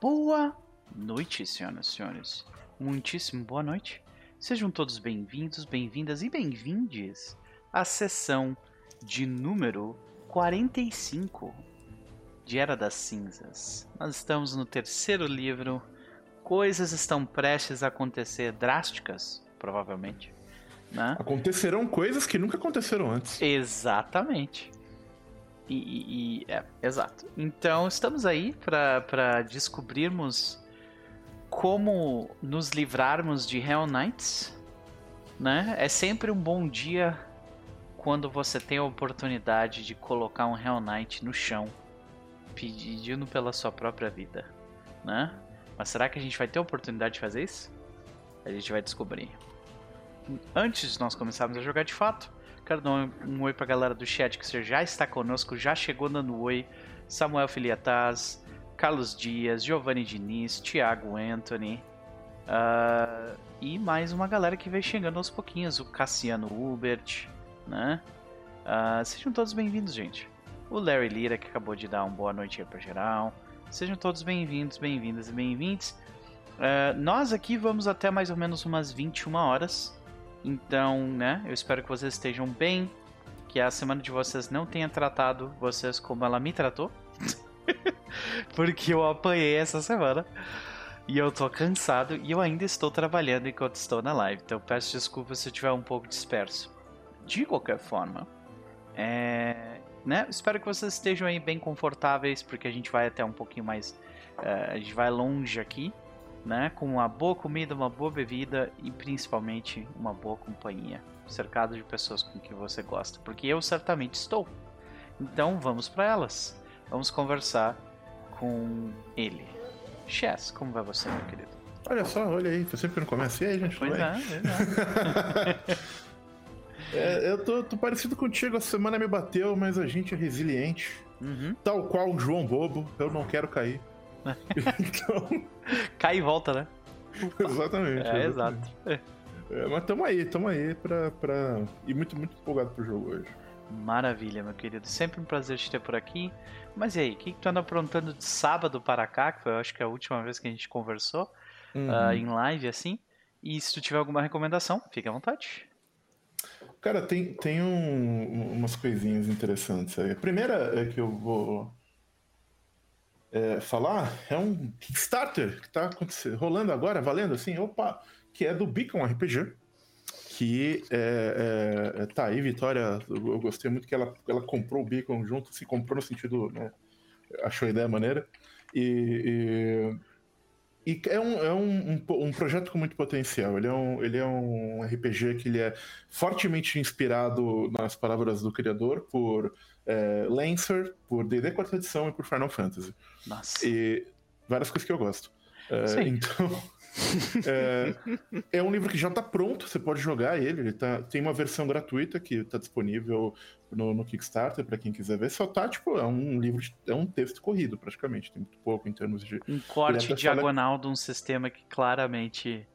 Boa noite, senhoras e senhores. Muitíssimo boa noite. Sejam todos bem-vindos, bem-vindas e bem-vindes à sessão de número 45 de Era das Cinzas. Nós estamos no terceiro livro. Coisas estão prestes a acontecer drásticas, provavelmente. Né? Acontecerão coisas que nunca aconteceram antes. Exatamente. E, e, e é, exato. Então estamos aí para descobrirmos como nos livrarmos de Hell Knights, né? É sempre um bom dia quando você tem a oportunidade de colocar um Hell Knight no chão, pedindo pela sua própria vida, né? Mas será que a gente vai ter a oportunidade de fazer isso? A gente vai descobrir. Antes de nós começarmos a jogar de fato, quero dar um, um oi pra galera do chat que você já está conosco, já chegou dando oi. Samuel Filiataz, Carlos Dias, Giovanni Diniz, Thiago Anthony. Uh, e mais uma galera que vem chegando aos pouquinhos, o Cassiano Hubert, né? Uh, sejam todos bem-vindos, gente. O Larry Lira, que acabou de dar uma boa noite aí pra geral. Sejam todos bem-vindos, bem-vindas e bem-vindos. Uh, nós aqui vamos até mais ou menos umas 21 horas. Então, né, eu espero que vocês estejam bem, que a semana de vocês não tenha tratado vocês como ela me tratou. Porque eu apanhei essa semana. E eu tô cansado e eu ainda estou trabalhando enquanto estou na live. Então peço desculpas se eu estiver um pouco disperso. De qualquer forma, é... né? espero que vocês estejam aí bem confortáveis, porque a gente vai até um pouquinho mais. Uh, a gente vai longe aqui né? Com uma boa comida, uma boa bebida e principalmente uma boa companhia, cercado de pessoas com quem você gosta, porque eu certamente estou. Então vamos para elas. Vamos conversar com ele. Chess, como vai você, meu querido? Olha só, olha aí, foi sempre que não começa. E aí, gente? Pois é, é. é, eu tô, tô, parecido contigo, a semana me bateu, mas a gente é resiliente. Uhum. Tal qual o João Bobo, eu não quero cair. Então... Cai e volta, né? exatamente. É, exatamente. exato. É. É, mas tamo aí, tamo aí pra, pra... E muito, muito empolgado pro jogo hoje. Maravilha, meu querido. Sempre um prazer te ter por aqui. Mas e aí, o que, que tu anda aprontando de sábado para cá? Que foi, eu acho que é a última vez que a gente conversou uhum. uh, em live, assim. E se tu tiver alguma recomendação, fique à vontade. Cara, tem, tem um, umas coisinhas interessantes aí. A primeira é que eu vou é, falar é um Kickstarter que está rolando agora, valendo assim, opa, que é do Beacon RPG. Que é, é, tá aí, Vitória. Eu gostei muito que ela, ela comprou o Beacon junto, se comprou no sentido, né? Achou a ideia maneira. E, e, e é, um, é um, um, um, projeto com muito potencial. Ele é, um, ele é um RPG que ele é fortemente inspirado nas palavras do criador por é, Lancer, por D&D quarta edição e por Final Fantasy. Nossa. E várias coisas que eu gosto. É, então, é, é, um livro que já está pronto, você pode jogar ele. ele tá, tem uma versão gratuita que está disponível no, no Kickstarter para quem quiser ver. Só tá, tipo, é um livro, de, é um texto corrido praticamente. Tem muito pouco em termos de. Um corte diagonal fala... de um sistema que claramente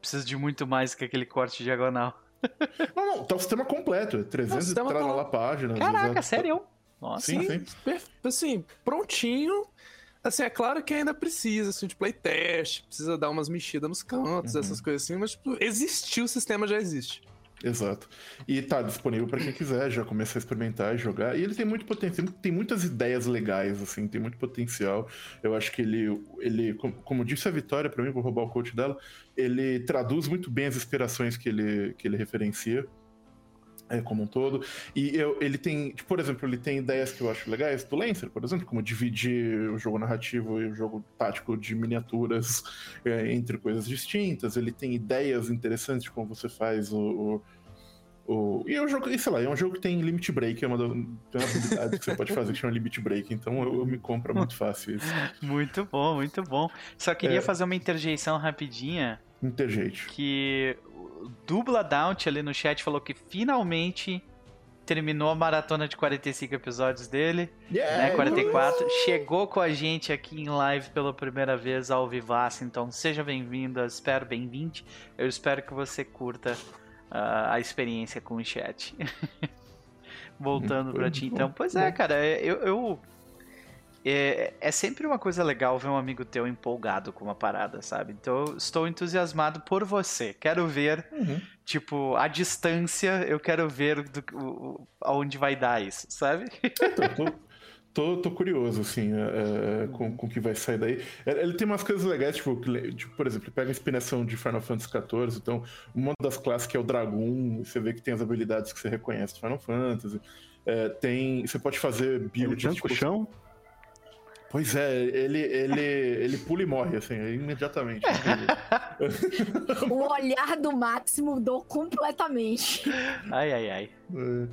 precisa de muito mais que aquele corte diagonal. Não, não, tá o sistema completo, é 300 e tá... lá páginas. Caraca, sério? Nossa, sim, sim. Assim, prontinho. Assim, é claro que ainda precisa, assim, de playtest, precisa dar umas mexidas nos cantos, uhum. essas coisas assim, mas tipo, existiu, o sistema já existe. Exato. E tá disponível para quem quiser já começar a experimentar e jogar. E ele tem muito potencial, tem muitas ideias legais, assim, tem muito potencial. Eu acho que ele, ele como disse a Vitória para mim, vou roubar o coach dela, ele traduz muito bem as inspirações que ele, que ele referencia. É, como um todo. E eu, ele tem, tipo, por exemplo, ele tem ideias que eu acho legais do Lancer, por exemplo, como dividir o jogo narrativo e o jogo tático de miniaturas é, entre coisas distintas. Ele tem ideias interessantes de como você faz o, o o, e é um jogo, e sei lá, é um jogo que tem limit break, é uma, habilidade que você pode fazer que chama limit break, então eu, eu me compro muito fácil isso. Muito bom, muito bom. Só queria é... fazer uma interjeição rapidinha. Interjeite. Que Dubla Daunt ali no chat falou que finalmente terminou a maratona de 45 episódios dele, yeah, né, 44, uh! chegou com a gente aqui em live pela primeira vez ao vivaço, então seja bem-vindo, espero bem-vinde, eu espero que você curta uh, a experiência com o chat. Voltando para ti, então, pois é, cara, eu, eu é, é sempre uma coisa legal ver um amigo teu empolgado com uma parada, sabe? Então eu estou entusiasmado por você. Quero ver, Uhum. tipo, a distância, eu quero ver do, o, aonde vai dar isso, sabe? Então, tô, tô, tô curioso, assim, é, é, com, com o que vai sair daí. É, Ele tem umas coisas legais, tipo, tipo, por exemplo, ele pega a inspiração de Final Fantasy XIV, então uma das classes que é o Dragoon, você vê que tem as habilidades que você reconhece de Final Fantasy. É, tem, você pode fazer Ele builds, tanca tipo, o chão? Pois é, ele, ele, ele pula e morre, assim, imediatamente. O olhar do Max mudou completamente. Ai, ai, ai. É.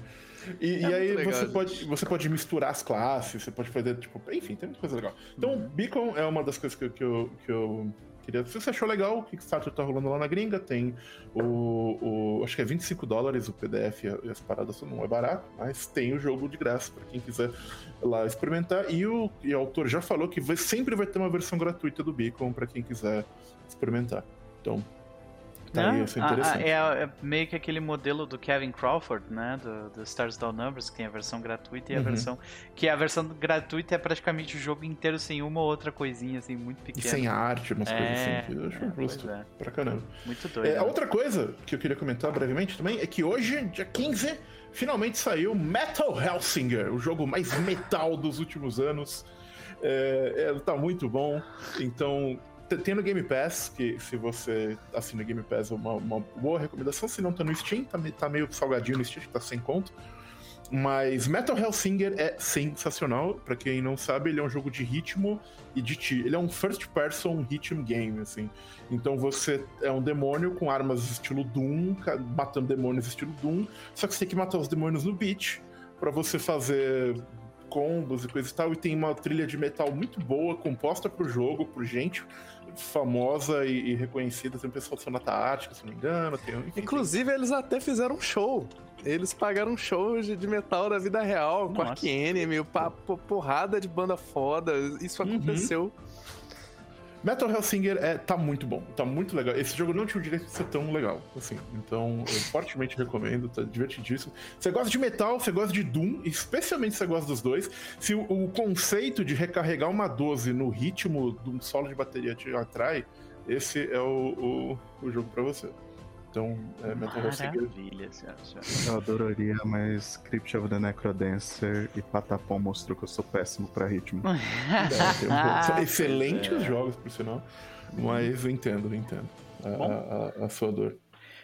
E, É e aí legal você pode, você pode misturar as classes, você pode fazer, tipo, enfim, tem muita coisa legal. Então, Uhum. Beacon é uma das coisas que, eu- que, eu, que eu queria. Se você achou legal, o Kickstarter tá rolando lá na gringa, tem o. o acho que é 25 dólares o PDF e as paradas não é barato, mas tem o jogo de graça pra quem quiser lá experimentar. E o, e o autor já falou que vai- sempre vai ter uma versão gratuita do Beacon pra quem quiser experimentar. Então, tá Ah, isso é ah, interessante. ah, é, é meio que aquele modelo do Kevin Crawford, né? Do, do Stars Down Numbers, que tem a versão gratuita e a Uhum. versão. Que a versão gratuita é praticamente o jogo inteiro sem uma ou outra coisinha, assim, muito E pequena. sem arte, umas coisas É, assim. que Eu acho é, justo é. pra caramba. Muito doido. É, né? a outra coisa que eu queria comentar brevemente também é que hoje, dia 15, finalmente saiu Metal Hellsinger, o jogo mais metal dos últimos anos. É, é, tá muito bom. Então, tem no Game Pass, que se você assina Game Pass é uma, uma boa recomendação. Se não tá no Steam, tá, me- tá meio salgadinho no Steam, que tá sem conto. Mas Metal Hellsinger é sensacional. Pra quem não sabe, ele é um jogo de ritmo e de tiro. Ele é um first person rhythm game, assim. Então você é um demônio com armas estilo Doom, matando demônios estilo Doom, só que você tem que matar os demônios no beat pra você fazer combos e coisa e tal. E tem uma trilha de metal muito boa, composta pro jogo, por gente famosa e, e reconhecida. Tem o pessoal do Sonata Ártica, se não me engano. Tem, enfim, tem- Inclusive, eles até fizeram um show. Eles pagaram um show de, de metal da vida real, com Nossa. Ark Enemy, porrada de banda foda. Isso Uhum. Metal Hellsinger é, tá muito bom, tá muito legal. Esse jogo não tinha o direito de ser tão legal, assim. Então, eu fortemente recomendo, tá divertidíssimo. Você gosta de metal, você gosta de Doom, especialmente se você gosta dos dois. Se o, o conceito de recarregar uma 12 no ritmo de um solo de bateria te atrai, esse é o, o, o jogo pra você. Então, é. Maravilha, senhora, senhora. Eu adoraria, mas Crypt of the Necrodancer e Patapom mostrou que eu sou péssimo pra ritmo. É, um- são Pois excelentes é. jogos, por sinal. Mas eu entendo, eu entendo a, a- a- a sua dor.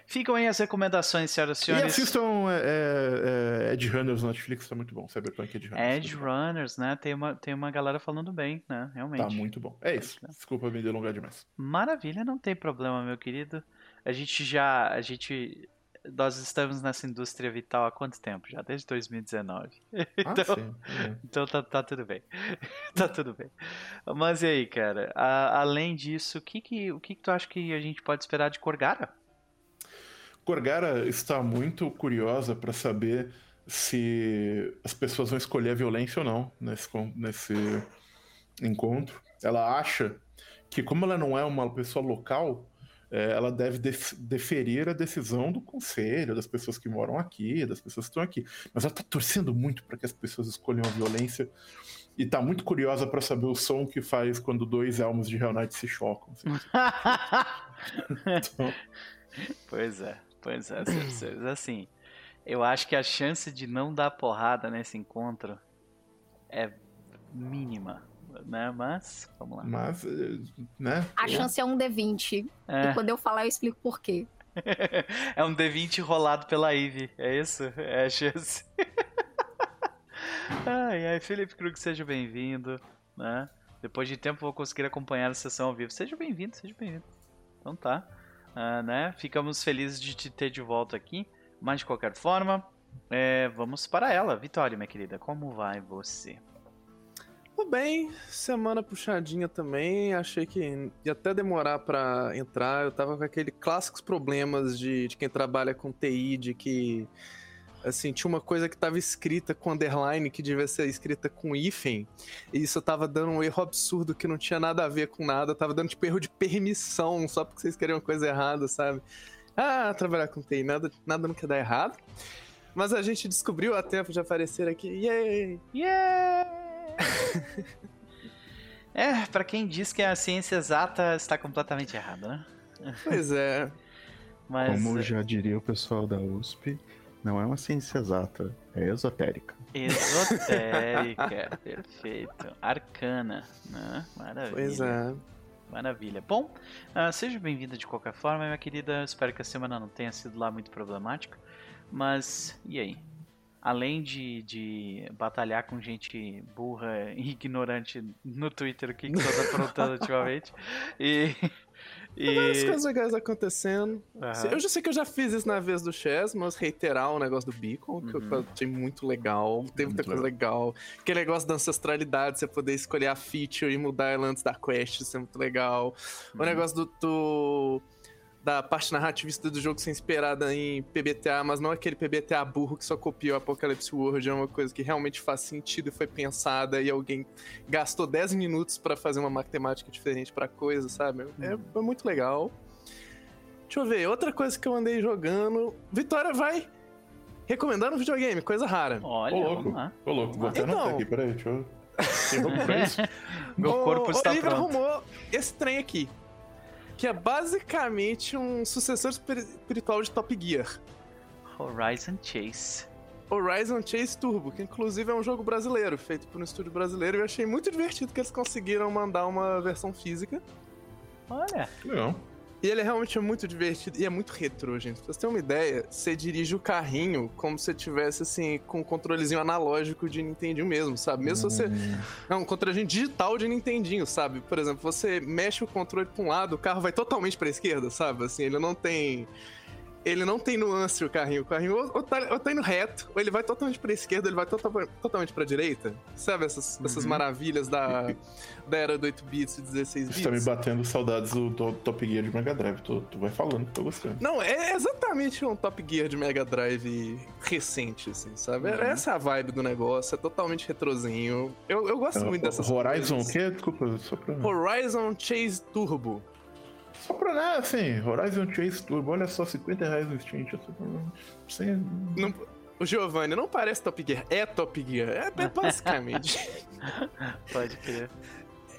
Ficam aí as recomendações, senhoras e E senhores. assistam é, é, é, Edge Runners no Netflix, tá muito bom. Cyberpunk Edge Runners. Edge Runners, né? Tem uma, tem uma galera falando bem, né? Realmente. Tá muito bom. É isso. Desculpa me delongar demais. Maravilha, não tem problema, meu querido. A gente já. A gente. Nós estamos nessa indústria vital há quanto tempo já? Desde 2019. Ah, Então- sim. Então tá, tá tudo bem. tá tudo bem. Mas e aí, cara? A- além disso, o que que, o que que tu acha que a gente pode esperar de Corgara? Gorgara está muito curiosa para saber se as pessoas vão escolher a violência ou não nesse, nesse encontro. Ela acha que, como ela não é uma pessoa local, é, ela deve def- deferir a decisão do conselho, das pessoas que moram aqui, das pessoas que estão aqui. Mas ela está torcendo muito para que as pessoas escolham a violência e está muito curiosa para saber o som que faz quando dois elmos de Hell Knight se chocam. assim. Então, Pois é, pois é. Assim, eu acho que a chance de não dar porrada nesse encontro é mínima, né? Mas, vamos lá. mas, né? A chance é um D20. É. E quando eu falar, eu explico por quê. É um D20 rolado pela Eve, é isso? É a chance. ai, ai, Felipe Krug, seja bem-vindo, né? Depois de tempo vou conseguir acompanhar a sessão ao vivo. Seja bem-vindo, seja bem-vindo. Então tá, Ah, né? Ficamos felizes de te ter de volta aqui, mas de qualquer forma, é, vamos para ela. Vitória, minha querida, como vai você? Tudo bem, semana puxadinha também. Achei que ia até demorar pra entrar. Eu tava com aqueles clássicos problemas de, de quem trabalha com TI, de que assim, tinha uma coisa que tava escrita com underline que devia ser escrita com hífen. E isso tava dando um erro absurdo que não tinha nada a ver com nada. Tava dando tipo erro de permissão, só porque vocês queriam coisa errada, sabe? Ah, trabalhar com TI, nada, nada não quer dar errado. Mas a gente descobriu a tempo de aparecer aqui. Yay! Yeah! É, pra quem diz que a ciência exata está completamente errada, né? Pois é. Mas Como já diria o pessoal da USP, não é uma ciência exata, é esotérica. esotérica, perfeito. Arcana, né? Maravilha. Pois é. Maravilha. Bom, ah, seja bem-vinda de qualquer forma, minha querida. Espero que a semana não tenha sido lá muito problemática. Mas, e aí? Além de, de batalhar com gente burra e ignorante no Twitter, o que, que você tá aprontando ultimamente? E. Várias e... coisas legais acontecendo. Aham. Eu já sei que eu já fiz isso na vez do Chess, mas reiterar o negócio do Beacon, que Uhum. eu achei muito legal. Tem muita Muito coisa legal. Aquele negócio da ancestralidade, você poder escolher a feature e mudar ela antes da quest, isso é muito legal. O Uhum. negócio do, do- da parte narrativista do jogo ser inspirada em PBTA, mas não aquele PBTA burro que só copiou Apocalypse World, é uma coisa que realmente faz sentido e foi pensada e alguém gastou 10 minutos pra fazer uma matemática diferente pra coisa, sabe? É, é muito legal. Deixa eu ver, outra coisa que eu andei jogando. Vitória vai recomendando videogame, coisa rara. Olha, Ô, vamos louco. lá. Ô, louco, vou até Então. anotar aqui, peraí, deixa eu. Meu corpo o está Oliver pronto. arrumou esse trem aqui. Que é basicamente um sucessor espiri- espiritual de Top Gear. Horizon Chase. Horizon Chase Turbo, que inclusive é um jogo brasileiro, feito por um estúdio brasileiro. E eu achei muito divertido que eles conseguiram mandar uma versão física. Olha, Não. E ele é realmente muito divertido e é muito retrô, gente. Pra você ter uma ideia, você dirige o carrinho como se tivesse, assim, com um controlezinho analógico de Nintendinho mesmo, sabe? Mesmo se você. É um controlezinho digital de Nintendinho, sabe? Por exemplo, você mexe o controle pra um lado, o carro vai totalmente pra esquerda, sabe? Assim, ele não tem. Ele não tem nuance o carrinho. O carrinho ou, ou tá, ou tá indo reto, ou ele vai totalmente pra esquerda, ou ele vai tota- totalmente pra direita. Sabe essas, essas Uhum. maravilhas da, da era do 8 bits e 16 bits? Você tá me batendo saudades do Top Gear de Mega Drive. Tu, tu vai falando tô gostando. Não, é exatamente um Top Gear de Mega Drive recente, assim, sabe? Uhum. Essa é a vibe do negócio, é totalmente retrozinho. Eu, eu gosto muito dessas É, Horizon o coisas. quê? Desculpa, só pra. Horizon Chase Turbo. Só pra né, assim, Horizon Chase Turbo, olha só, 50 reais no Steam. tô- Sem... Não- o Giovanni não parece Top Gear, é Top Gear. É, é basicamente. pode crer.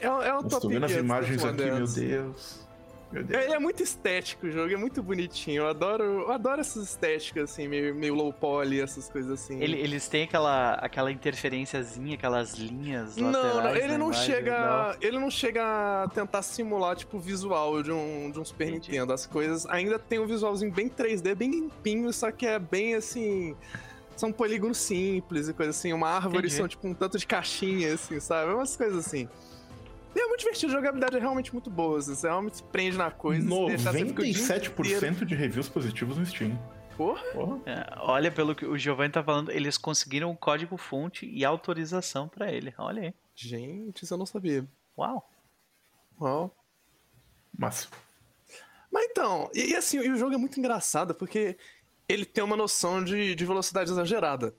é, um- é um Nossa, Top tô vendo Gear. as imagens dos aqui, meu. Deus. Meu Deus. Ele é muito estético o jogo, é muito bonitinho. Eu adoro, eu adoro essas estéticas, assim, meio, meio low poly, essas coisas assim. Ele- eles têm aquela, aquela interferenciazinha, aquelas linhas Não, laterais não, ele na não imagem, chega. Ele não chega a tentar simular, tipo, o visual de um, de um Super Entendi. Nintendo. As coisas ainda tem um visualzinho bem 3D, bem limpinho, só que é bem assim. São polígonos simples e coisa assim. Uma árvore Entendi. são, tipo, um tanto de caixinha, assim, sabe? Umas coisas assim. E é muito divertido, a jogabilidade é realmente muito boa. assim, Você realmente se prende na coisa. se deixar, você fica o dia inteiro. 97% de reviews positivos no Steam. Porra. Porra. É, olha, pelo que o Giovanni tá falando, eles conseguiram o código fonte e autorização pra ele. Olha aí. Gente, isso eu não sabia. Uau. Uau. Massa. Mas então, e, e assim, e o jogo é muito engraçado porque ele tem uma noção de, de velocidade exagerada.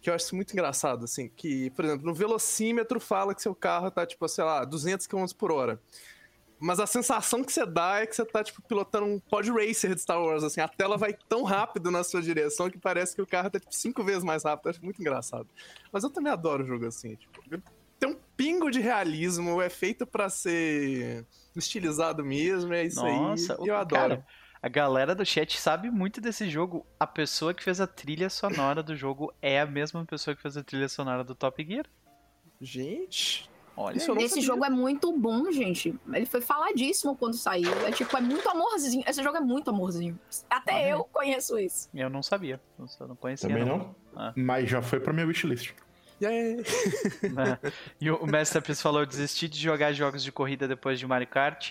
Que eu acho muito engraçado, assim, que, por exemplo, no velocímetro fala que seu carro tá, tipo, sei lá, 200 km por hora. Mas a sensação que você dá é que você tá, tipo, pilotando um pod racer de Star Wars, assim, a tela vai tão rápido na sua direção que parece que o carro tá, tipo, cinco vezes mais rápido. Eu acho muito engraçado. Mas eu também adoro jogo assim, tipo, tem um pingo de realismo, é feito pra ser estilizado mesmo, é isso Nossa, aí. E eu adoro. A galera do chat sabe muito desse jogo. A pessoa que fez a trilha sonora do jogo é a mesma pessoa que fez a trilha sonora do Top Gear. Gente, Olha, não Esse sabia. jogo é muito bom, gente. Ele foi faladíssimo quando saiu. É tipo, é muito amorzinho. Esse jogo é muito amorzinho. Até Olha. eu conheço isso. eu não sabia. Eu não conhecia. Também não? Ah. Mas já foi pra minha wishlist. Yay. né? E o Masterpiece falou: desisti de jogar jogos de corrida depois de Mario Kart.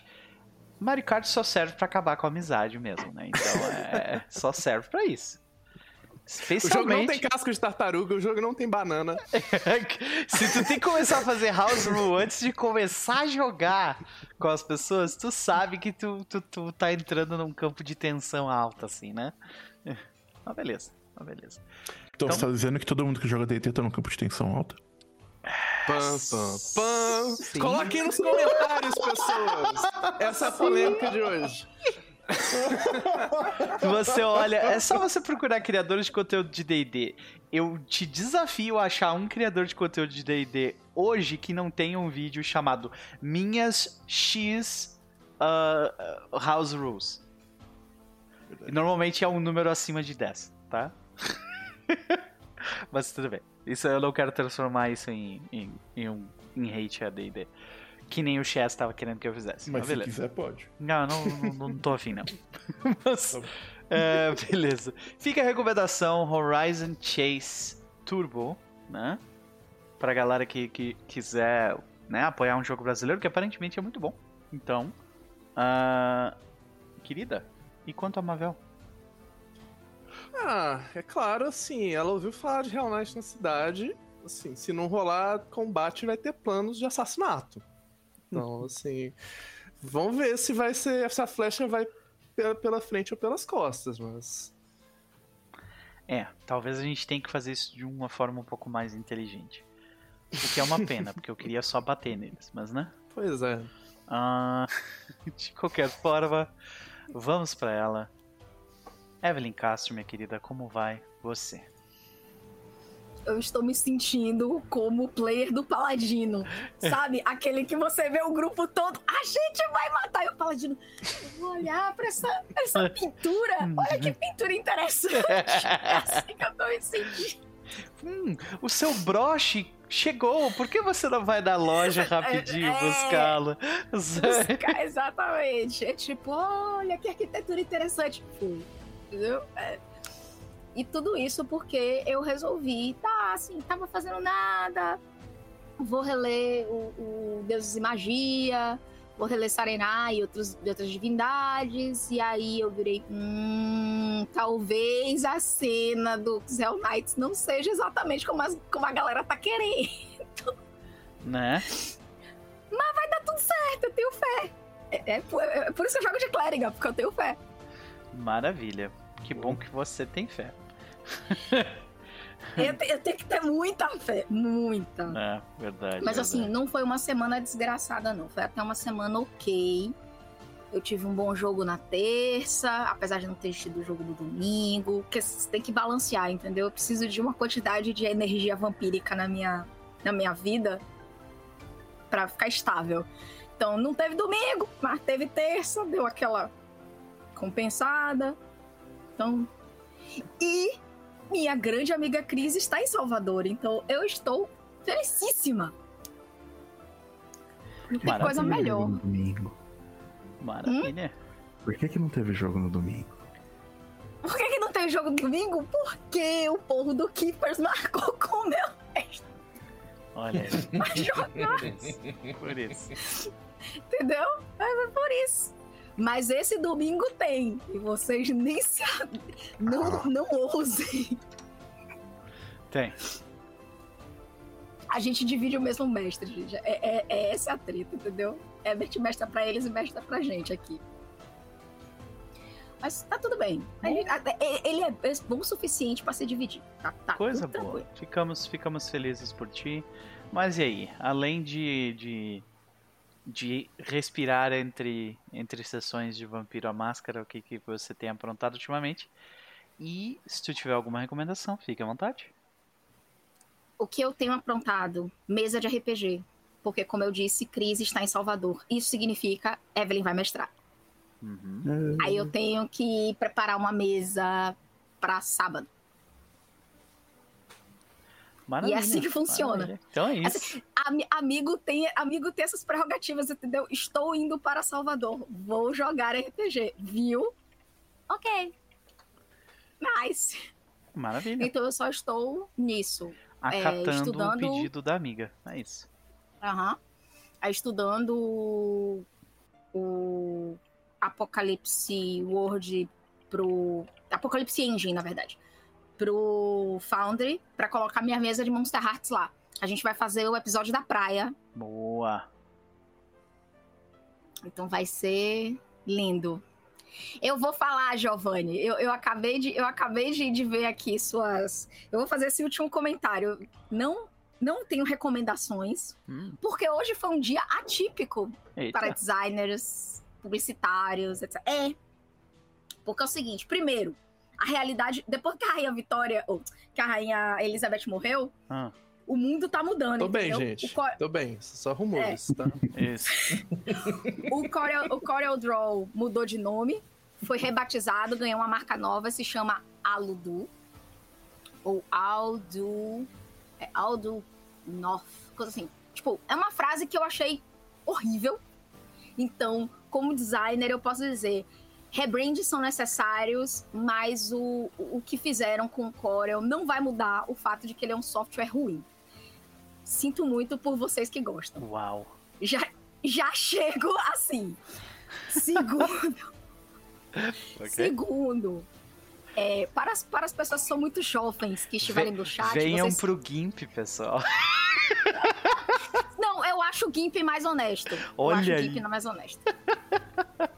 Mario Kart só serve pra acabar com a amizade mesmo, né? Então é, só serve pra isso. O jogo não Especialmente tem casco de tartaruga, o jogo não tem banana. se tu tem que começar a fazer house rule antes de começar a jogar com as pessoas, tu sabe que tu, tu, tu tá entrando num campo de tensão alta, assim, né? Mas beleza, mas beleza. Então, Então- você tá dizendo que todo mundo que joga D&D tá num campo de tensão alta? Pam, pam, pam. Sim. Coloquem nos comentários, pessoas. Essa é a polêmica de hoje. Você olha, é só você procurar criadores de conteúdo de D&D. Eu te desafio a achar um criador de conteúdo de D&D hoje que não tenha um vídeo chamado Minhas X uh, House Rules. Verdade. Normalmente é um número acima de 10, tá? Mas tudo bem. Isso eu não quero transformar isso em, em, em um em hate a D&D. Que nem o Chess tava querendo que eu fizesse. Mas Mas se quiser, pode. Não, não, não, não tô afim, não. Mas, Tá é, beleza. Fica a recomendação Horizon Chase Turbo, né? Pra galera que, que quiser né, apoiar um jogo brasileiro, que aparentemente é muito bom. Então, ah, querida, e quanto a Mavel? Ah, é claro, assim, ela ouviu falar de Real Knight na cidade. Assim, se não rolar combate, vai ter planos de assassinato. Então, assim, vamos ver se vai ser. Se a flecha vai pela, pela frente ou pelas costas, mas. É, talvez a gente tenha que fazer isso de uma forma um pouco mais inteligente. O que é uma pena, porque eu queria só bater neles, mas né? Pois é. Ah, de qualquer forma, vamos pra ela. Evelyn Castro, minha querida, como vai você? Eu estou me sentindo como o player do Paladino. Sabe? Aquele que você vê o grupo todo. A gente vai matar. E o Paladino. Eu vou olhar pra essa, essa pintura. Olha que pintura interessante. É assim que eu tô me sentindo. Hum, o seu broche chegou. Por que você não vai na loja rapidinho É. buscá-lo? Buscar, exatamente. É tipo, olha que arquitetura interessante. Fui. Entendeu? É. E tudo isso porque eu resolvi, tá, assim, tava fazendo nada. Vou reler o, o Deuses e Magia, vou reler Sarenai e outros, outras divindades. E aí eu virei, hum, talvez a cena do Hell Knights não seja exatamente como, as- como a galera tá querendo. né? Vai dar tudo certo, eu tenho fé. É, é por- é por isso que eu jogo de clériga, porque eu tenho fé. Maravilha. Que bom que você tem fé. Eu, eu tenho que ter muita fé, muita. É, verdade. Mas assim, verdade. não foi uma semana desgraçada, não. Foi até uma semana ok. Eu tive um bom jogo na terça, apesar de não ter tido o jogo no domingo. Porque você tem que balancear, entendeu? Eu preciso de uma quantidade de energia vampírica na minha, na minha vida pra ficar estável. Então, não teve domingo, mas teve terça, deu aquela compensada. Então. E minha grande amiga Cris está em Salvador, então eu estou felicíssima. Não tem coisa melhor. No domingo. Maravilha. Por que, que não teve jogo no domingo? Por que, que não tem jogo domingo? Porque o povo do Keepers marcou com o meu Olha aí, pra jogar, por isso. entendeu? É por isso. Mas esse domingo tem. E vocês nem se. Não, não ousem. Tem. A gente divide o mesmo mestre, gente. É, é, é essa a treta, entendeu? É Bert mestra pra eles e mestra pra gente aqui. Mas tá tudo bem. Gente- a- é- ele é bom o suficiente pra se dividir. Tá, tá Coisa boa. tranquilo. Ficamos, ficamos felizes por ti. Mas e aí? Além de, de, de respirar entre, entre sessões de Vampiro à Máscara, o que, que você tem aprontado ultimamente? E se tu tiver alguma recomendação, fique à vontade. O que eu tenho aprontado? Mesa de RPG. Porque, como eu disse, Cris está em Salvador. Isso significa Evelyn vai mestrar. Uhum. Aí eu tenho que preparar uma mesa pra sábado. Maravilha. assim que funciona. maravilha. Então é isso. Assim, Ami- amigo, tem, amigo tem essas prerrogativas, entendeu? Estou indo para Salvador. Vou jogar RPG. Viu? Ok. Nice. Maravilha. Então eu só estou nisso. Acatando estudando- o pedido da amiga. É isso. Aham. Aí estudando o, o Apocalipse World pro. Apocalipse Engine, na verdade. Pro Foundry, pra colocar minha mesa de Monster Hearts lá. A gente vai fazer o episódio da praia. Boa. Então vai ser lindo. Eu vou falar, Giovanni. Eu, eu acabei, de, eu acabei de, de ver aqui suas. Eu vou fazer esse último comentário. Não, não tenho recomendações, Hum, porque hoje foi um dia atípico eita. para designers, publicitários, etc. É. Porque é o seguinte, primeiro, a realidade, depois que a rainha Vitória, ou que a rainha Elizabeth morreu, Ah, o mundo tá mudando. Tô bem, entendeu? gente. O, Cor- Tô bem. Só rumores, tá? isso. o Corel, o Corel Draw mudou de nome, foi rebatizado, ganhou uma marca nova, se chama Aludu. Ou Aldu. É Aldu North, coisa assim. Tipo, é uma frase que eu achei horrível. Então, como designer, eu posso dizer. Rebrands são necessários, mas o, o que fizeram com o Corel não vai mudar o fato de que ele é um software ruim. Sinto muito por vocês que gostam Uau. já, já chego assim. Segundo, Ok. segundo é, para, as, para as pessoas que são muito jovens que estiverem no chat, Venham vocês... pro GIMP, pessoal. Não, eu acho o GIMP mais honesto. eu Olha acho aí. o GIMP mais honesto.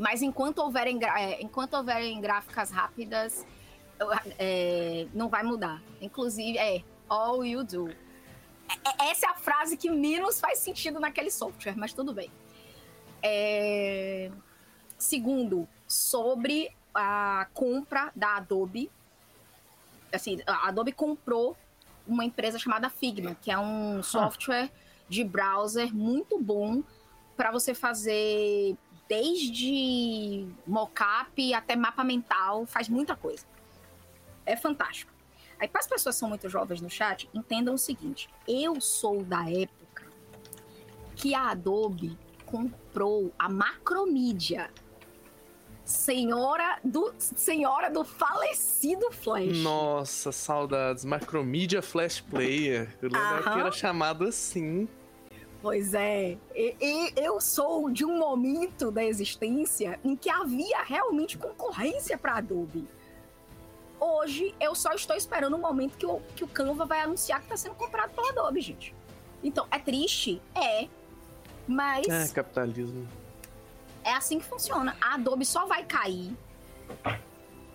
Mas enquanto houverem, é, enquanto houverem gráficas rápidas, é, não vai mudar. Inclusive, é all you do. É- é- essa é a frase que menos faz sentido naquele software, mas tudo bem. É, Segundo, sobre a compra da Adobe. Assim, a Adobe comprou uma empresa chamada Figma, que é um software de browser muito bom para você fazer desde mockup até mapa mental, faz muita coisa. É fantástico. Aí, para as pessoas que são muito jovens no chat, entendam o seguinte: eu sou da época que a Adobe comprou a Macromedia. Senhora do, senhora do falecido Flash. Nossa, saudades. Macromedia Flash Player. Eu lembro Aham. que era chamado assim. Pois é, e- e eu sou de um momento da existência em que havia realmente concorrência para Adobe. Hoje eu só estou esperando o momento que o, que o Canva vai anunciar que está sendo comprado pela Adobe, gente. Então, é triste? É. Mas É, capitalismo. é assim que funciona. A Adobe só vai cair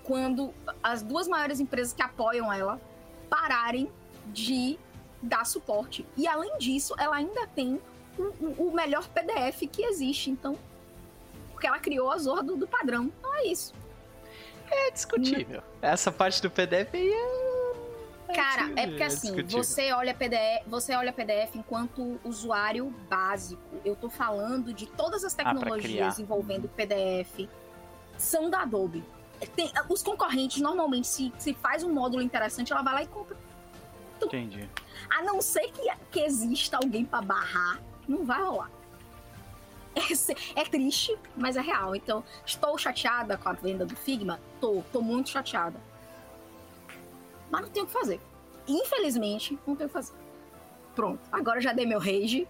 quando as duas maiores empresas que apoiam ela pararem de dar suporte. E além disso, ela ainda tem o, o- o melhor PDF que existe. Então, porque ela criou a zorra do, do padrão. Então é isso. É discutível. Essa parte do PDF aí é. Cara, é porque assim, discutível. você olha PDF, você olha PDF enquanto usuário básico. Eu tô falando de todas as Ah, tecnologias criar. envolvendo PDF são da Adobe. Tem- os concorrentes normalmente se, se faz um módulo interessante, ela vai lá e compra. Entendi. A não ser que, que exista alguém pra barrar, não vai rolar. Esse- é triste, mas é real. Então, estou chateada com a venda do Figma? Tô, tô muito chateada. Mas não tenho o que fazer. Infelizmente, não tenho o que fazer. Pronto, agora já dei meu rage.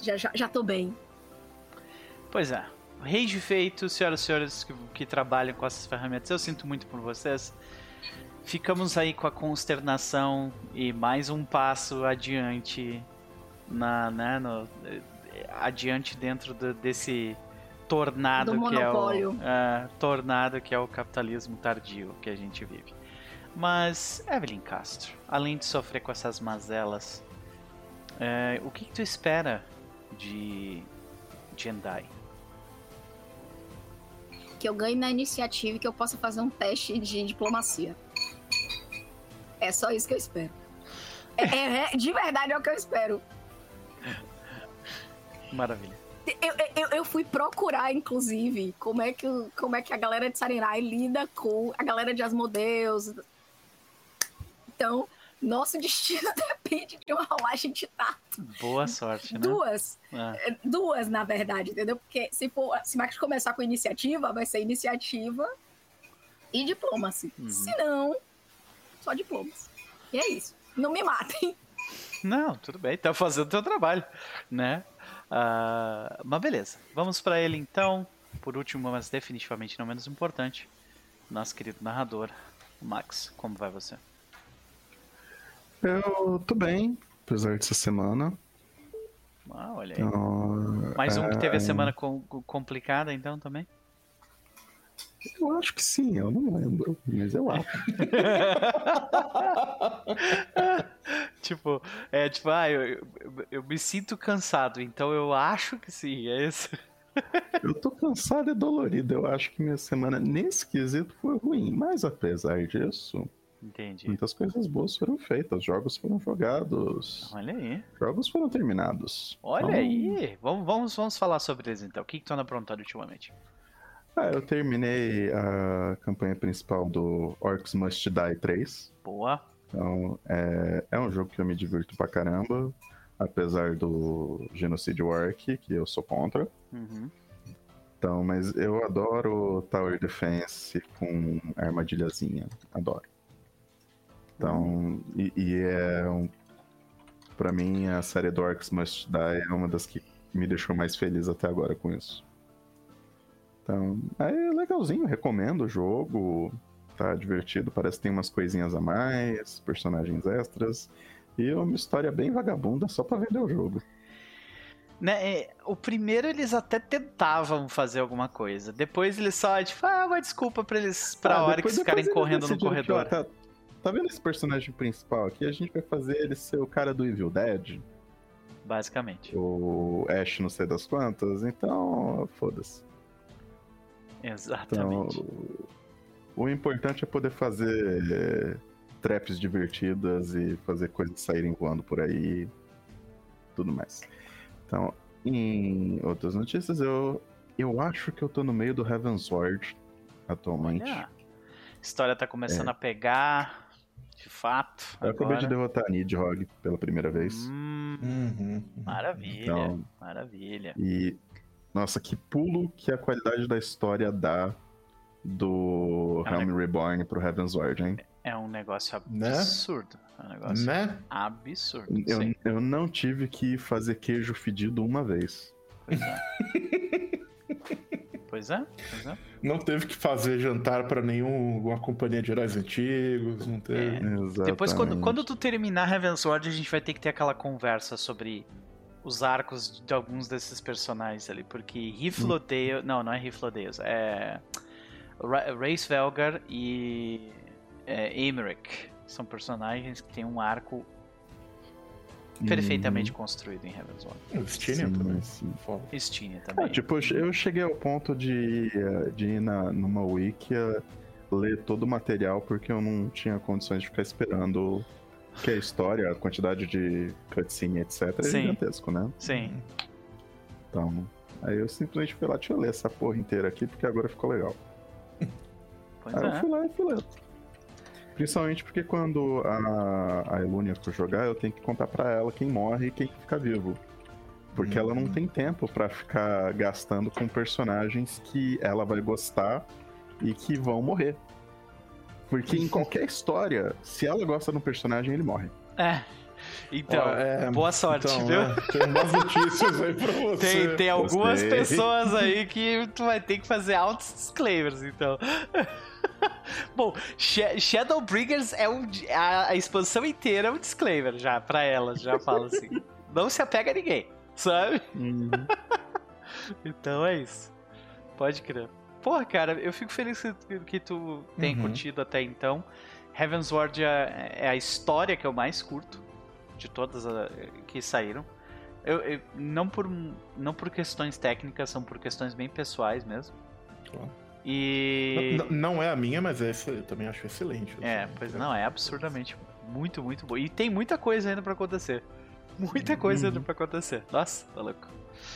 Já, já, já tô bem. Pois é. Rage feito, senhoras e senhores que, que trabalham com essas ferramentas, eu sinto muito por vocês. Ficamos aí com a consternação e mais um passo adiante na, né, no- adiante dentro do- desse tornado Do que é o é, tornado que é o capitalismo tardio que a gente vive. Mas Evelyn Castro, além de sofrer com essas mazelas, é, o que, que tu espera de Jendai? Que eu ganhe na iniciativa e que eu possa fazer um teste de diplomacia. É só isso que eu espero. É, é- de verdade é o que eu espero. Maravilha. Eu, eu, eu fui procurar, inclusive, como é, que, como é que a galera de Sarenai lida com a galera de Asmodeus. Então, nosso destino depende de uma rolagem de tato. Boa sorte, né? Duas. É. É, Duas, na verdade, entendeu? Porque se for se Max começar com iniciativa, vai ser iniciativa e diplomacy. Uhum. Se não, só diplomas. E é isso. Não me matem. Não, tudo bem, tá fazendo o teu trabalho, né? Ah, mas beleza, vamos pra ele então. Por último, mas definitivamente não menos importante, nosso querido narrador, o Max. Como vai você? Eu tô bem, apesar dessa semana. Ah, olha aí. Então, Mais um que teve a é, semana com- com- complicada, então também. Eu acho que sim, eu não lembro, mas eu acho. tipo, é tipo, ah, eu, eu, eu me sinto cansado, então eu acho que sim, é isso. Eu tô cansado e dolorido. Eu acho que minha semana nesse quesito foi ruim. Mas apesar disso, Entendi. muitas coisas boas foram feitas. Jogos foram jogados. Olha aí. Jogos foram terminados. Olha Então, aí. Vamos, vamos, vamos falar sobre eles então. O que, que tu anda aprontando ultimamente? Ah, eu terminei a campanha principal do Orcs Must Die 3. Boa. Então, é, é um jogo que eu me divirto pra caramba. Apesar do genocídio orc, que eu sou contra. Uhum. Então, mas eu adoro Tower Defense com armadilhazinha. Adoro. Então, e, e é um. Pra mim, a série do Orcs Must Die é uma das que me deixou mais feliz até agora com isso. Então, é legalzinho, recomendo o jogo. Tá divertido, parece que tem umas coisinhas a mais, personagens extras. E uma história bem vagabunda só pra vender o jogo. Né, é, o primeiro eles até tentavam fazer alguma coisa. Depois eles só, tipo, ah, uma desculpa pra eles, pra Ah, hora que depois- ficarem eles correndo no corredor. tá, tá vendo esse personagem principal aqui? A gente vai fazer ele ser o cara do Evil Dead, Basicamente. o Ash não sei das quantas, então foda-se. Então, Exatamente. o importante é poder fazer é, traps divertidas e fazer coisas saírem voando por aí, tudo mais. Então, em outras notícias, eu, eu acho que eu tô no meio do Heavensward atualmente. Olha, a história tá começando É. a pegar, de fato. Eu acabei de agora. derrotar a Nidhogg pela primeira vez. Hum, Uhum. maravilha, Então, maravilha. e nossa, que pulo que a qualidade da história dá do É um Helm Reborn pro Heavensward, hein? É um negócio Né? absurdo. É um negócio Né? absurdo. Eu, sim. eu não tive que fazer queijo fedido uma vez. Pois é. pois é, pois é. Não teve que fazer jantar pra nenhuma companhia de heróis antigos, não teve. É. Depois, quando, quando tu terminar Heavensward, a gente vai ter que ter aquela conversa sobre os arcos de alguns desses personagens ali. Porque Riflodale. Não, não é Riflodale. É. Ra Race Velgar e. É, Emmerich. São personagens que têm um arco perfeitamente construído em Heavensward. O Stinian Sim, também. sim. Foda. Ah, também. tipo, eu cheguei ao ponto de, eh, de ir na, numa wiki ler todo o material porque eu não tinha condições de ficar esperando que a história, a quantidade de cutscene, etc, é Sim. gigantesco, né? Sim. Então, aí eu simplesmente fui lá, deixa eu ler essa porra inteira aqui porque agora ficou legal. Pois Aí eu é. fui lá e fui ler. Principalmente porque quando a, a Elunia for jogar, eu tenho que contar pra ela quem morre e quem fica vivo. Porque ela não tem tempo pra ficar gastando com personagens que ela vai gostar e que vão morrer. Porque em qualquer história, se ela gosta de um personagem, ele morre. É. Então, Ó, é, boa sorte, então, viu? é, tem umas notícias aí pra você. Tem, tem algumas Gostei. pessoas aí que tu vai ter que fazer altos disclaimers, então. Bom, Sh- Shadowbringers é um. A, a expansão inteira é um disclaimer já, pra elas, já falo assim. Não se apega a ninguém, sabe? Então é isso. Pode crer. Porra, cara, eu fico feliz que, que tu tenha Uhum. curtido até então. Heavensward é, é a história que eu mais curto de todas a- que saíram. Eu, eu- não, por, não por questões técnicas, são por questões bem pessoais mesmo. Claro. E. Não, não é a minha, mas essa eu também acho excelente. É, pois não, é absurdamente muito, muito bom. E tem muita coisa ainda pra acontecer. Muita coisa ainda Uhum. pra acontecer. Nossa, tá louco.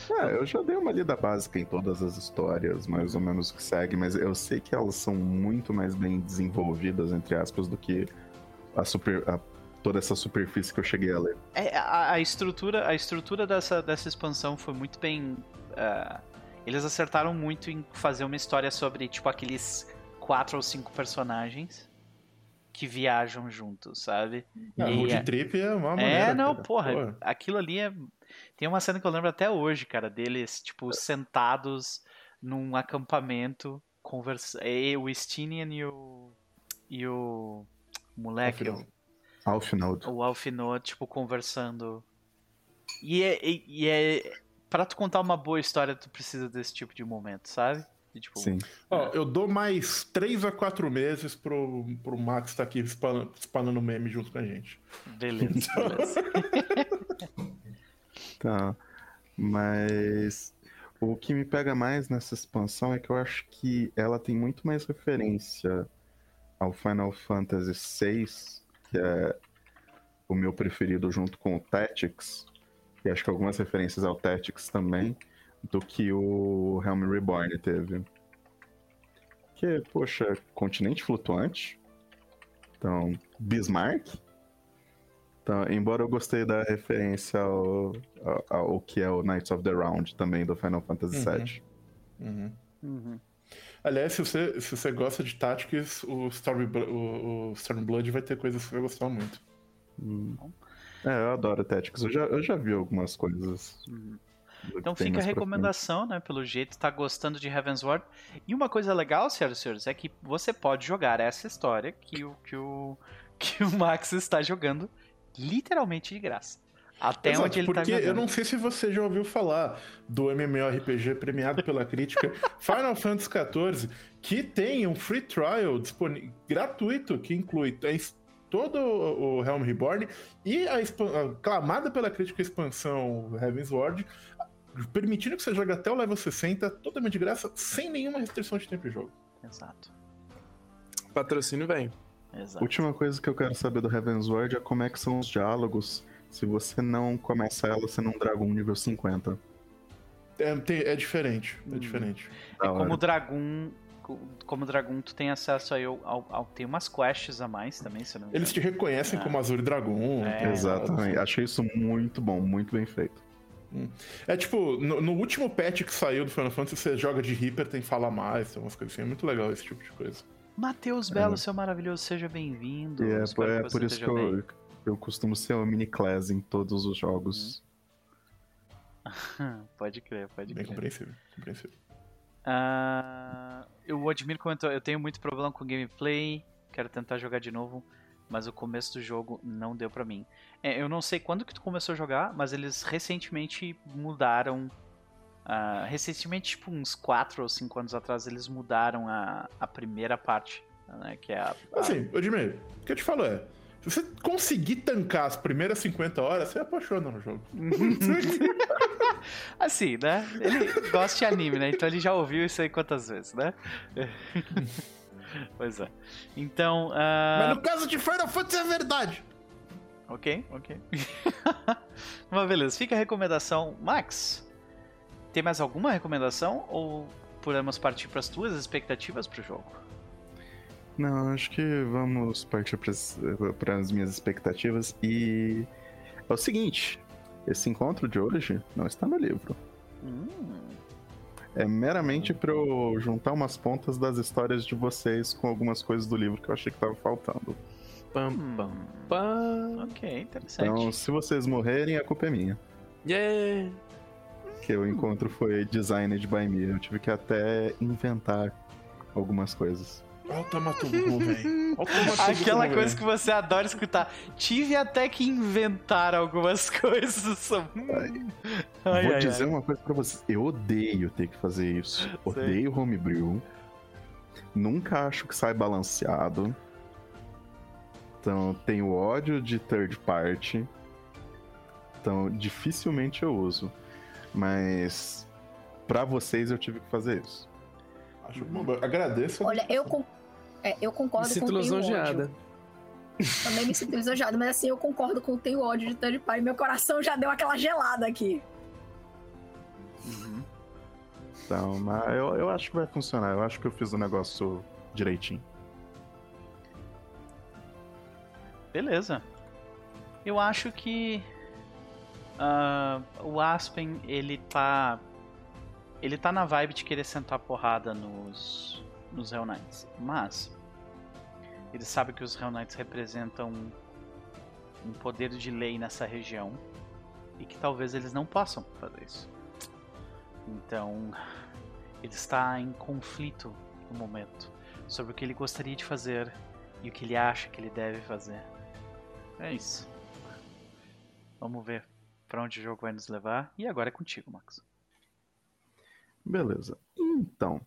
É, eu já dei uma lida básica em todas as histórias, mais ou menos que segue, mas eu sei que elas são muito mais bem desenvolvidas, entre aspas, do que a super, a- toda essa superfície que eu cheguei a ler. É, a, a estrutura, a estrutura dessa, dessa expansão foi muito bem. ah, eles acertaram muito em fazer uma história sobre, tipo, aqueles quatro ou cinco personagens que viajam juntos, sabe? A E road é- trip é uma é, maneira. não, cara. porra, Pô, aquilo ali é. Tem uma cena que eu lembro até hoje, cara, deles, tipo, sentados num acampamento, conversando. O Stinian e o. E o. Moleque, o- Alfinod. o Alfinot, tipo, conversando. E é, e, e é. Pra tu contar uma boa história, tu precisa desse tipo de momento, sabe? E, tipo, Sim. Ó, eu dou mais 3 a 4 meses pro, pro Max estar aqui spam- spamando meme junto com a gente. beleza, beleza. Tá. Mas. O que me pega mais nessa expansão é que eu acho que ela tem muito mais referência ao Final Fantasy VI, que é o meu preferido junto com o Tactics, e acho que algumas referências ao Tactics também, do que o Helm Reborn teve. Que, poxa, continente flutuante. Então, Bismarck. Então, embora eu gostei da referência ao, ao, ao que é o Knights of the Round também do Final Fantasy VII. Uhum. Uhum. Aliás, se você, se você gosta de Tactics, o, Storm, o, o Stormblood vai ter coisas que você vai gostar muito. Hum. É, eu adoro Tactics. Eu já, eu já vi algumas coisas. Uhum. Então fica a recomendação, né? Pelo jeito, tá gostando de Heavensward. E uma coisa legal, senhoras e senhores, é que você pode jogar essa história que o, que o, que o Max está jogando literalmente de graça. Até Exato, onde ele porque tá jogando. eu não sei se você já ouviu falar do MMORPG premiado pela crítica Final Fantasy XIV, que tem um free trial disponível, gratuito, que inclui todo o Helm Reborn e a, a clamada pela crítica expansão Heavensward, permitindo que você jogue até o level 60, totalmente de graça, sem nenhuma restrição de tempo de jogo. Exato. Patrocínio vem. Exato. Última coisa que eu quero saber do Heavensward é como é que são os diálogos se você não começa ela sendo um dragão nível 50. É, tem- é diferente, é Hum. diferente. É como o Dragoon. Como o Dragoon, tu tem acesso aí ao, ao- ao- Tem umas quests a mais também, se não me Eles te reconhecem Ah. como Azul e Dragon. É, Exatamente. Achei isso muito bom, muito bem feito. É tipo, no, no último patch que saiu do Final Fantasy, você joga de Reaper, tem fala mais, tem umas coisas assim. É muito legal esse tipo de coisa. Matheus Belo, seu maravilhoso, seja bem-vindo. E é, é por isso que bem. eu, eu costumo ser o mini class em todos os jogos. pode crer, pode Bem crer. compreensível. compreensível. Ah, o Admir comentou: eu tenho muito problema com gameplay, quero tentar jogar de novo, mas o começo do jogo não deu pra mim. É, eu não sei quando que tu começou a jogar, mas eles recentemente mudaram. Ah, recentemente, tipo uns 4 ou 5 anos atrás, eles mudaram a, a primeira parte, né, que é a, a- Assim, Odmir, o que eu te falo é. Se você conseguir tancar as primeiras 50 horas, você apaixona no jogo. Assim, né? Ele gosta de anime, né? Então ele já ouviu isso aí quantas vezes, né? pois é. Então. ah, Mas no caso de Final Fantasy é verdade. Ok, ok. Mas beleza, fica a recomendação. Max, tem mais alguma recomendação? Ou podemos partir para as tuas expectativas pro jogo? Não, acho que vamos partir para as minhas expectativas. E é o seguinte: esse encontro de hoje não está no livro. Hum, É meramente para eu juntar umas pontas das histórias de vocês com algumas coisas do livro que eu achei que tava faltando. Pam, hum, pam, pam. ok, interessante. Então, se vocês morrerem, a culpa é minha. Yeah! Que o encontro foi designed by me. Eu tive que até inventar algumas coisas. Olha o Tamatubu, velho. Olha o Tamatubu, Aquela coisa que você adora escutar. Tive até que inventar algumas coisas. Hum. Ai, Vou ai, dizer ai. uma coisa pra vocês. Eu odeio ter que fazer isso. Odeio homebrew. Nunca acho que sai balanceado. Então, tenho ódio de third party. Então, dificilmente eu uso. Mas, pra vocês, eu tive que fazer isso. Acho bom. Agradeço. Olha, eu, con- é, eu Me concordo com sinto o Tenho lisonjeada. ódio. Também me sinto lisonjeada, mas assim, eu concordo com o Tenho ódio de Third Party. Meu coração já deu aquela gelada aqui. Uhum. Então, mas eu, eu acho que vai funcionar. Eu acho que eu fiz o negócio direitinho. Beleza. Eu acho que ah, o Aspen ele tá ele tá na vibe de querer sentar porrada nos nos Hell Knights, mas ele sabe que os Hell Knights representam um poder de lei nessa região e que talvez eles não possam fazer isso. Então, ele está em conflito no momento sobre o que ele gostaria de fazer e o que ele acha que ele deve fazer. É isso. Vamos ver pra onde o jogo vai nos levar. E agora é contigo, Max. Beleza. Então,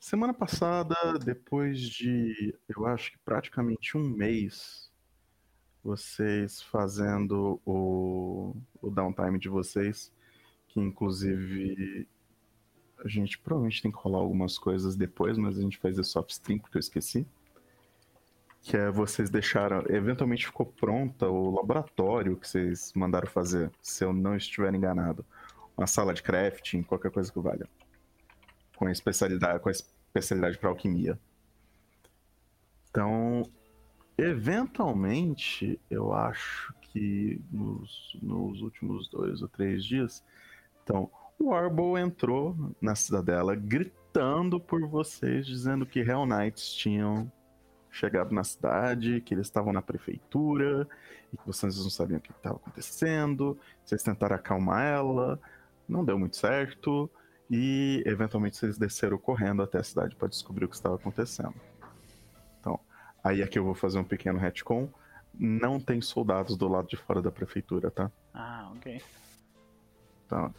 semana passada, depois de, eu acho que praticamente um mês, vocês fazendo o, o downtime de vocês, que inclusive a gente provavelmente tem que rolar algumas coisas depois, mas a gente faz isso off-stream porque eu esqueci. Que é vocês deixaram. Eventualmente ficou pronta o laboratório que vocês mandaram fazer, se eu não estiver enganado. Uma sala de crafting, qualquer coisa que valha. Com especialidade, com a especialidade para alquimia. Então, eventualmente, eu acho que nos, nos últimos dois ou três dias, então, o Warble entrou na cidadela gritando por vocês, dizendo que Hell Knights tinham chegado na cidade, que eles estavam na prefeitura e que vocês não sabiam o que estava acontecendo. Vocês tentaram acalmar ela, não deu muito certo e eventualmente vocês desceram correndo até a cidade para descobrir o que estava acontecendo. Então, aí aqui eu vou fazer um pequeno retcon. Não tem soldados do lado de fora da prefeitura, tá? Ah, ok. Então,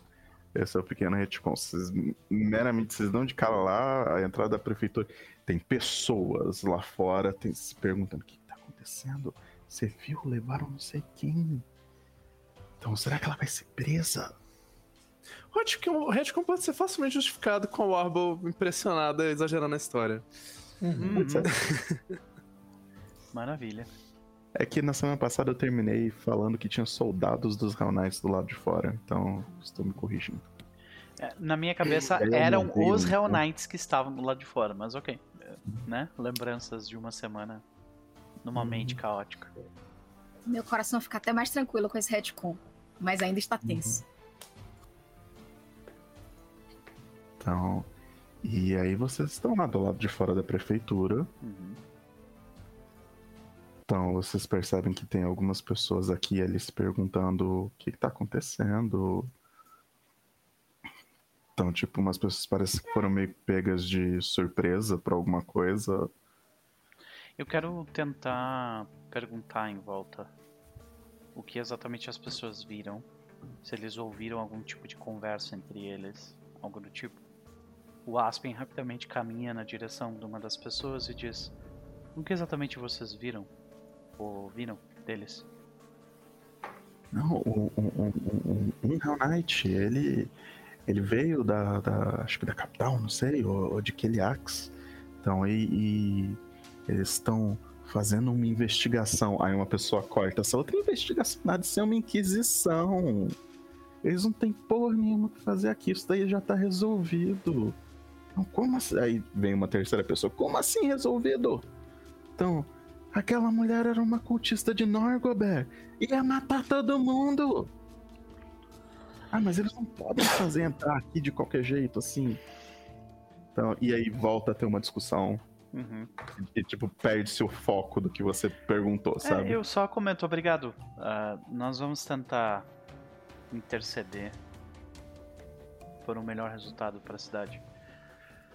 esse é o pequeno retcon. Vocês, meramente, vocês dão de cara lá, a entrada da prefeitura. Tem pessoas lá fora tem, se perguntando: o que está acontecendo? Você viu? Levaram não sei quem. Então, será que ela vai ser presa? O retcon pode ser facilmente justificado com o Warble impressionada, exagerando a história. Uhum. Uhum. Maravilha. É que na semana passada eu terminei falando que tinha soldados dos Hell Knights do lado de fora, então estou me corrigindo. É, na minha cabeça eram os Hell Knights que estavam do lado de fora, mas ok. Né? Lembranças de uma semana numa uhum. mente caótica. Meu coração fica até mais tranquilo com esse retcon, mas ainda está tenso. Uhum. Então, e aí vocês estão lá do lado de fora da prefeitura. Uhum. Então vocês percebem que tem algumas pessoas aqui ali se perguntando o que está acontecendo. Então, tipo, umas pessoas parecem que foram meio pegas de surpresa por alguma coisa. Eu quero tentar perguntar em volta o que exatamente as pessoas viram. Se eles ouviram algum tipo de conversa entre eles, algo do tipo. O Aspen rapidamente caminha na direção de uma das pessoas e diz: O que exatamente vocês viram? ouviram deles? Não, um, um, um, um Hell Knight, ele, ele veio da, da, acho que da capital, não sei, ou, ou de Keliax. Então, e, e eles estão fazendo uma investigação. Aí uma pessoa corta essa outra investigação, nada de ser uma inquisição. Eles não têm porra nenhuma que fazer aqui, isso daí já tá resolvido. Então, como assim? Aí vem uma terceira pessoa, como assim resolvido? Então, Aquela mulher era uma cultista de Norgobert. Ia matar todo mundo. Ah, mas eles não podem fazer entrar aqui de qualquer jeito, assim. Então, e aí volta a ter uma discussão. Uhum. E, tipo, perde-se o foco do que você perguntou, é, sabe? É, eu só comento, obrigado. Uh, nós vamos tentar interceder por um melhor resultado para a cidade.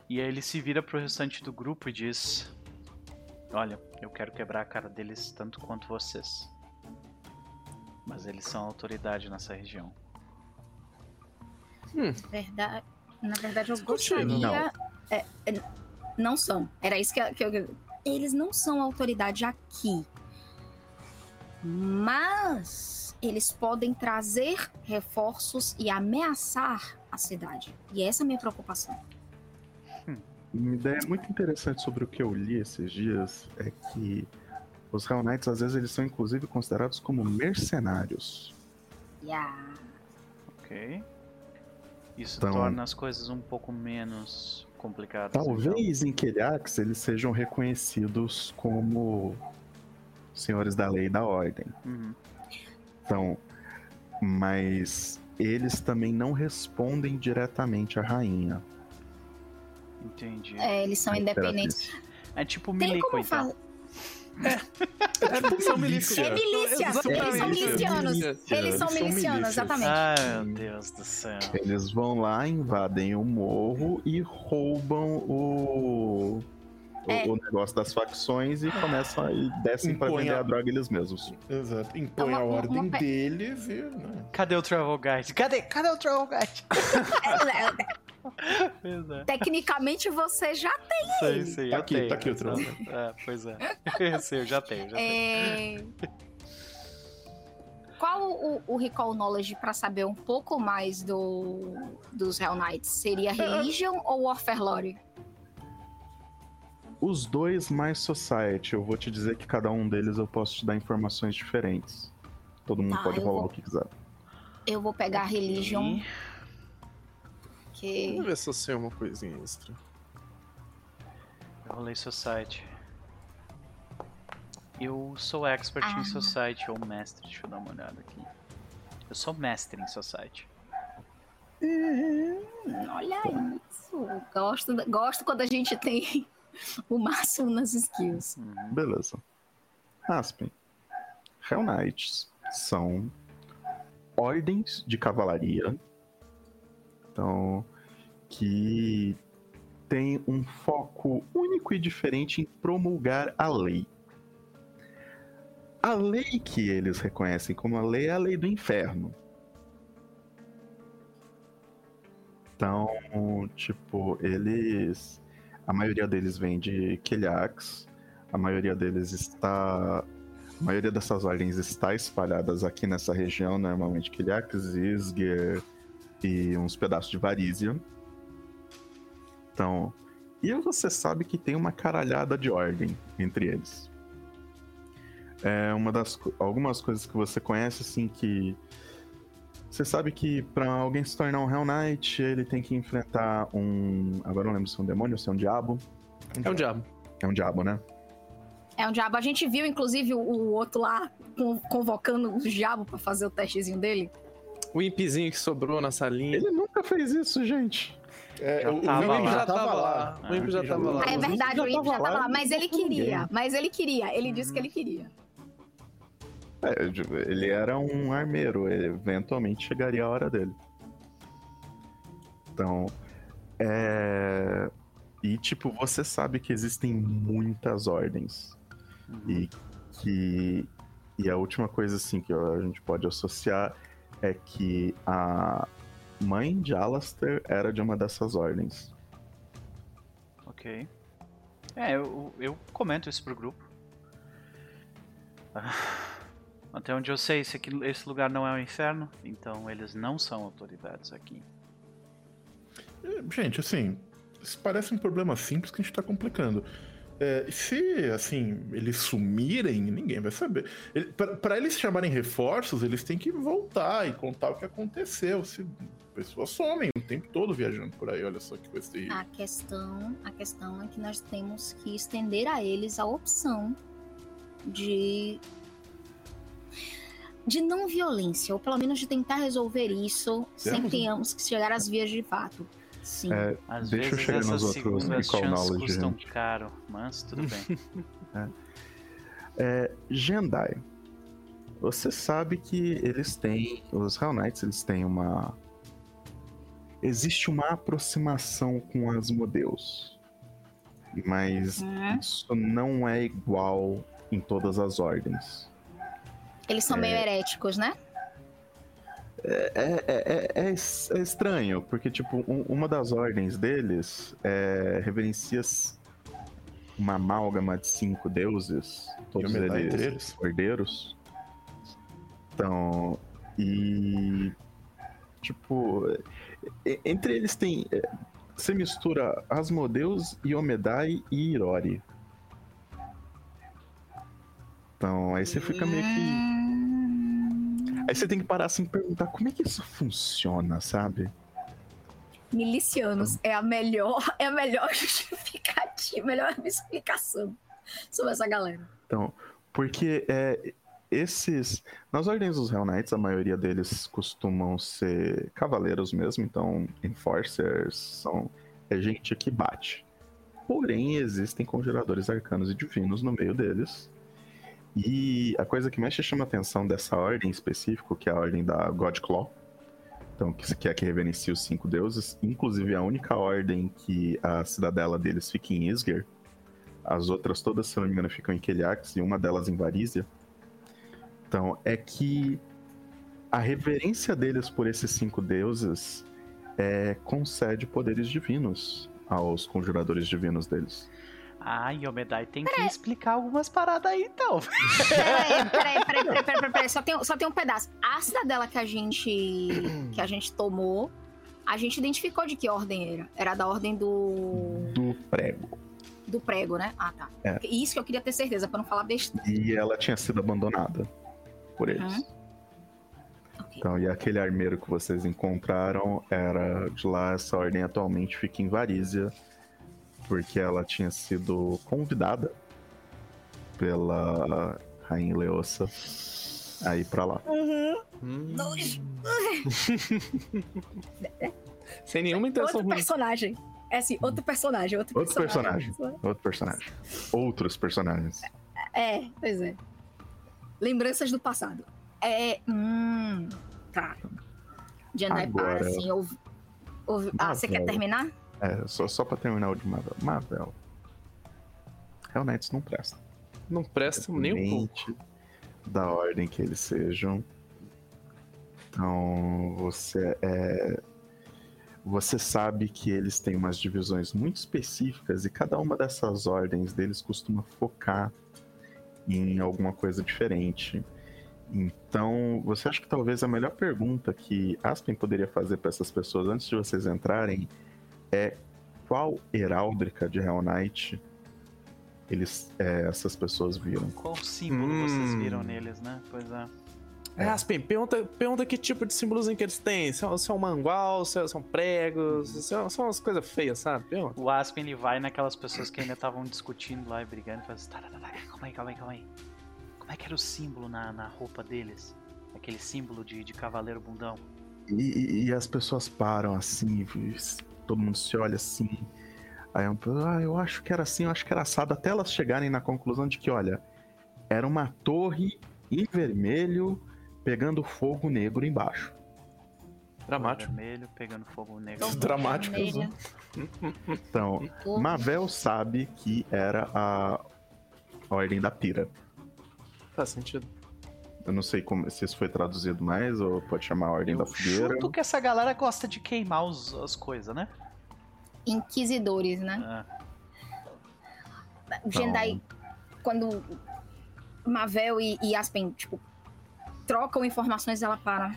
E aí ele se vira pro restante do grupo e diz: Olha, eu quero quebrar a cara deles tanto quanto vocês. Mas eles são autoridade nessa região. Hum. Verdade. Na verdade, eu gostaria. Não. É, é, não são. Era isso que, que eu. Eles não são autoridade aqui. Mas eles podem trazer reforços e ameaçar a cidade. E essa é a minha preocupação. Uma ideia muito interessante sobre o que eu li esses dias é que os Hell Knights, às vezes, eles são inclusive considerados como mercenários. Yeah. Ok. Isso então, torna as coisas um pouco menos complicadas. Talvez então. em Keliax eles sejam reconhecidos como senhores da lei e da ordem. Uhum. Então, mas eles também não respondem diretamente à rainha. Entendi. É, eles são independentes. É tipo milico, então. É. É, tipo, são milícia. É milícia. Eles são milicianos. Eles são milicianos, exatamente. Ai, meu Deus do céu. Eles vão lá, invadem o morro e roubam o. É. O, negócio das facções e começam a descem pra vender a... a droga eles mesmos. Exato. Impõe a ordem uma... deles e. Né? Cadê o Travel Guide? Cadê? Cadê o Travel Guide? é. Tecnicamente você já tem sei, ele. Sei, tá aqui, tenho. tá aqui o troço. É, pois é. Eu sei, eu já tenho, já é... Qual o, o Recall Knowledge pra saber um pouco mais do, dos Hell Knights? Seria Religion ou Warfare Lore? Os dois mais Society, eu vou te dizer que cada um deles eu posso te dar informações diferentes. Todo mundo Tá, pode rolar vou- o que quiser. Eu vou pegar Religion, E- Vamos ver se eu sei uma coisinha extra. Eu rolei Society. Eu sou expert Ah. em Society ou mestre. Deixa eu dar uma olhada aqui. Eu sou mestre em Society. Hum, olha isso. Gosto, gosto quando a gente tem o máximo nas skills. Uhum. Beleza. Aspen. Hell Knights são ordens de cavalaria. Então, que tem um foco único e diferente em promulgar a lei. A lei que eles reconhecem como a lei é a lei do inferno. Então, tipo, eles. A maioria deles vem de Keliax. A maioria deles está. A maioria dessas ordens está espalhadas aqui nessa região, normalmente Keliax, Isger e uns pedaços de Varizia. Então. E você sabe que tem uma caralhada de ordem entre eles. É uma das algumas coisas que você conhece assim que você sabe que pra alguém se tornar um Hell Knight, ele tem que enfrentar um, agora eu não lembro se é um demônio ou se é um diabo. É um diabo. É um diabo, né? É um diabo. A gente viu, inclusive, o, outro lá con- convocando o diabo pra fazer o testezinho dele. O impzinho que sobrou na salinha. Ele nunca fez isso, gente. É, Já o, o tava Imp já tava lá. O Imp já tava lá. Ah, é verdade, o Imp já tava tava lá Mas ele queria. ninguém. Mas ele queria. Ele disse que ele queria. É, ele era um armeiro, ele eventualmente chegaria a hora dele. Então, é... E, tipo, você sabe que existem muitas ordens. E que. E a última coisa, assim, que a gente pode associar é que a mãe de Alastair era de uma dessas ordens. Ok. É, eu, eu comento isso pro grupo. Ah, Até onde eu sei, esse, aqui, esse lugar não é um inferno, então eles não são autoridades aqui. É, Gente, assim, isso parece um problema simples que a gente tá complicando. É, se, assim, eles sumirem, ninguém vai saber. Ele, pra eles chamarem reforços, eles têm que voltar e contar o que aconteceu. Se pessoas somem o tempo todo viajando por aí, olha só que coisa terrível. A questão, a questão é que nós temos que estender a eles a opção de de não violência, ou pelo menos de tentar resolver isso sem Temos, né? tenhamos que chegar às vias de fato. Sim. É, Às Deixa eu chegar nos outros chances knowledge, custam gente. caro, mas tudo bem. É, Jendai. Você sabe que eles têm. Os Hell Knights, eles têm uma. Existe uma aproximação com Asmodeus. Mas Uhum. isso não é igual em todas as ordens. Eles são meio heréticos, né? É, é, é- é es- é estranho, porque, tipo, um- uma das ordens deles é, reverencia uma amálgama de cinco deuses, todos eles eles. herdeiros. Então, e. Tipo, e- entre eles tem. é, Você mistura Asmodeus, Yomedai e Irori. Então, aí você fica meio que. Aí você tem que parar assim e perguntar como é que isso funciona, sabe? Milicianos é a melhor, é a melhor justificativa, melhor explicação sobre essa galera. Então, porque é, esses. Nas ordens dos Hell Knights, a maioria deles costumam ser cavaleiros mesmo, então Enforcers são. É gente que bate. Porém, existem congeladores arcanos e divinos no meio deles. E a coisa que mais chama a atenção dessa ordem em específico, que é a ordem da Godclaw, então, que é que reverencia os cinco deuses, inclusive a única ordem que a cidadela deles fica em Isger, as outras todas, se não me engano, ficam em Keliax e uma delas em Varizia. Então, é que a reverência deles por esses cinco deuses é, concede poderes divinos aos conjuradores divinos deles. Ah, Yomedai tem que explicar algumas paradas aí, então. Peraí, peraí, peraí, peraí, peraí, peraí, Só tem, só tem um pedaço. A cidadela que a gente. que a gente tomou, a gente identificou de que ordem era. Era da ordem do. Do prego. do prego, né? Ah, tá. É. Isso que eu queria ter certeza, pra não falar besteira. E ela tinha sido abandonada por eles. Uhum. Então, e aquele armeiro que vocês encontraram era de lá, essa ordem atualmente fica em Varízia, porque ela tinha sido convidada pela Rainha Leossa a ir pra lá. Hum. Nojo. Sem nenhuma intenção Outro ruim. personagem. É assim, outro personagem, outro, Outro personagem. Outro personagem. Outros personagens. É, pois é. Lembranças do passado. É. Hum. Tá. Jandai Agora- para assim, ouve. ouve- Ah, você quer terminar? É, só, só pra terminar o de Marvel. Marvel. Hell Knights não presta. Não presta nem um pouco. Da ordem que eles sejam. Então, você é. Você sabe que eles têm umas divisões muito específicas e cada uma dessas ordens deles costuma focar em alguma coisa diferente. Então, você acha que talvez a melhor pergunta que Aspen poderia fazer para essas pessoas antes de vocês entrarem é qual heráldica de Hell Knight eles, é, essas pessoas viram? Qual símbolo vocês Hum. viram neles, né? Pois é. É, Aspen, pergunta, pergunta que tipo de símbolozinho que eles têm. Se é, se é um mangual, se é- são pregos, se é- são umas coisas feias, sabe? Pergunta. O Aspen ele vai naquelas pessoas que ainda estavam discutindo lá e brigando e fala assim: tá, tá, tá, calma aí, calma aí, calma aí. Como é que era o símbolo na, na roupa deles? Aquele símbolo de, de cavaleiro bundão. E, e- e as pessoas param assim, e todo mundo se olha assim. Aí um, ah, eu acho que era assim, eu acho que era assado, até elas chegarem na conclusão de que, olha, era uma torre em vermelho pegando fogo negro embaixo. Dramático. Vermelho pegando fogo negro. Então, vermelha, né? Então. Mavel sabe que era a Ordem da Pira. Faz sentido. Eu não sei como, se isso foi traduzido mais, ou pode chamar Ordem da Eu Fogueira. chuto que essa galera gosta de queimar os- as coisas, né? Inquisidores, né? O Jendai, quando Mavel e, e Aspen, tipo, trocam informações, ela para.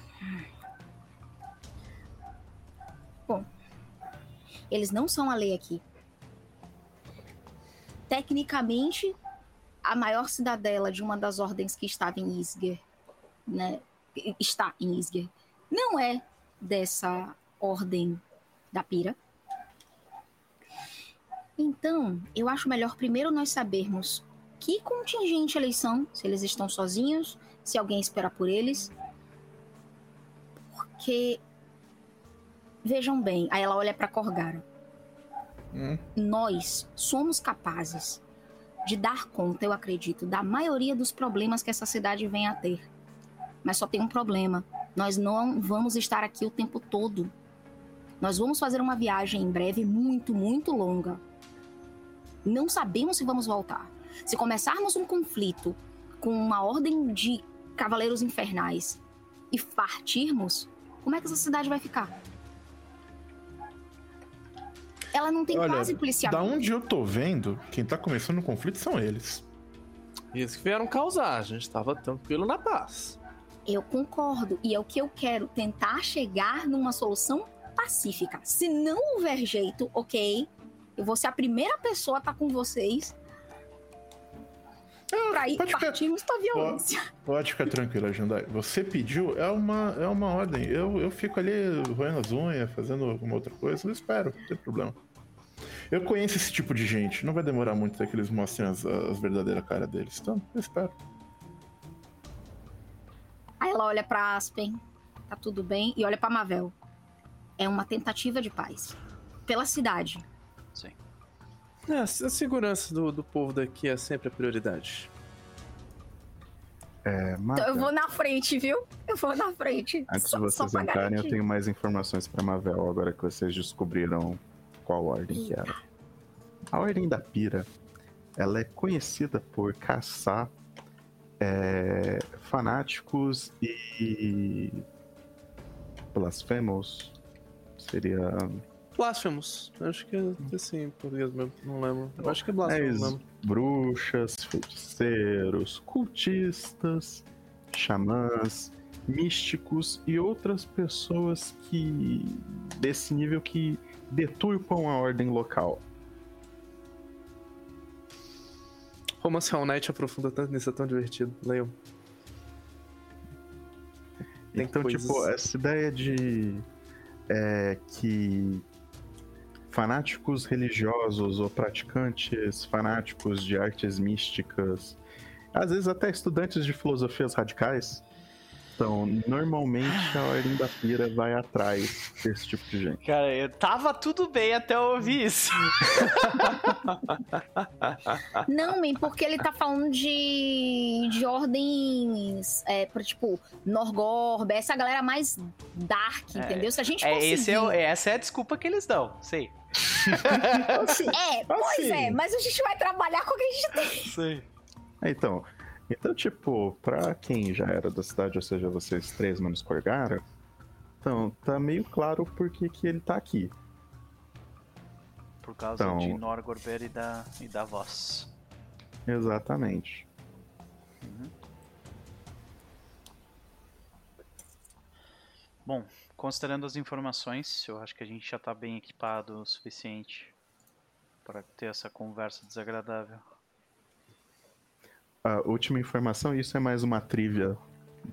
Bom, eles não são a lei aqui. Tecnicamente, a maior cidadela de uma das ordens que estava em Isger, né? Está em Isger, não é dessa ordem da Pira. Então, eu acho melhor primeiro nós sabermos que contingente eles são, se eles estão sozinhos, se alguém espera por eles. Porque. Vejam bem, aí ela olha para Corgara. Hum. Nós somos capazes de dar conta, eu acredito, da maioria dos problemas que essa cidade vem a ter. Mas só tem um problema. Nós não vamos estar aqui o tempo todo. Nós vamos fazer uma viagem em breve muito, muito longa. Não sabemos se vamos voltar. Se começarmos um conflito com uma ordem de cavaleiros infernais e partirmos, como é que essa cidade vai ficar? Ela não tem Olha, quase Da policiamento. onde eu tô vendo, quem tá começando o conflito são eles. Eles que vieram causar, a gente tava tranquilo na paz. Eu concordo. E é o que eu quero, tentar chegar numa solução pacífica. Se não houver jeito, ok, eu vou ser a primeira pessoa a estar com vocês pra ir pode ficar- da violência. Pode ficar tranquila, Jandai. Você pediu, é uma, é uma ordem. Eu, eu fico ali roendo as unhas, fazendo alguma outra coisa, eu espero, não tem problema. Eu conheço esse tipo de gente, não vai demorar muito até que eles mostrem as, as verdadeiras caras deles. Então, eu espero. Aí ela olha pra Aspen, tá tudo bem, e olha pra Mavel. É uma tentativa de paz. Pela cidade. sim. É, a segurança do, do povo daqui é sempre a prioridade. É, Então Mavel, eu vou na frente, viu? Eu vou na frente. Antes Só- de vocês entrarem, eu garantir. tenho mais informações pra Mavel, agora que vocês descobriram qual ordem que era. A Ordem da Pira, ela é conhecida por caçar é, fanáticos e blasfemos, seria Blasphemous. Acho que é assim, em português mesmo. Não lembro. Eu acho que é Blasphemous mesmo. bruxas, feiticeiros, cultistas, xamãs, místicos e outras pessoas que desse nível que deturpam a ordem local. Romance All Night aprofunda tanto nisso, é tão divertido. Leiam. Tem então, coisas- tipo, essa ideia de é, que fanáticos religiosos ou praticantes fanáticos de artes místicas, às vezes até estudantes de filosofias radicais, então normalmente a Ordem da Pira vai atrás desse tipo de gente. Cara, eu tava tudo bem até eu ouvir isso. Não, man, porque ele tá falando de, de ordens, é, pra, tipo, Norgorb, essa galera mais dark, É, entendeu? Se a gente É, conseguir... esse é, o- essa é a desculpa que eles dão, sei. É, pois Assim. é, mas a gente vai trabalhar com o que a gente tem. Sei. É, Então, então, tipo, pra quem já era da cidade, ou seja, vocês três menos Corgara, então, tá meio claro por que que ele tá aqui. Por causa Então- de Norgorber e da, e da voz. Exatamente. Bom, considerando as informações, eu acho que a gente já tá bem equipado o suficiente para ter essa conversa desagradável. A última informação, isso é mais uma trivia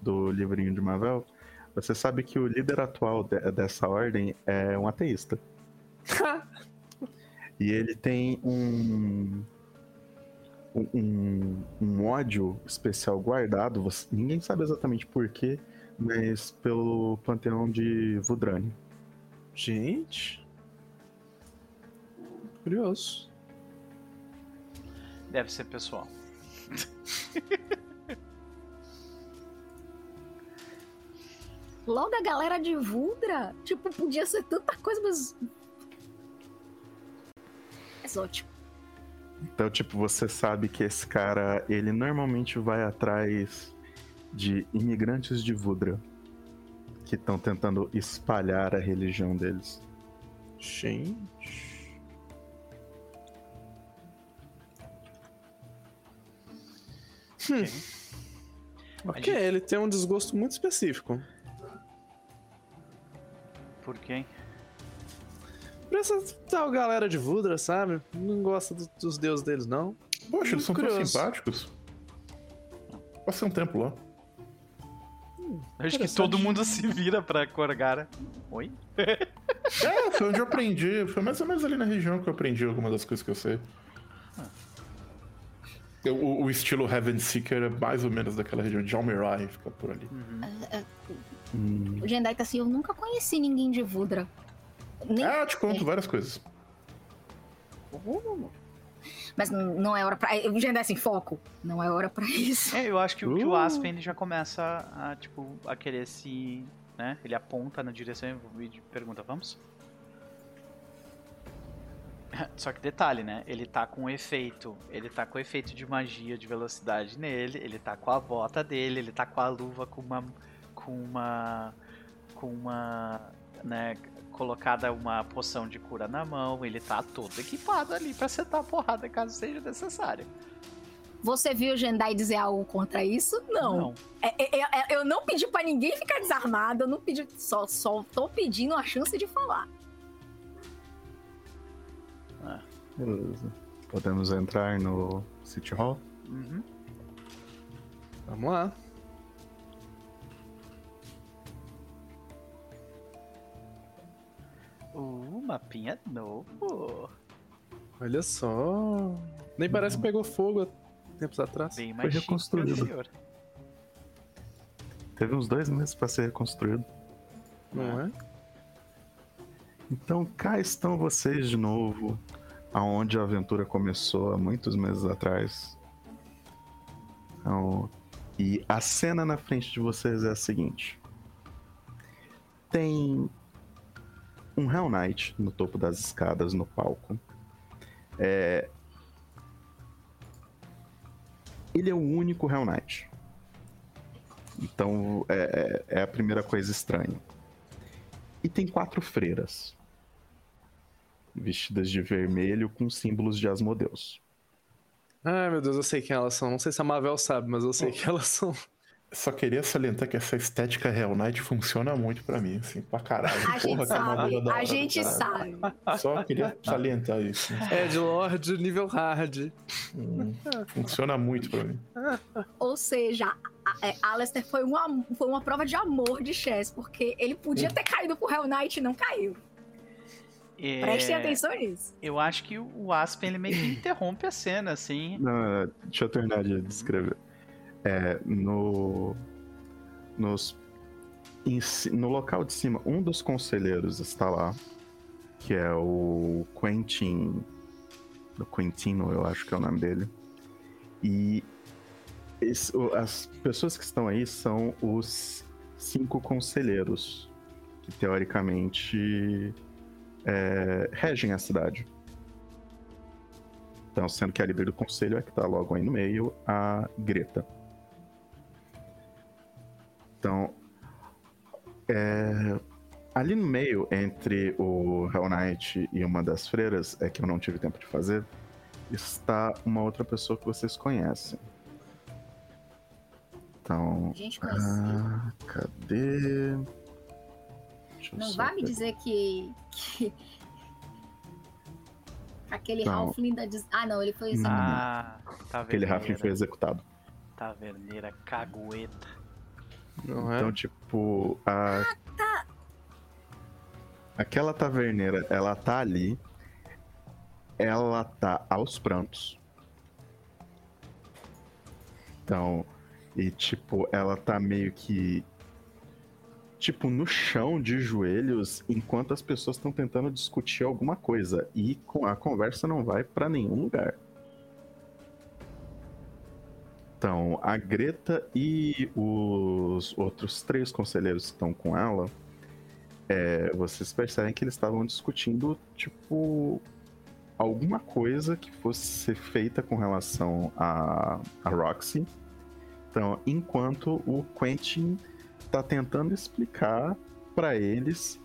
do livrinho de Mavel. Você sabe que o líder atual de- dessa ordem é um ateísta. e ele tem um, um, um ódio especial guardado, você- ninguém sabe exatamente porquê, mas pelo panteão de Vudrani. Gente. Curioso. Deve ser pessoal. Logo a galera de Vuldra, tipo, podia ser tanta coisa, mas... Exótico. Então, tipo, você sabe que esse cara, ele normalmente vai atrás de imigrantes de Vudra que estão tentando espalhar a religião deles. Gente. Hum. Ok, ele tem um desgosto muito específico. Por quem? Pra essa tal galera de Vudra, sabe? Não gosta do- dos deuses deles, não. Poxa, eles são tão Curioso. simpáticos. Passei um tempo lá. Acho que todo mundo se vira pra Corgara. Oi? É, foi onde eu aprendi. Foi mais ou menos ali na região que eu aprendi algumas das coisas que eu sei. Eu- O, o estilo Heaven Seeker é mais ou menos daquela região de Almirai, fica por ali. Hum, O Jendai tá assim, eu nunca conheci ninguém de Vudra. Nem... Ah, eu te conto várias coisas. Mas não é hora pra... O Jendai assim, foco. Não é hora pra isso. É, eu acho que, o- que o Uh. Aspen ele já começa a, tipo, a querer se. né? Ele aponta na direção e pergunta, vamos? Só que detalhe, né? Ele tá com efeito. Ele tá com efeito de magia de velocidade nele. Ele tá com a bota dele. Ele tá com a luva com uma. Com uma. Com uma. Né? Colocada uma poção de cura na mão. Ele tá todo equipado ali pra sentar a porrada caso seja necessário. Você viu o Jendai dizer algo contra isso? Não. É- é- é- eu não pedi pra ninguém ficar desarmado. Eu não pedi... Só, só tô pedindo a chance de falar. beleza. Podemos entrar no City Hall? Uhum. Vamos lá. Uh, mapinha novo. Olha só. Nem parece que pegou fogo há tempos atrás. Bem mais o reconstruído. Teve uns dois meses para ser reconstruído. Não é? Então cá estão vocês de novo, aonde a aventura começou há muitos meses atrás. Então, e a cena na frente de vocês é a seguinte: tem um Hell Knight no topo das escadas no palco. É... Ele é o único Hell Knight. Então é, é- é a primeira coisa estranha. E tem quatro freiras. vestidas de vermelho com símbolos de Asmodeus. Ai, meu Deus, eu sei quem elas são. Não sei se a Mavel sabe, mas eu sei que elas são. Só queria salientar que essa estética Real Knight funciona muito pra mim, assim, pra caralho. A gente que sabe, a hora gente caralho. sabe. Só queria salientar isso. É de Lorde nível hard. Hum, funciona muito pra mim. Ou seja, a, é, Alistair foi uma, foi uma prova de amor de Chess, porque ele podia ter caído pro Hell Knight e não caiu. É, Prestem atenção nisso. Eu acho que o Aspen ele meio que interrompe a cena, assim. Não, não, deixa eu terminar de descrever. É, no, nos, em no local de cima, um dos conselheiros está lá, que é o Quentin. O Quentino, eu acho que é o nome dele. E esse- as pessoas que estão aí são os cinco conselheiros, que teoricamente é, regem a cidade. Então, sendo que a líder do conselho é que tá logo aí no meio, a Greta. Então, é, ali no meio, entre o Hell Knight e uma das freiras, é que eu não tive tempo de fazer, está uma outra pessoa que vocês conhecem. Então, A gente ah, cadê? Deixa não vai me dizer que. que... Aquele. Halfling da. des- Ah, não, ele foi executado. Ah, Aquele Rafin foi executado. Taverneira cagueta. Não é? Então, tipo, a. Aquela taverneira, ela tá ali. Ela tá aos prantos. Então, e tipo, ela tá meio que. Tipo, no chão de joelhos, enquanto as pessoas estão tentando discutir alguma coisa. E a conversa não vai pra nenhum lugar. Então, a Greta e os outros três conselheiros que estão com ela, é, vocês percebem que eles estavam discutindo, tipo, alguma coisa que fosse ser feita com relação a, a Roxy. Então, enquanto o Quentin tá tentando explicar para eles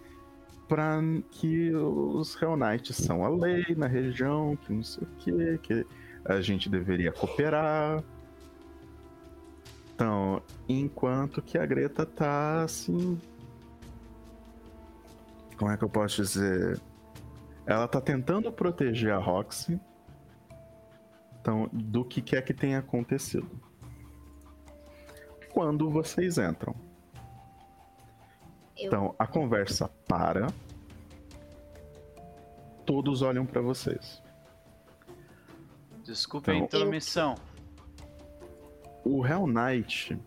para que os Hell Knights são a lei na região, que não sei o que, que a gente deveria cooperar. Então, enquanto que a Greta tá assim. Como é que eu posso dizer? Ela tá tentando proteger a Roxy. Então, do que quer que tenha acontecido. Quando vocês entram. Eu- Então, a conversa para. Todos olham pra vocês. Desculpa a Então- intromissão. O Hell Knight,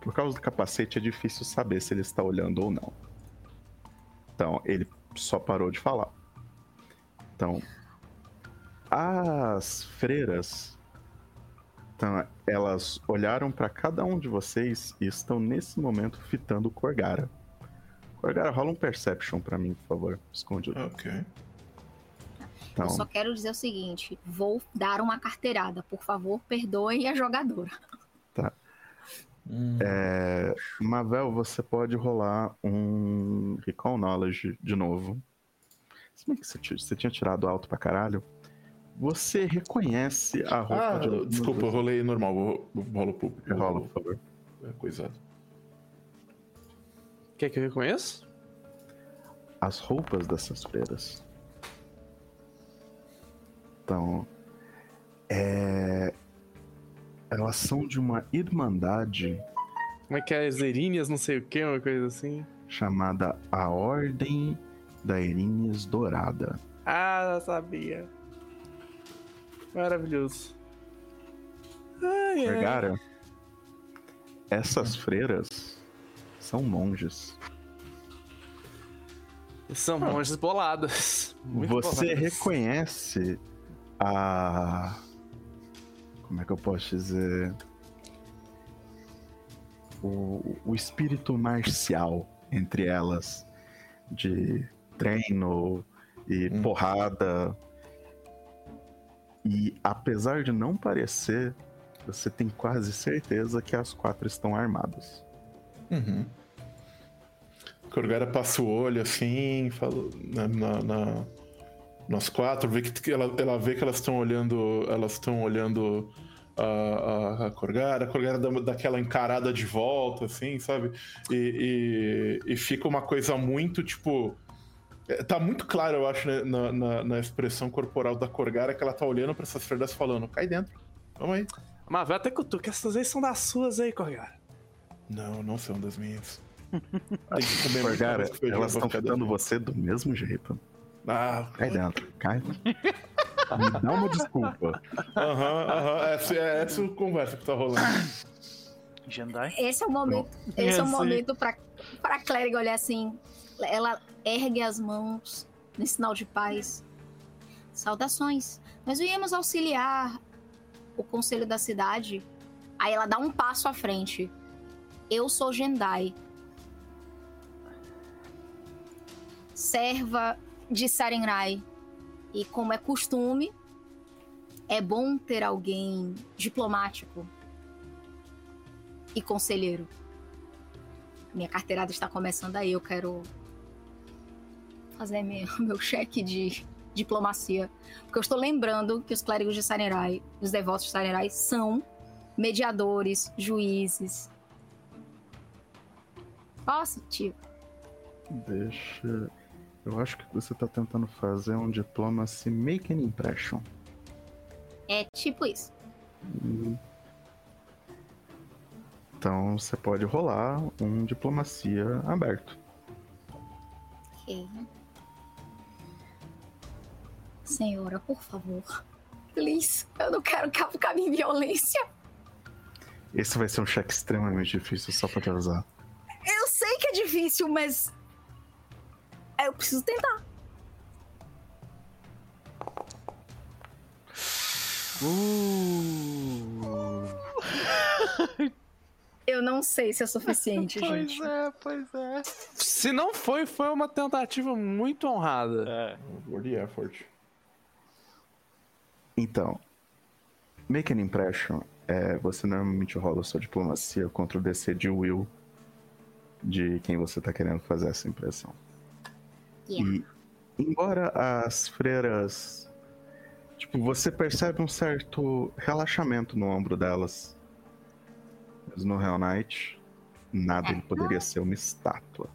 por causa do capacete, é difícil saber se ele está olhando ou não. Então, ele só parou de falar. Então, as freiras, então, elas olharam para cada um de vocês e estão nesse momento fitando o Corgara. Corgara, rola um Perception pra mim, por favor, escondido. Ok. Então, Eu só quero dizer o seguinte: vou dar uma carteirada. Por favor, perdoem a jogadora. Hum, É, Mavel, você pode rolar um Recall Knowledge de novo. Se bem que você, você tinha tirado alto pra caralho. Você reconhece a roupa Ah, de. desculpa, eu rolei normal, vou, vou rolo público. Rola, por favor. É, coisado. Quer que eu reconheça? As roupas dessas freiras. Então. É... Elas são de uma irmandade Como é que é? Zerinhas, não sei o que, uma coisa assim. chamada A Ordem da Erinhas Dourada. Ah, sabia. Maravilhoso. Ai, ai. Vergara, essas freiras são monges. São monges boladas. Muito Você boladas. reconhece a. Como é que eu posso dizer? O, o espírito marcial entre elas, de treino e Hum. porrada. E apesar de não parecer, você tem quase certeza que as quatro estão armadas. Uhum. Corgara passa o olho assim, fala na, na, na, nós quatro, vê que ela, ela vê que elas estão olhando. Elas estão olhando a, a, a Corgara, a Corgara dá daquela encarada de volta, assim, sabe? E, e, e fica uma coisa muito, tipo. é, Tá muito claro, eu acho, né, na, na, na expressão corporal da Corgara que ela tá olhando pra essas fredas falando, cai dentro. Vamos aí. Mas vai até que essas aí são das suas aí, Corgara. Não, não são das minhas. Tem que comer muito Corgara, elas estão tratando você do mesmo jeito. Ah, Cai dentro, cai. Me dá uma desculpa. aham, aham. Essa é essa a conversa que tá rolando. Jandai? Esse é o momento. Esse é o momento pra, pra clériga olhar assim. Ela ergue as mãos em sinal de paz. Saudações. Nós viemos auxiliar o conselho da cidade. Aí ela dá um passo à frente. Eu sou Jendai. Serva de Sarenrai. E como é costume, é bom ter alguém diplomático e conselheiro. Minha carteirada está começando aí, eu quero fazer meu, meu cheque de diplomacia. Porque eu estou lembrando que os clérigos de Sanerai, os devotos de Sanerai, são mediadores, juízes. Posso, tio? Deixa. Eu acho que você tá tentando fazer um diplomacy make an impression. É tipo isso. Hum. Então você pode rolar um diplomacia aberto. Ok. Senhora, por favor. Please, eu não quero cavucar em violência. Esse vai ser um cheque extremamente difícil, só pra te avisar. Eu sei que é difícil, mas. Eu preciso tentar. Eu não sei se é suficiente, gente. é, pois é. Se não foi, foi uma tentativa muito honrada. É. Word effort. Então, make an impression é você normalmente rola sua diplomacia contra o DC de will de quem você tá querendo fazer essa impressão. Yeah. E embora as freiras. Tipo, você percebe um certo relaxamento no ombro delas. Mas no Hell Knight, nada ele poderia ser uma estátua.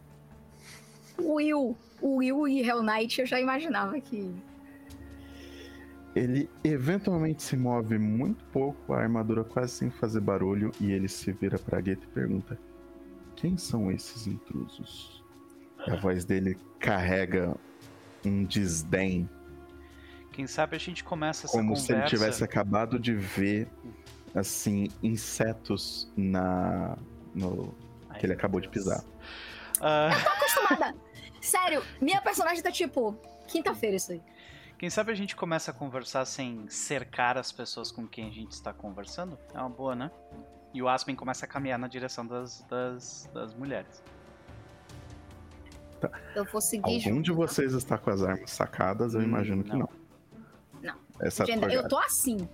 Will. Will e Hell Knight eu já imaginava que. Ele eventualmente se move muito pouco, a armadura quase sem fazer barulho, e ele se vira pra Guetta e pergunta: Quem são esses intrusos? A voz dele carrega um desdém, Quem sabe a gente começa essa como conversa. se ele tivesse acabado de ver, assim, insetos na. no. Ai, que ele acabou de pisar. Ah, Acostumada. Sério, minha personagem tá tipo. Quinta-feira isso aí. quem sabe a gente começa a conversar sem cercar as pessoas com quem a gente está conversando? É uma boa, né? E o Aspen começa a caminhar na direção das, das, das mulheres. Eu vou seguir Algum junto. de vocês está com as armas sacadas? Eu Hum, imagino que não. não. Não. Eu tô assim.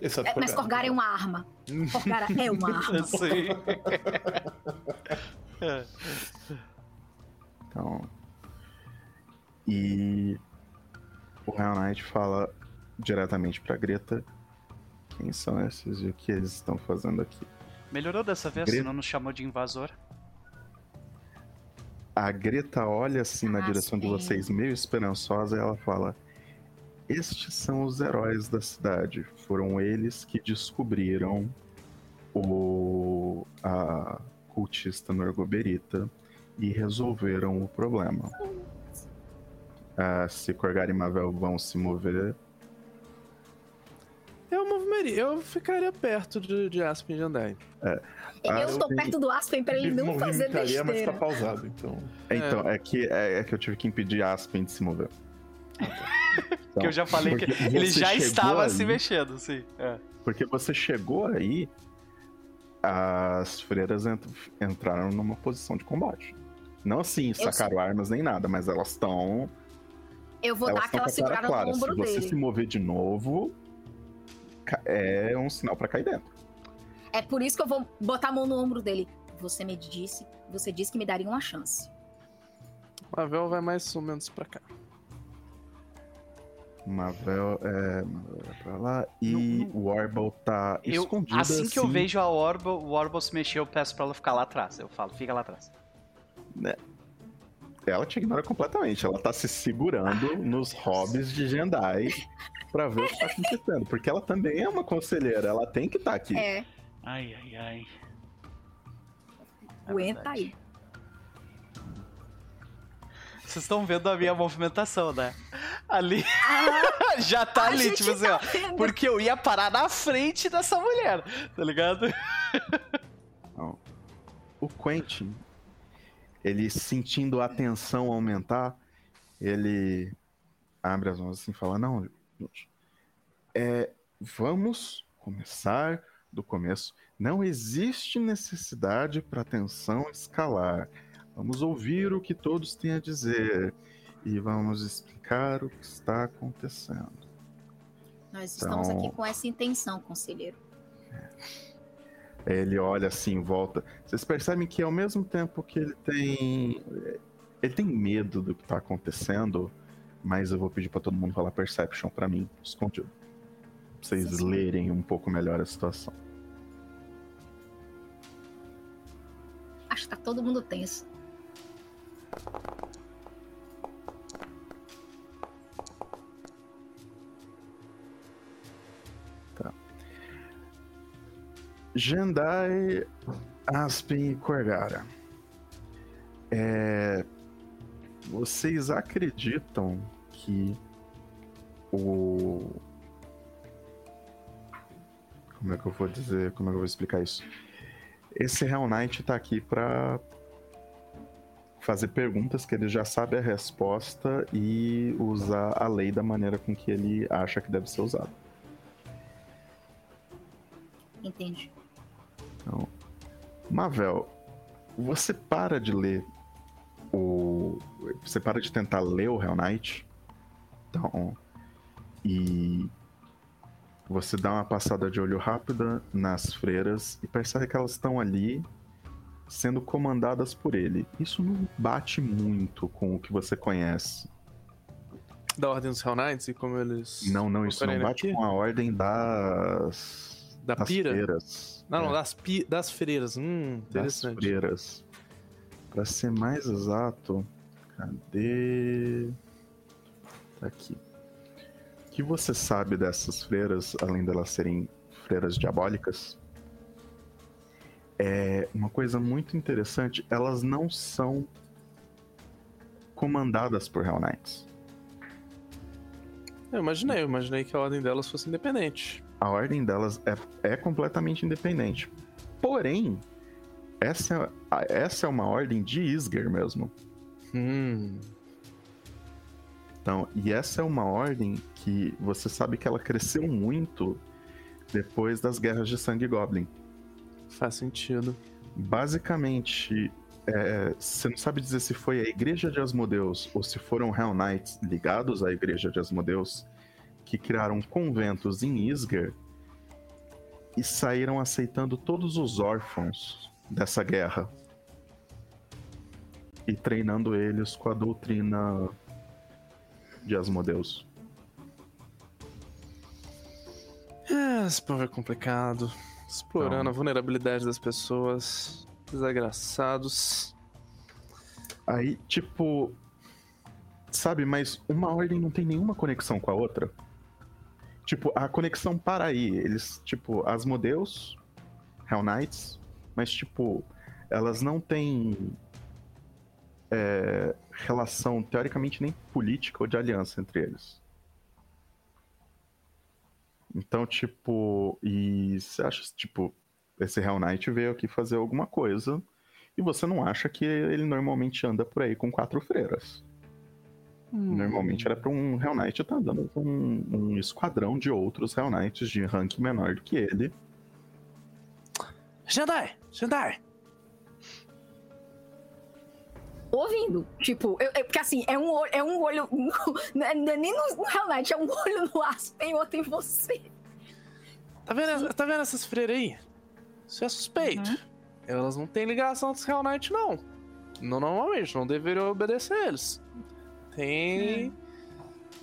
É, mas Corgara. Corgara é uma arma. Corgara é uma arma. sei. Então. E o Hell Knight fala diretamente pra Greta quem são esses e o que eles estão fazendo aqui. Melhorou dessa vez, Greta. senão nos chamou de invasor. A Greta olha assim na Ah, direção de sim. vocês, meio esperançosa, e ela fala: Estes são os heróis da cidade. Foram eles que descobriram o a cultista Norgoberita e resolveram o problema. Ah, se Corgar e Mavel vão se mover, Eu moveria, eu ficaria perto de, de Aspen e Jandai. Ah, eu tenho- perto do Aspen pra ele não fazer movimentaria, mas tá besteira. pausado, então. Então, é, que, é, é que eu tive que impedir a Aspen de se mover. que eu já falei que ele já estava se ali- mexendo, sim. É. Porque você chegou aí, as freiras ent- entraram numa posição de combate. Não assim, sacaram armas nem nada, mas elas estão. Eu vou Elas dar aquela segurada clara. no ombro Se você dele. se mover de novo, é um sinal pra cair dentro. É por isso que eu vou botar a mão no ombro dele. Você me disse, você disse que me daria uma chance. Mavel vai mais ou menos pra cá. Mavel é, Mavel é pra lá. E Não, não. o Orble tá Eu, escondido assim que eu assim. vejo a Orbo, o Orbo se mexer, eu peço pra ela ficar lá atrás. Eu falo, fica lá atrás. Ela te ignora completamente. Ela tá se segurando nos hobbies de Jendai pra ver o que tá acontecendo. Porque ela também é uma conselheira. Ela tem que estar aqui. É, Ai, ai, ai. É aguenta verdade. aí. Vocês estão vendo a minha movimentação, né? Ali Ah, já tá ali, tipo assim, tá ó. vendo. Porque eu ia parar na frente dessa mulher, tá ligado? O Quentin, ele sentindo a tensão aumentar, ele abre as mãos assim e fala: Não, gente, é, vamos começar do começo. Não existe necessidade para tensão escalar. Vamos ouvir o que todos têm a dizer e vamos explicar o que está acontecendo. Nós estamos Então- aqui com essa intenção, conselheiro. Ele olha assim volta. Vocês percebem que ao mesmo tempo que ele tem. Ele tem medo do que tá acontecendo, mas eu vou pedir pra todo mundo falar Perception pra mim, escondido. Vocês Sim, lerem um pouco melhor a situação. Acho que tá todo mundo tenso. Jendai, Aspen e Corgara. É, Vocês acreditam que o. Como é que eu vou dizer? Como é que eu vou explicar isso? Esse Hell Knight tá aqui pra fazer perguntas que ele já sabe a resposta e usar a lei da maneira com que ele acha que deve ser usado. Entende? Mavel, você para de ler o. Você para de tentar ler o Hell Knight. Então. E. Você dá uma passada de olho rápida nas freiras e percebe que elas estão ali sendo comandadas por ele. Isso não bate muito com o que você conhece. Da Ordem dos Hell Knights e como eles. Não, não, isso não bate aqui? com a ordem das. Da das pira? freiras. Não, não, É. das, pi... das freiras. Hum, das interessante. freiras. Pra ser mais exato, cadê? Tá aqui. O que você sabe dessas freiras, além delas serem freiras diabólicas? É uma coisa muito interessante, elas não são comandadas por Hell Knights. Eu imaginei, eu imaginei que a ordem delas fosse independente. A ordem delas é, é completamente independente. Porém, essa, é- essa é uma ordem de Isger mesmo. Hum. Então, e essa é uma ordem que você sabe que ela cresceu muito depois das guerras de sangue goblin. Faz sentido. Basicamente, é, você não sabe dizer se foi a igreja de Asmodeus ou se foram Hell Knights ligados à igreja de Asmodeus que criaram conventos em Isger e saíram aceitando todos os órfãos dessa guerra e treinando eles com a doutrina de Asmodeus. É, esse povo é complicado. Explorando Não. a vulnerabilidade das pessoas. Desgraçados. Aí, tipo. Sabe, mas uma ordem não tem nenhuma conexão com a outra. Tipo, a conexão para aí. Eles, tipo, Asmodeus, Hell Knights, mas, tipo, elas não têm é, relação, teoricamente, nem política ou de aliança entre eles. Então, tipo, e você acha, tipo, esse Hell Knight veio aqui fazer alguma coisa e você não acha que ele normalmente anda por aí com quatro freiras. Normalmente era pra um Hell Knight estar andando com um, um esquadrão de outros Hell Knights de rank menor do que ele. Jedi! Jedi! Ouvindo. Tipo, eu- é- porque assim, é um olho. É um olho não é não é nem no, no Hell Knight, é um olho no Aspen e outro em você. Tá vendo, tá vendo essas freiras aí? Isso é suspeito. Elas não têm ligação com os Hell Knight, não. Não normalmente, não deveriam obedecer eles. Tem.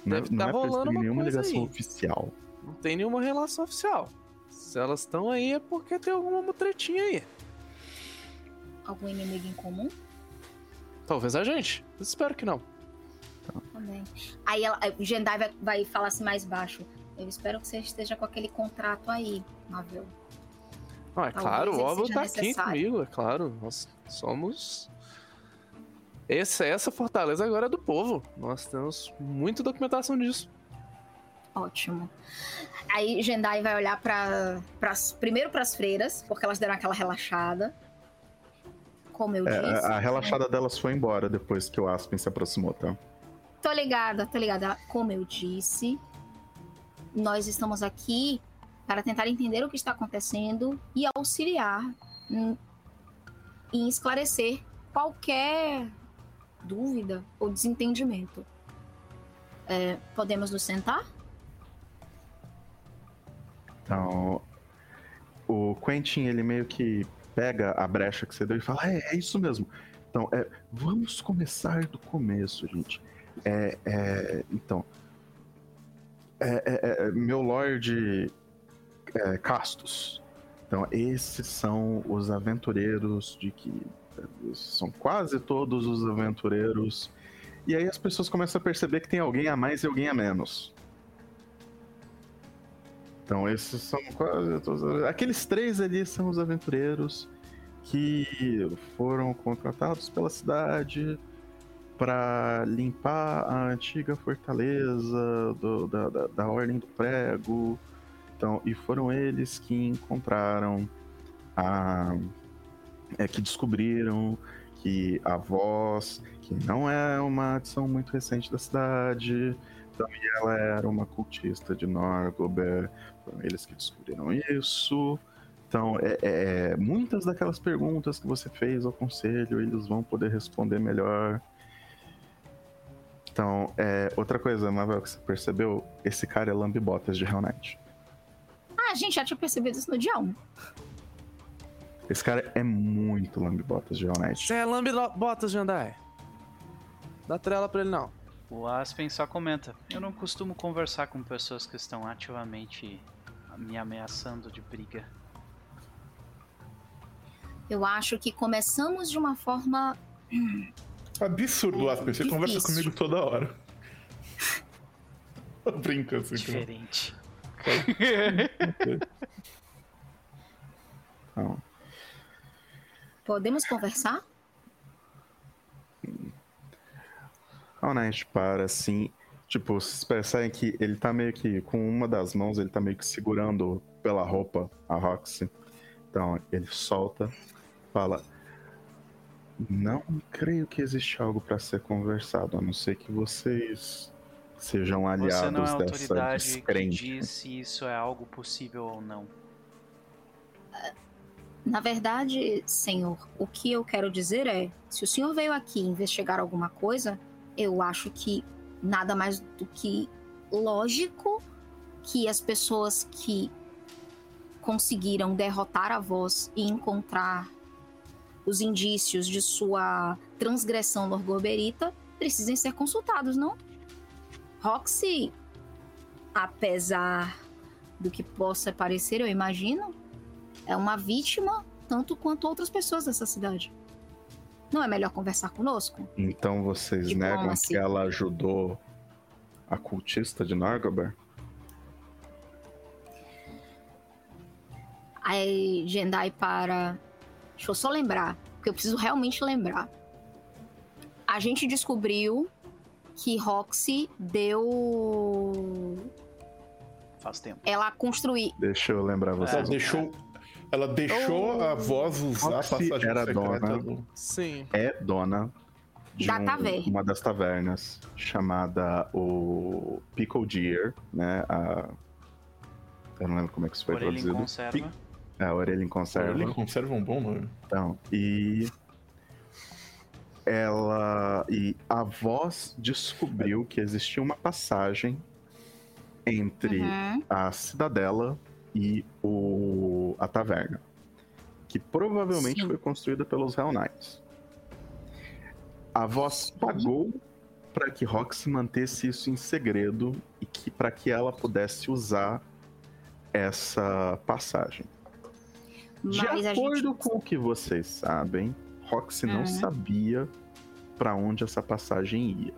Não, Deve não tá é rolando uma nenhuma coisa ligação aí. oficial. Não tem nenhuma relação oficial. Se elas estão aí é porque tem alguma tretinha aí. Algum inimigo em comum? Talvez a gente. Espero que não. Também. Aí ela, aí o Jendai vai, vai falar assim mais baixo. Eu espero que você esteja com aquele contrato aí, Marvel. Não, é Talvez claro, o Óbvio tá aqui comigo, é claro. Nós somos. Esse, essa fortaleza agora é do povo. Nós temos muita documentação disso. Ótimo. Aí Jendai vai olhar para primeiro para as freiras, porque elas deram aquela relaxada. Como eu É, disse. a, a relaxada delas foi embora depois que o Aspen se aproximou, tá? Tô ligada, tô ligada. Como eu disse, nós estamos aqui para tentar entender o que está acontecendo e auxiliar em, em esclarecer qualquer dúvida ou desentendimento. É, podemos nos sentar? Então, o Quentin, ele meio que pega a brecha que você deu e fala: É, é isso mesmo. Então, é, vamos começar do começo, gente. É, é, então, é, é, é, meu Lorde Castos. Então, esses são os aventureiros de que. São quase todos os aventureiros. E aí as pessoas começam a perceber que tem alguém a mais e alguém a menos. Então, esses são quase todos. Aqueles três ali são os aventureiros que foram contratados pela cidade para limpar a antiga fortaleza do- da, da, da Ordem do Prego. Então, e foram eles que encontraram a. É, que descobriram que a voz, que não é uma adição muito recente da cidade, então, e ela era uma cultista de Norgober, foram eles que descobriram isso. Então, é, é- é, muitas daquelas perguntas que você fez ao conselho, eles vão poder responder melhor. Então, é, outra coisa, Mavel, que você percebeu, esse cara é lambibotas de Hell Knight. Ah, gente já tinha percebido isso no dia 1. Esse cara é muito lambibotas de Hell Knight. Você é lambe botas, Jandai. Dá trela pra ele, não. O Aspen só comenta: Eu não costumo conversar com pessoas que estão ativamente me ameaçando de briga. Eu acho que começamos de uma forma. Absurdo, Aspen. Você difícil. conversa comigo toda hora. Brinca assim. Diferente. Podemos conversar? Knight para assim. Tipo, vocês percebem que ele tá meio que com uma das mãos, ele tá meio que segurando pela roupa a Roxy. Então, ele solta, fala: Não creio que existe algo para ser conversado, a não ser que vocês sejam aliados Você não é a dessa autoridade que descrente. diz se isso é algo possível ou não. Na verdade, senhor, o que eu quero dizer é: se o senhor veio aqui investigar alguma coisa, eu acho que nada mais do que lógico que as pessoas que conseguiram derrotar a voz e encontrar os indícios de sua transgressão norgoberita precisem ser consultados, não? Roxy, apesar do que possa parecer, eu imagino, é uma vítima tanto quanto outras pessoas dessa cidade. Não é melhor conversar conosco? Então vocês Que negam assim. que ela ajudou a cultista de Nargober? Aí Jendai para. Deixa eu só lembrar, porque eu preciso realmente lembrar. A gente descobriu que Roxy deu. Faz tempo. Ela construir. Deixa eu lembrar vocês. deixou, ela deixou a voz usar a Roxy passagem era secreta dona. do- Sim. é dona de Da um- uma das tavernas chamada o Pickle Deer, né? A... Eu não lembro como é que isso foi Orelha em traduzido. conserva. É, a orelha em conserva. Ele conserva um bom nome. Então, e ela e a voz descobriu que existia uma passagem entre Uhum. a cidadela e o a taverna, que provavelmente Sim. foi construída pelos Hell Knights. A voz pagou para que Roxy mantesse isso em segredo e que para que ela pudesse usar essa passagem. De Mas a acordo gente. com o que vocês sabem, Roxy não Uhum. sabia para onde essa passagem ia.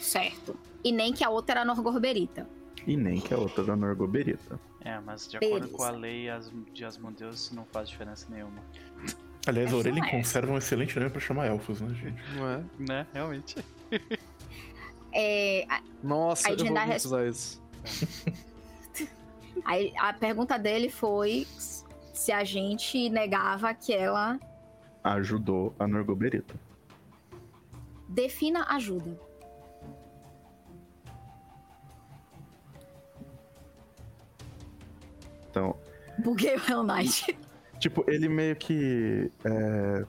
Certo. E nem que a outra era Norgorberita. E nem que a outra da Norgoberita. É, mas de acordo Beleza. com a lei de Asmodeus, isso não faz diferença nenhuma. Aliás, a Essa Aurelian é. conserva um excelente nome pra chamar elfos, né, gente? Não é? Né, realmente. É, a, Nossa, Aí eu vou res- usar isso. a, a pergunta dele foi se a gente negava que ela Ajudou a Norgoberita. defina ajuda. Então, Buguei o Hell Knight. tipo, ele meio que. é,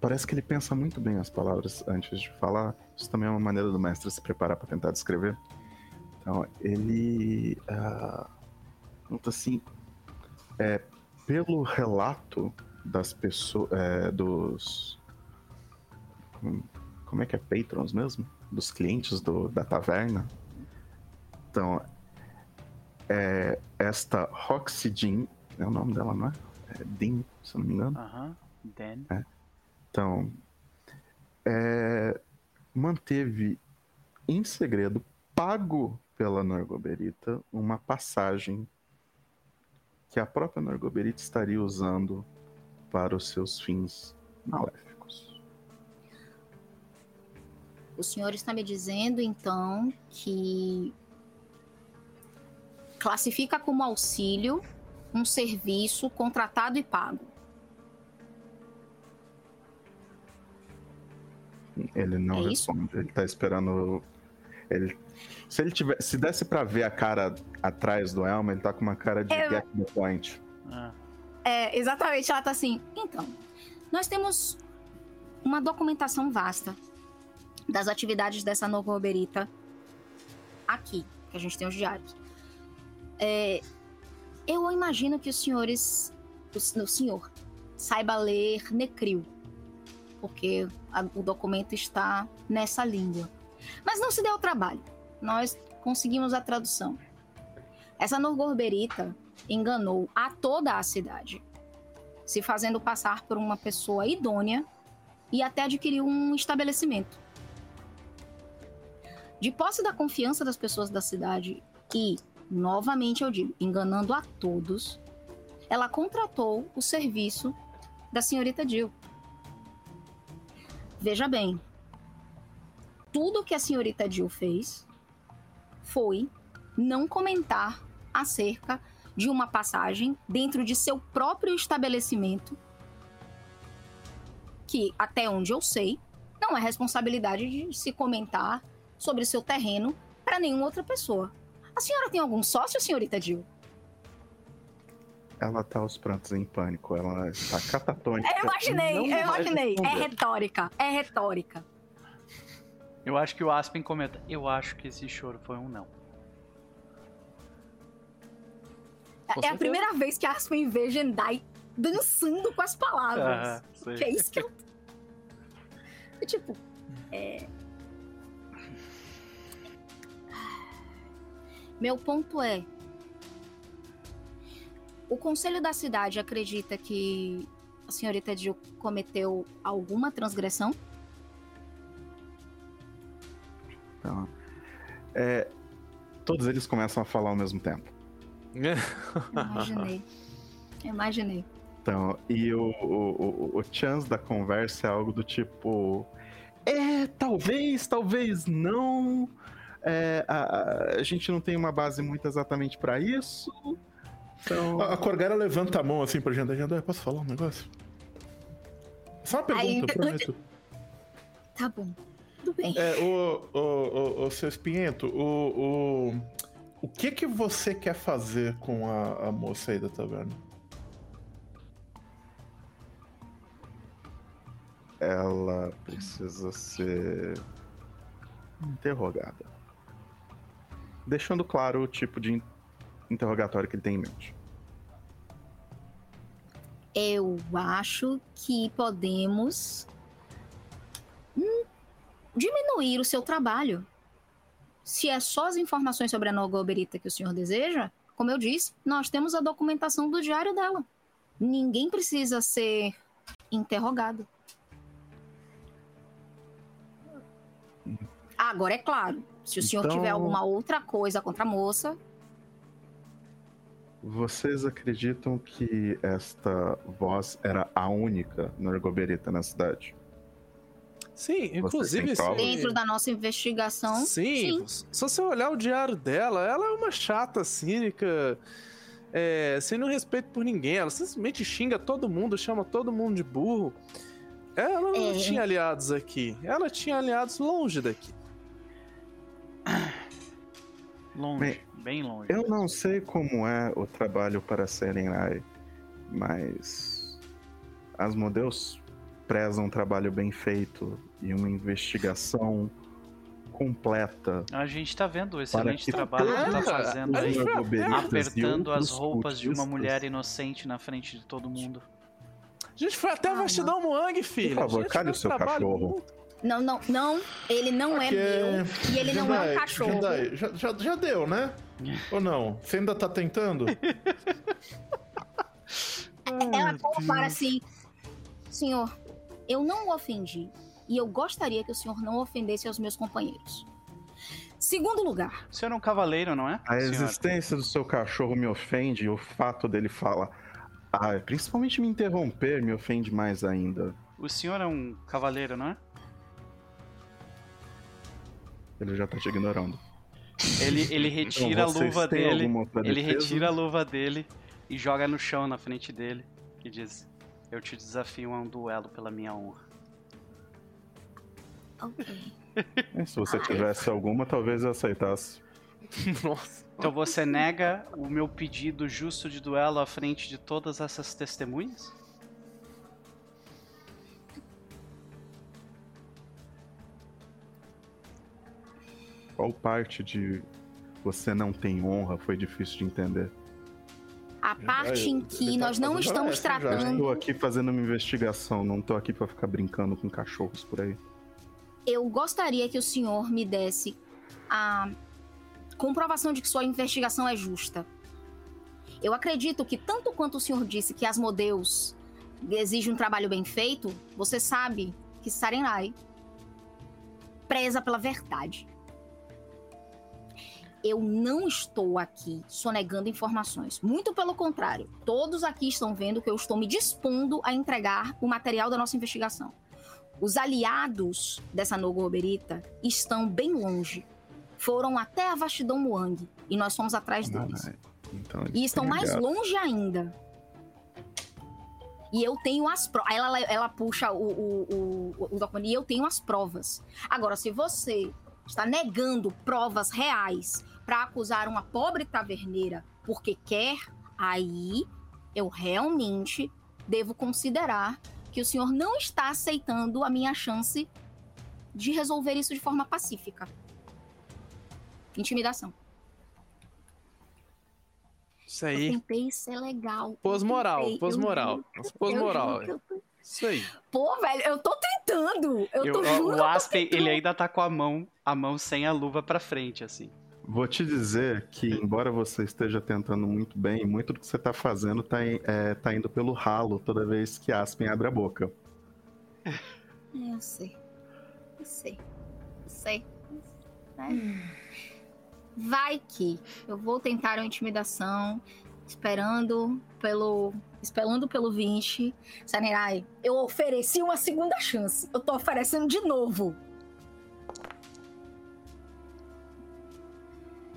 Parece que ele pensa muito bem as palavras antes de falar. Isso também é uma maneira do mestre se preparar para tentar descrever. Então, ele. ah, Pergunta assim. É, pelo relato das pessoas. é, dos. hum, Como é que é? Patrons mesmo? Dos clientes do, da taverna. Então, é, esta Roxy Jean, é o nome dela, não é? É Dean, se eu não me engano. Aham. Dan. Então, é, manteve em segredo, pago pela Norgoberita, uma passagem que a própria Norgoberita estaria usando para os seus fins maléficos. O senhor está me dizendo, então, que classifica como auxílio um serviço contratado e pago. Ele não É isso? responde, ele tá esperando. Ele, se ele tiver, se desse pra ver a cara atrás do Elma, ele tá com uma cara de Eu- get the point. Ah, É, exatamente, ela tá assim. Então, nós temos uma documentação vasta das atividades dessa Norgoberita aqui, que a gente tem os diários. É, eu imagino que os senhores, o, o senhor, saiba ler Necril, porque a- o documento está nessa língua. Mas não se deu ao trabalho. Nós conseguimos a tradução. Essa Norgorberita enganou a toda a cidade, se fazendo passar por uma pessoa idônea e até adquiriu um estabelecimento. De posse da confiança das pessoas da cidade e, novamente eu digo, enganando a todos, ela contratou o serviço da senhorita Jill. Veja bem, tudo que a senhorita Jill fez foi não comentar acerca de uma passagem dentro de seu próprio estabelecimento, que, até onde eu sei, não é responsabilidade de se comentar sobre seu terreno para nenhuma outra pessoa. A senhora tem algum sócio, senhorita Jill? Ela tá aos prantos em pânico, ela está catatônica. Eu imaginei, eu imaginei. É retórica, é retórica. eu acho que o Aspen comenta. Eu acho que esse choro foi um não. Com é a primeira vez que a Aspen vê Jendai dançando com as palavras. Sei. Que é isso que eu. É tipo. É... Meu ponto é. O conselho da cidade acredita que a senhorita Jill cometeu alguma transgressão? Então, é, todos eles começam a falar ao mesmo tempo. Imaginei. Imaginei. Então, e o, o, o, o chance da conversa é algo do tipo. É, talvez, talvez não. É, a, a- gente não tem uma base muito exatamente pra isso. Então. A, a Corgara levanta a mão assim pra Jandai. Jandai, posso falar um negócio? Só uma pergunta, Aí- eu prometo. Tá bom. Tudo bem. É, o, o, o, o seu espinhento, o, o, o que que você quer fazer com a, a moça aí da taverna? Ela precisa ser interrogada. Deixando claro o tipo de in- interrogatório que ele tem em mente. Eu acho que podemos. Hum, diminuir o seu trabalho. Se é só as informações sobre a Nogoberita que o senhor deseja, como eu disse, nós temos a documentação do diário dela. Ninguém precisa ser interrogado. Agora, é claro, se o senhor Então- tiver alguma outra coisa contra a moça, Vocês acreditam que esta voz era a única Norgoberita na cidade? Sim, inclusive. se- dentro da nossa investigação, Sim, se você olhar o diário dela, ela é uma chata, cínica, é, sem nenhum respeito por ninguém. Ela simplesmente xinga todo mundo, chama todo mundo de burro. Ela não É. tinha aliados aqui. Ela tinha aliados longe daqui. Longe, bem longe. Eu não sei como é o trabalho para Serenai, mas as modelos prezam um trabalho bem feito e uma investigação completa. A gente tá vendo o excelente trabalho que tá fazendo aí. Apertando as roupas de uma mulher inocente na frente de todo mundo. A gente foi até Ah, a Vastidão Moang, filho. favor, gente cale fez o seu trabalho cachorro. Não, não, não, ele não é Aqui é- meu e ele não é um cachorro. Jandai, já, já, já deu, né? Ou não? Você ainda tá tentando? Ela fala assim: Senhor, eu não o ofendi e eu gostaria que o senhor não ofendesse aos meus companheiros. Segundo lugar, O senhor é um cavaleiro, não é? A senhor? existência do seu cachorro me ofende e o fato dele falar. Ah, principalmente me interromper me ofende mais ainda. O senhor é um cavaleiro, não é? Ele já tá te ignorando. Ele, ele retira a Então, vocês luva dele. Ele retira a luva dele e joga no chão na frente dele. E diz: Eu te desafio a um duelo pela minha honra. ok. É, Se você tivesse alguma, talvez eu aceitasse. Nossa. Então você nega o meu pedido justo de duelo à frente de todas essas testemunhas? Qual parte de você não tem honra foi difícil de entender? a parte em que tá nós não estamos tratando. Estou aqui fazendo uma investigação, não tô aqui pra ficar brincando com cachorros por aí. Eu gostaria que o senhor me desse a comprovação de que sua investigação é justa. Eu acredito que, tanto quanto o senhor disse que as modelos exigem um trabalho bem feito, você sabe que Sarenai preza pela verdade. Eu não estou aqui sonegando informações. Muito pelo contrário. Todos aqui estão vendo que eu estou me dispondo a entregar o material da nossa investigação. Os aliados dessa Nogoberita estão bem longe. Foram até a Vastidão Muang e nós fomos atrás deles. Ah, então eles E estão mais aliados. longe ainda. E eu tenho as provas. Ela, ela puxa o, o, o, o documento e eu tenho as provas. Agora, se você está negando provas reais para acusar uma pobre taverneira porque quer, aí eu realmente devo considerar que o senhor não está aceitando a minha chance de resolver isso de forma pacífica. Intimidação. Isso Eu aí. tentei ser legal. Pôs Eu moral, pôs eu moral. Pôs eu moral. eu Isso aí. Pô, velho, eu tô tentando. Eu Eu- tô juro eu o Aspen, ele ainda tá com a mão, a mão sem a luva pra frente, assim. Vou te dizer que, embora você esteja tentando muito bem, muito do que você tá fazendo tá, em- é, tá indo pelo ralo toda vez que Aspen abre a boca. É, Eu sei. Eu sei. Eu sei. Né? Vai que eu vou tentar uma intimidação, esperando pelo. Esperando pelo 20. Sanerai, eu ofereci uma segunda chance. Eu tô oferecendo de novo.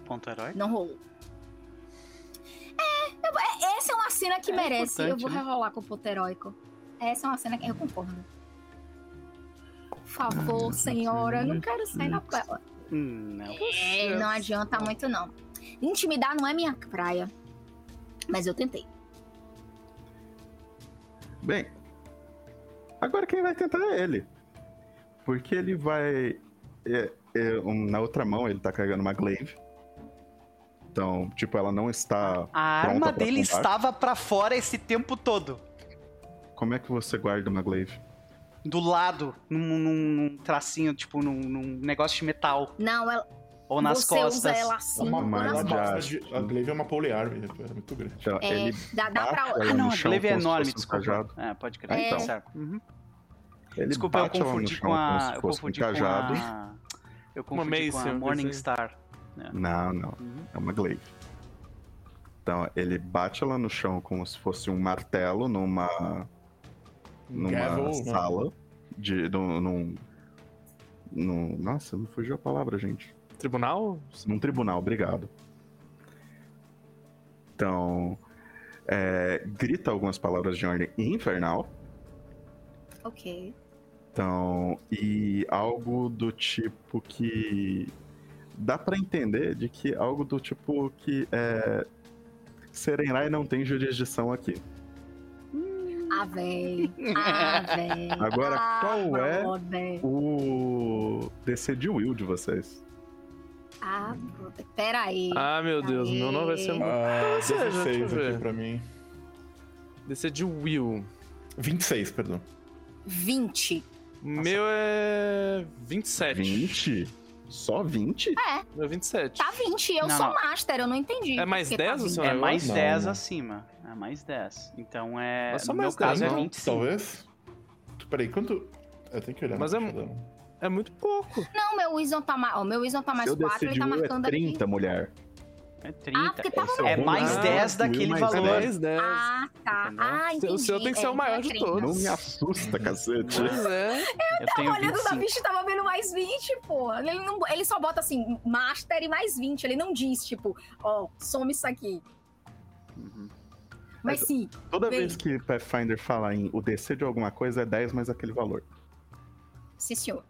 Ponto herói. Não rolou. É, eu- é, essa é uma cena que É merece. Eu vou né? rerolar com o ponto heróico. Essa é uma cena que eu concordo. Por favor, senhora, eu não quero sair na tela. Hum, não. É, não adianta muito, não. Intimidar não é minha praia. Mas eu tentei. Bem, agora quem vai tentar é ele. Porque ele vai. é, é, um- na outra mão ele tá carregando uma glaive. Então, tipo, ela não está. A arma pra dele estava pra fora esse tempo todo. Como é que você guarda uma glaive? do lado, num, num tracinho, tipo, num, num negócio de metal. Não, ela, Ou nas você costas. usa ela É assim uma, nas uma já- costas. de- a Glaive é uma polearm, é muito grande. Então, É, ele dá, dá pra. Ah, não, a glaive é enorme, um desculpa. cajado. É, pode crer. É. tá certo. Uhum. Ele Desculpa, eu confundi com a. Eu fosse um confundi com a. Eu Uma confundi com mace, a eu Star. Não, não. Uhum. É uma glaive. Então, ele bate ela no chão como se fosse um martelo numa, numa Gavel, né? sala. De, num, num, num- Nossa, não fugiu a palavra, gente. Tribunal? Num tribunal, obrigado. Então, é, grita algumas palavras de ordem infernal. Ok. Então, e algo do tipo que dá pra entender de que algo do tipo que é, Serenai não tem jurisdição aqui. Ah, véi. Ah, véi. Agora, ah, qual é? brother. O DC de Will de vocês. Ah, brother. Pera aí. Ah, meu Deus, o meu não vai ser muito. Ah, Ou seja, deixa eu 16 ver. aqui pra mim. É de Will. 26, perdão. 20. Meu é 27. 20? Só 20? Meu é 27. Tá 20. Eu Não, sou não. master, eu não entendi. É mais por que 10 tá o 20. seu É mais Não, 10 não. acima. É mais 10. Então é. Mas só no meu mais caso 10, é não? 25. Talvez. Peraí, quanto. Eu tenho que olhar. Mas é-. É muito pouco. Não, meu Wisdom tá mais. Ó, meu Wisdom tá mais Seu 4, DC ele tá é marcando 30, mulher. É 30. Ah, porque tava É bom mais Ah, 10 Will daquele mais valor. 10, 10. aqui. Ah, tá. Entendeu? Ah, O entendi. seu tem que ser É, o maior de 30. todos. Não me assusta, cacete. Pois é. Eu tenho Olhando na 25. ficha tava vendo mais 20, pô. Ele, não, ele só bota assim, Master e mais 20. Ele não diz, tipo, ó, some isso aqui. Uhum. Mas sim, Toda Vem. vez que Pathfinder fala em o DC de alguma coisa é 10 mais aquele valor. sim, senhor.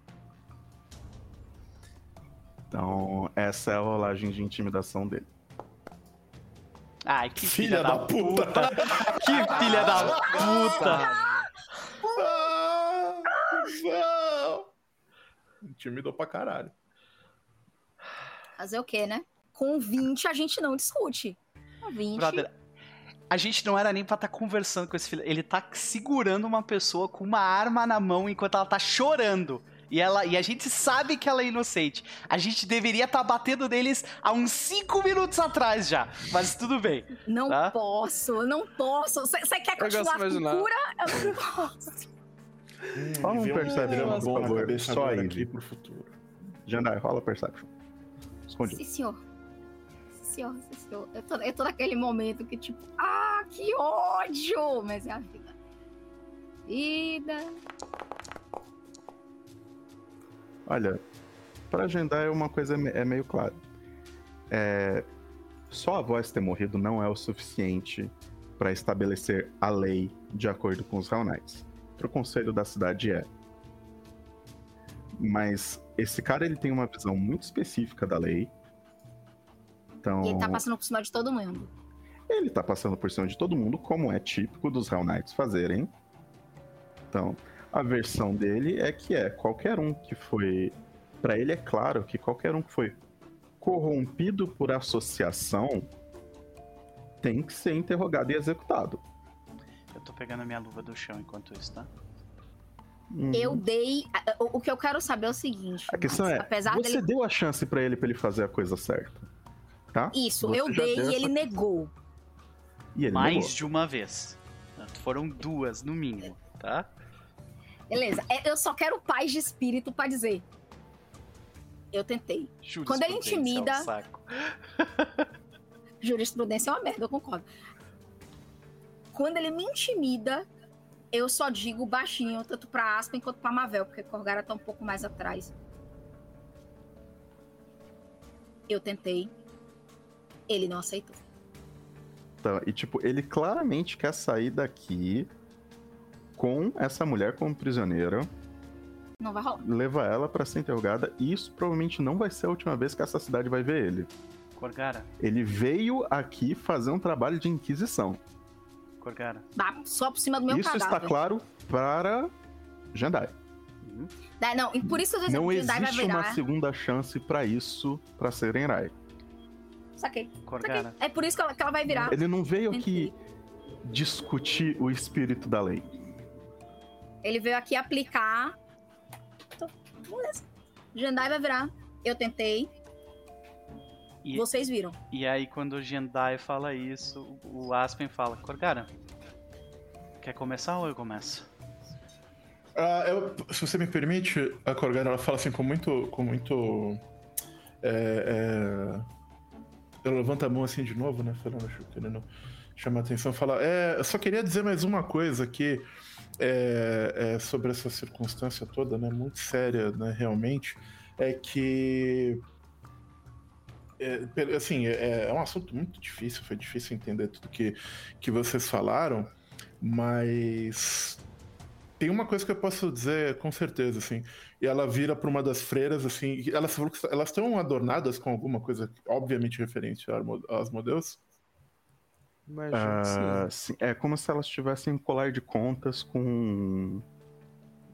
Então, essa é a rolagem de intimidação dele. Ai, que Filha da puta! Que filha da puta! Ah, não! Intimidou pra caralho. Fazer o quê, né? Com 20 a gente não discute. Com 20. Brother, a gente não era nem pra estar conversando com esse filho. Ele tá segurando uma pessoa com uma arma na mão enquanto ela tá chorando. E, ela, e a gente sabe que ela é inocente. A gente deveria estar batendo neles há uns 5 minutos atrás já. Mas tudo bem. Não Tá? posso, não posso. Você quer continuar com cura? Eu não posso. Hum, Fala um Perception, drama por favor, só aí, pro futuro. Jandai, rola Perception. Escondido. Sim, senhor. Sim, senhor, sim, senhor. Eu tô, eu tô naquele momento que, tipo, ah, que ódio! Mas é a vida. Vida. Olha, pra Jandai uma coisa é me- é meio clara. É, só a voz ter morrido não é o suficiente pra estabelecer a lei de acordo com os Hell Knights. Pro conselho da cidade é. Mas esse cara ele tem uma visão muito específica da lei. Então, E ele tá passando por cima de todo mundo. ele tá passando por cima de todo mundo, como é típico dos Hell Knights fazerem. Então, a versão dele é que é qualquer um que foi. Pra ele é claro que qualquer um que foi corrompido por associação tem que ser interrogado e executado. Eu tô pegando a minha luva do chão enquanto isso, tá? Uhum. Eu dei. O, que eu quero saber é o seguinte. A questão Max, é, apesar você dele. deu a chance pra ele pra ele fazer a coisa certa, tá? Isso, você eu dei e ele negou. E ele Mais negou. de uma vez. Foram duas, no mínimo, tá? Beleza. É, Eu só quero paz de espírito pra dizer. Eu tentei. Quando ele Jurisprudência é um intimida- saco. Jurisprudência é uma merda, eu concordo. Quando ele me intimida, eu só digo baixinho, tanto pra Aspen quanto pra Mavel, porque Corgara tá um pouco mais atrás. Eu tentei. Ele não aceitou. Então, e tipo, ele claramente quer sair daqui com essa mulher como prisioneira, Não vai rolar. levar ela pra ser interrogada, e isso provavelmente não vai ser a última vez que essa cidade vai ver ele. Corgara, Ele veio aqui fazer um trabalho de inquisição. Corgara. Bah, Só por cima do meu isso cadáver. está claro para Jandai. Uhum. Dá- Não, e por isso que eu Não vai existe uma segunda chance pra isso, pra Serenrai. Saquei. Corgara. saquei. É por isso que ela, que ela vai virar. Ele não veio aqui discutir o espírito da lei. Ele veio aqui aplicar. Então, beleza. Jandai vai virar. Eu tentei. E, Vocês viram. e aí, quando o Jendai fala isso, o Aspen fala: Corgara, quer começar ou eu começo? Ah, eu- se você me permite, a Corgana ela fala assim com muito. Com muito é, é, ela levanta a mão assim de novo, né? Falando, querendo chamar a atenção. Fala, é, eu só queria dizer mais uma coisa aqui é, é, sobre essa circunstância toda, né? Muito séria, né? Realmente. É que. é, assim, é, é um assunto muito difícil, foi difícil entender tudo que, que vocês falaram, mas tem uma coisa que eu posso dizer com certeza, assim. E ela vira para uma das freiras, assim. e Elas que elas estão adornadas com alguma coisa, obviamente referente a Armo- a Asmodeus. Imagino Ah, sim. é como se elas tivessem um colar de contas com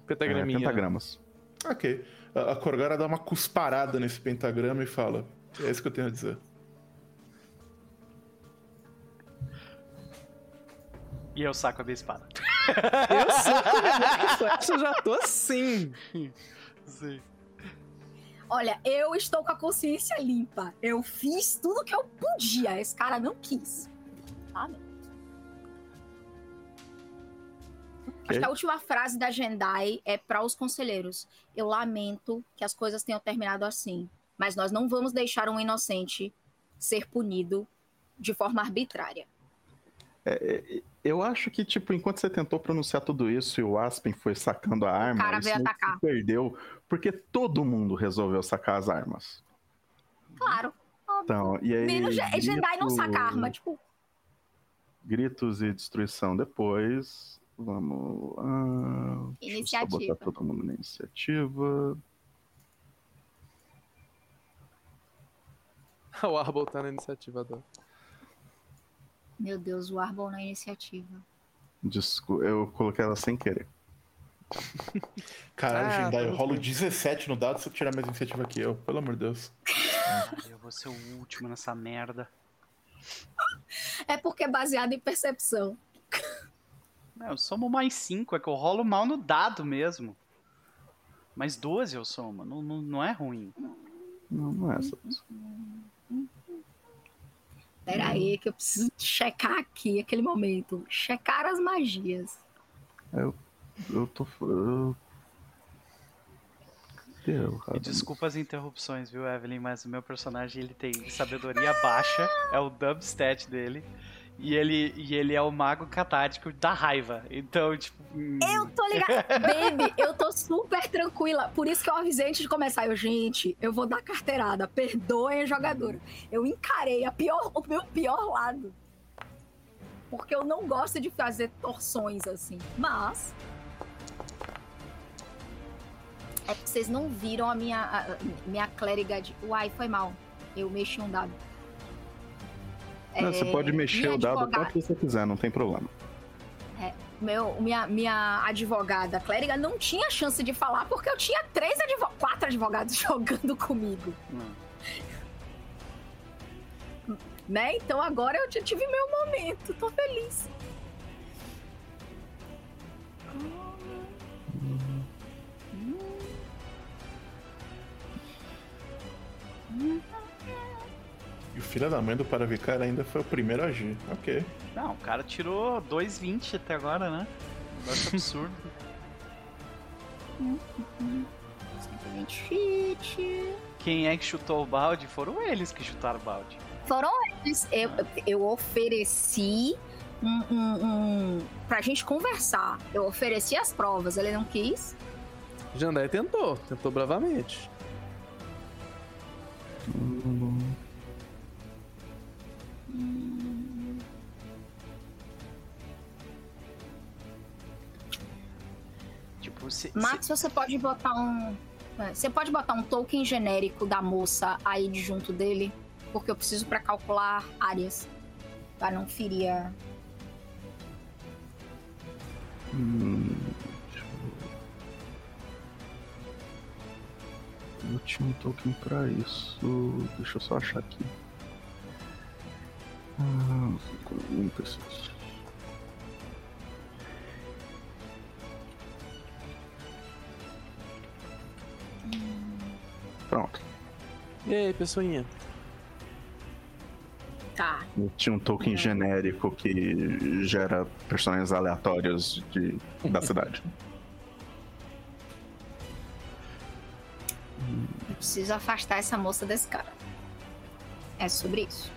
é, Pentagraminha. pentagramas. Ok. A, a Corgara dá uma cusparada nesse pentagrama e fala: É isso que eu tenho a dizer. E eu saco a minha espada. Eu sei. Essa eu já tô assim. Sim. Olha, eu estou com a consciência limpa. Eu fiz tudo que eu podia. Esse cara não quis. Sabe? Acho que a última frase da Jendai é para os conselheiros. Eu lamento que as coisas tenham terminado assim, mas nós não vamos deixar um inocente ser punido de forma arbitrária. Eu acho que, tipo, enquanto você tentou pronunciar tudo isso e o Aspen foi sacando a arma, cara isso veio atacar. perdeu, porque todo mundo resolveu sacar as armas. Claro. Então, e aí, Menos Je- Jendai não saca arma, tipo, Gritos e destruição depois. Vamos. ah, deixa eu Iniciativa. botar todo mundo na iniciativa. O Arbol tá na iniciativa do. meu Deus, o Arbol na iniciativa. Desculpa, eu coloquei ela sem querer. Caralho, Ah, Jendai, eu rolo bem. 17 no dado se eu tirar mais iniciativa que eu. Pelo amor de Deus. Eu vou ser o último nessa merda. É porque é baseado em percepção. Não, eu somo mais 5, é que eu rolo mal no dado mesmo. Mais 12 eu somo, não, não, não é ruim. Não, não é essa. Pera aí, que eu preciso checar aqui aquele momento. Checar as magias. Eu tô. Eu... E Raven? desculpa as interrupções, viu, Evelyn, mas o meu personagem ele tem sabedoria baixa, é o dubstat dele. E ele, e ele é o mago catático da raiva. Então, tipo. hum, Eu tô ligada. Baby, eu tô super tranquila. Por isso que eu avisei antes de começar. Eu, gente, eu vou dar carteirada. Perdoem a jogadora. Eu encarei a pior, o meu pior lado. Porque eu não gosto de fazer torções assim. Mas. É que vocês não viram a minha, a- minha clériga de. Uai, foi mal. Eu mexi um dado. Não, você É, pode mexer o dado advogada- quanto você quiser, não tem problema. meu, minha, minha advogada clériga não tinha chance de falar porque eu tinha três advo quatro advogados jogando comigo, hum. né? Então agora eu t- tive meu momento, tô feliz. E o filho da mãe do Paravicar ainda foi o primeiro a agir. Ok. Não, o cara tirou 2,20 até agora, né? Negócio absurdo. Simplesmente cheat. Quem é que chutou o balde? Foram eles que chutaram o balde. Foram eles. Eu, eu ofereci um, um, um. pra gente conversar. Eu ofereci as provas, ele não quis. Jandai tentou, tentou bravamente. Tipo, se, Max, você pode botar um. é, Você pode botar um token genérico da moça aí de junto dele, porque eu preciso pra calcular áreas. Pra não ferir a. Hum, Eu tinha um token pra isso. Deixa eu só achar aqui. Ah, não preciso. Pronto. E aí, pessoinha? Tá. Eu tinha um token genérico que gera personagens aleatórios de, da cidade. Eu preciso afastar essa moça desse cara. É sobre isso.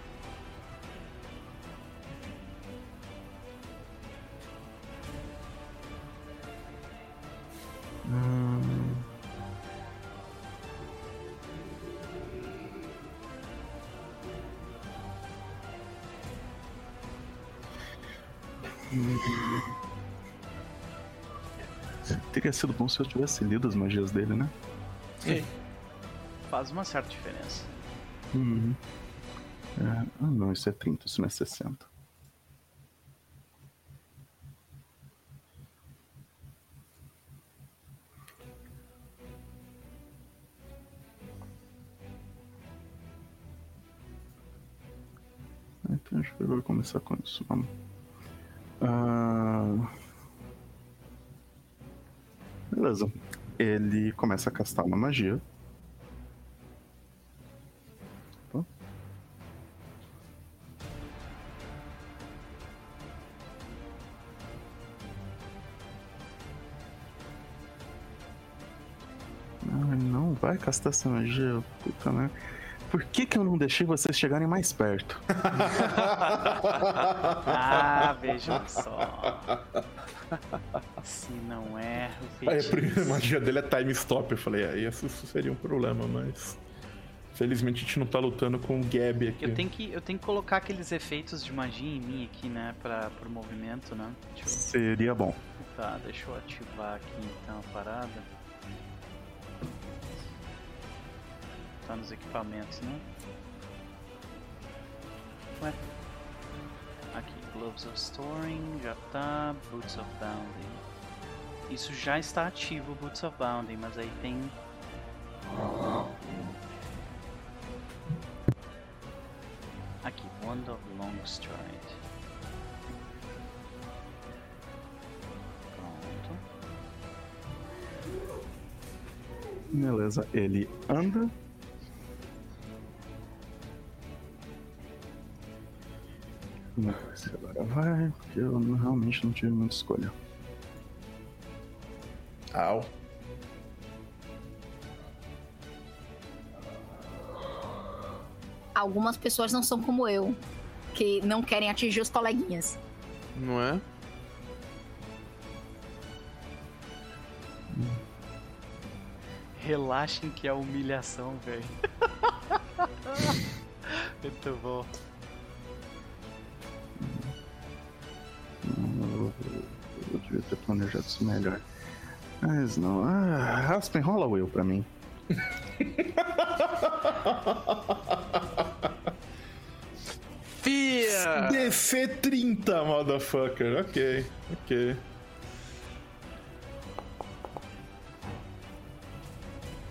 Teria sido bom se eu tivesse lido as magias dele, né? Faz uma certa diferença. Uhum. É, ah, não, isso é 30, isso não é 60. Então acho que eu vou começar com isso. Vamos. Ah, Beleza. Ele começa a castar uma magia. Ai, não vai castar essa magia, puta né? Por que, que eu não deixei vocês chegarem mais perto? Ah, vejam só. Se não é Aí a primeira magia dele é time stop. Eu falei, aí isso seria um problema, mas. Felizmente a gente não tá lutando com o Gab aqui. Eu tenho, que, eu tenho que colocar aqueles efeitos de magia em mim aqui, né? Pra, pro movimento, né? Deixa eu, Seria bom. tá, deixa eu ativar aqui então a parada. Tá nos equipamentos, né? Ué. Aqui, Gloves of Storing, já tá. Boots of Bounding. Isso já está ativo, Boots of Bounding, mas aí tem. Aqui, Wand of Long Stride. Pronto. Beleza, ele anda. Se agora vai, porque eu não- realmente não tive muita escolha. Au. Algumas pessoas não são como eu, que não querem atingir os coleguinhas. Não é? Relaxem que é humilhação, velho. Muito bom. Eu- devia ter planejado isso melhor. Mas não. Ah, Aspen, rola o Will pra mim. Fia! DC 30, motherfucker. Ok, ok.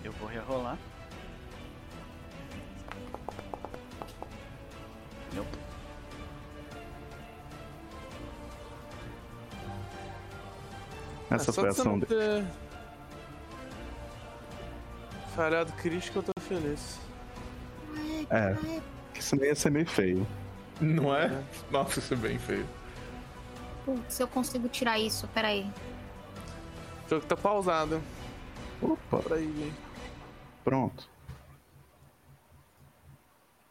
Eu vou rerolar. Essa é foi a ação dele. ter falhado crítico, eu tô feliz. É, que isso nem ia ser meio feio. Não é? Nossa, isso é bem feio. Putz, eu consigo tirar isso, peraí. O jogo tá pausado. Opa, Peraí. pronto.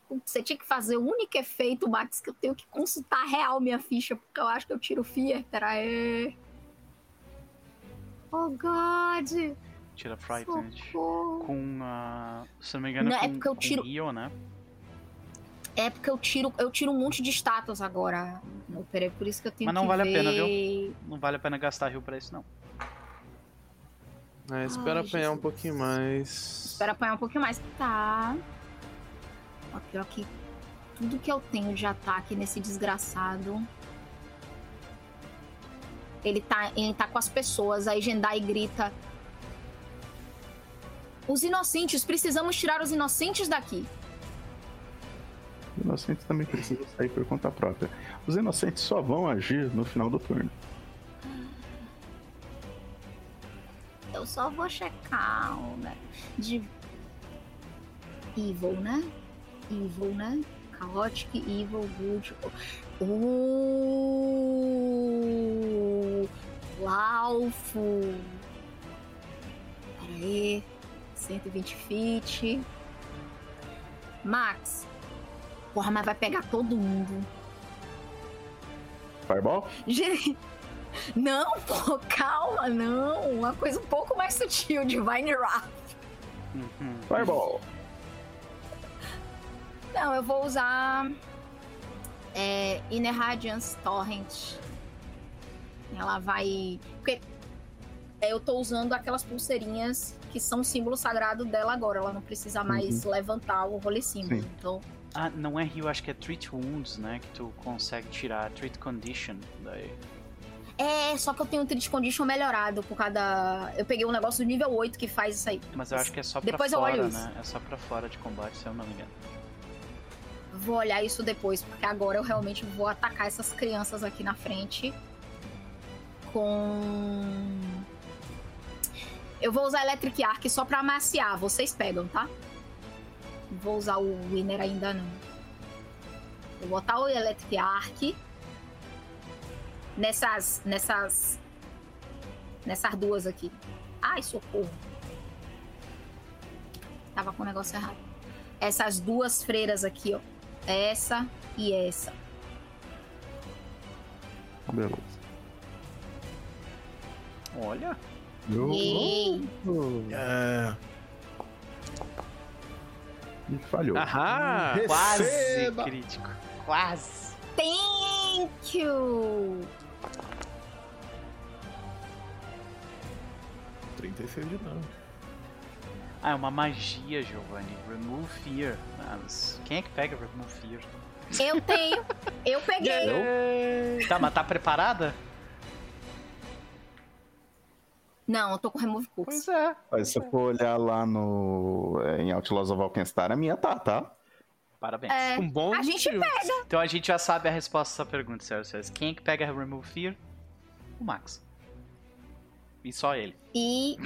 Putz, Você tinha que fazer o único efeito, Max, que eu tenho que consultar real minha ficha, porque eu acho que eu tiro Fear. Peraí. Oh, God. Tira Frightened. Socorro. Com a. Se não me engano, Não, é com, porque eu com tiro- Io, né? É porque eu tiro, eu tiro um monte de status agora. Não, peraí, por isso que eu tenho Mas não que vale a ver... pena, viu? Não vale a pena gastar rio pra isso, não. É, espera Ai, apanhar um Jesus. pouquinho mais. Espera apanhar um pouquinho mais. Tá. Ó, pior que tudo que eu tenho de ataque nesse desgraçado. Ele tá, ele tá com as pessoas, aí Jendai grita. Os inocentes, precisamos tirar os inocentes daqui. Os inocentes também precisam sair por conta própria. Os inocentes só vão agir no final do turno. Eu só vou checar, né? De... Evil, né? Evil, né? Chaotic, Evil, Good. Uh, Laufo. Pera aí. 120 feet. Max. Porra, mas vai pegar todo mundo. Fireball? Gente, Não, pô, calma, não. Uma coisa um pouco mais sutil, Divine Wrath. Uhum. Fireball. Não, eu vou usar é, Inner Radiance Torrent. Ela vai. Porque eu tô usando aquelas pulseirinhas que são o símbolo sagrado dela agora. Ela não precisa mais levantar o rolê símbolo. Sim. Então, Ah, não é heal, acho que é Treat Wounds, né? Que tu consegue tirar. Treat Condition. Daí. é, só que eu tenho um Treat Condition melhorado por causa da. Eu peguei um negócio do nível 8 que faz isso aí. Mas eu acho que é só pra Depois eu fora, olho isso. né? É só pra fora de combate, se eu não me engano. Vou olhar isso depois, porque agora eu realmente vou atacar essas crianças aqui na frente. Com. Eu vou usar Electric Arc só pra amaciar. Vocês pegam, tá? Vou usar o Winner ainda não. Vou botar o Electric Arc. Nessas. Nessas. Nessas duas aqui. Ai, socorro. Tava com o negócio errado. Essas duas freiras aqui, ó. Essa e essa. Beleza. Olha. Yay! É. E falhou. Aham! Quase Receba! crítico. Quase. Thank you! 36 de dano. Ah, é uma magia, Giovanni. Remove Fear. Ah, mas quem é que pega Remove Fear? Eu tenho. Eu peguei. Tá, mas tá preparada? Não, eu tô com Remove Cooks. Pois é. Mas se você for olhar lá no. é, em Outlaws of Alkenstar, a minha tá, tá? Parabéns. É, Com bom a gente motivo. Então a gente já sabe a resposta dessa pergunta, senhoras e senhores. Quem é que pega Remove Fear? O Max. E só ele. e.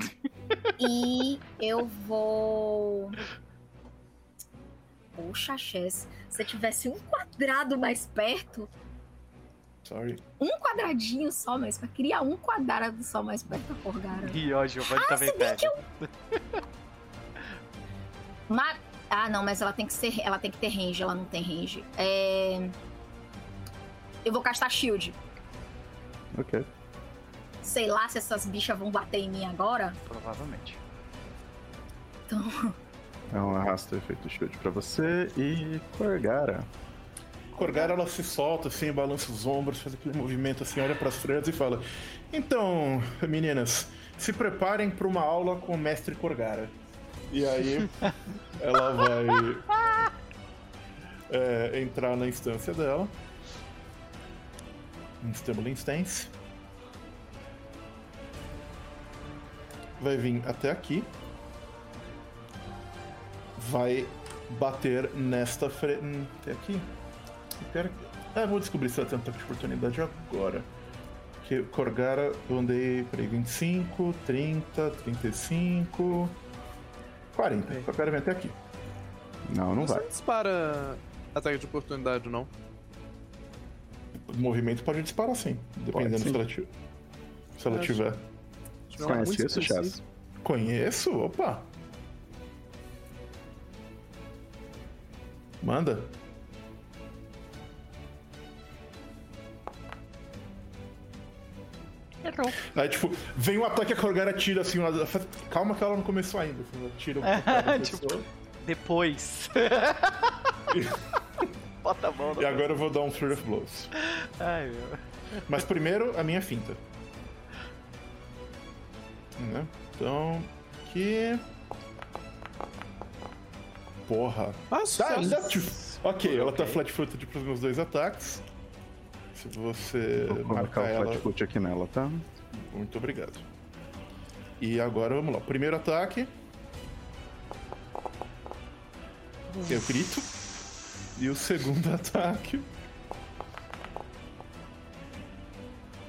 E eu vou. Poxa, Chess. Se eu tivesse um quadrado mais perto. Sorry. Um quadradinho só, mas eu queria um quadrado só mais perto da Corgara. E ó, Giovanni Ah, também pega. Ma- Ah, não, mas ela tem que ser. Ela tem que ter range, ela não tem range. É... Eu vou castar shield. Ok. Sei lá se essas bichas vão bater em mim agora. Provavelmente. Então. Então arrasta o efeito shield pra você e Corgara. Corgara, ela se solta, assim, balança os ombros, faz aquele movimento assim, olha pras freiras e fala: Então, meninas, se preparem pra uma aula com o mestre Corgara. E aí, ela vai é, entrar na instância dela. Instabling Stance. Vai vir até aqui. Vai bater nesta frente. Até aqui? Quero... Ah, vou descobrir se ela tem um ataque de oportunidade agora. Que Corgara, eu andei. Peraí, 25, 30, 35. 40. Ok. Só quero vir até aqui. Não, não Você vai. não dispara ataque de oportunidade, não. O movimento pode disparar sim, dependendo sim. se ela, se ela Acho- tiver. Tiver um conhece muito isso. Chaz? Conheço? Opa! Manda. Errou. Aí, tipo, vem um ataque a Corgara tira assim, faz- calma que ela não começou ainda. Assim, ela tira um pouco da Tipo. Depois. Bota a mão no... E agora eu vou dar um Flurry of Blows. Ai, meu. Mas primeiro, a minha finta. Né? Então, aqui. Porra. Ah, Tá, ainda- Ok, ela tá Ok. flat-footed pros meus dois ataques. Se você Vou marcar colocar o ela, flatfoot aqui nela, tá? muito obrigado. E agora vamos lá. Primeiro ataque. Eu grito. E o segundo ataque.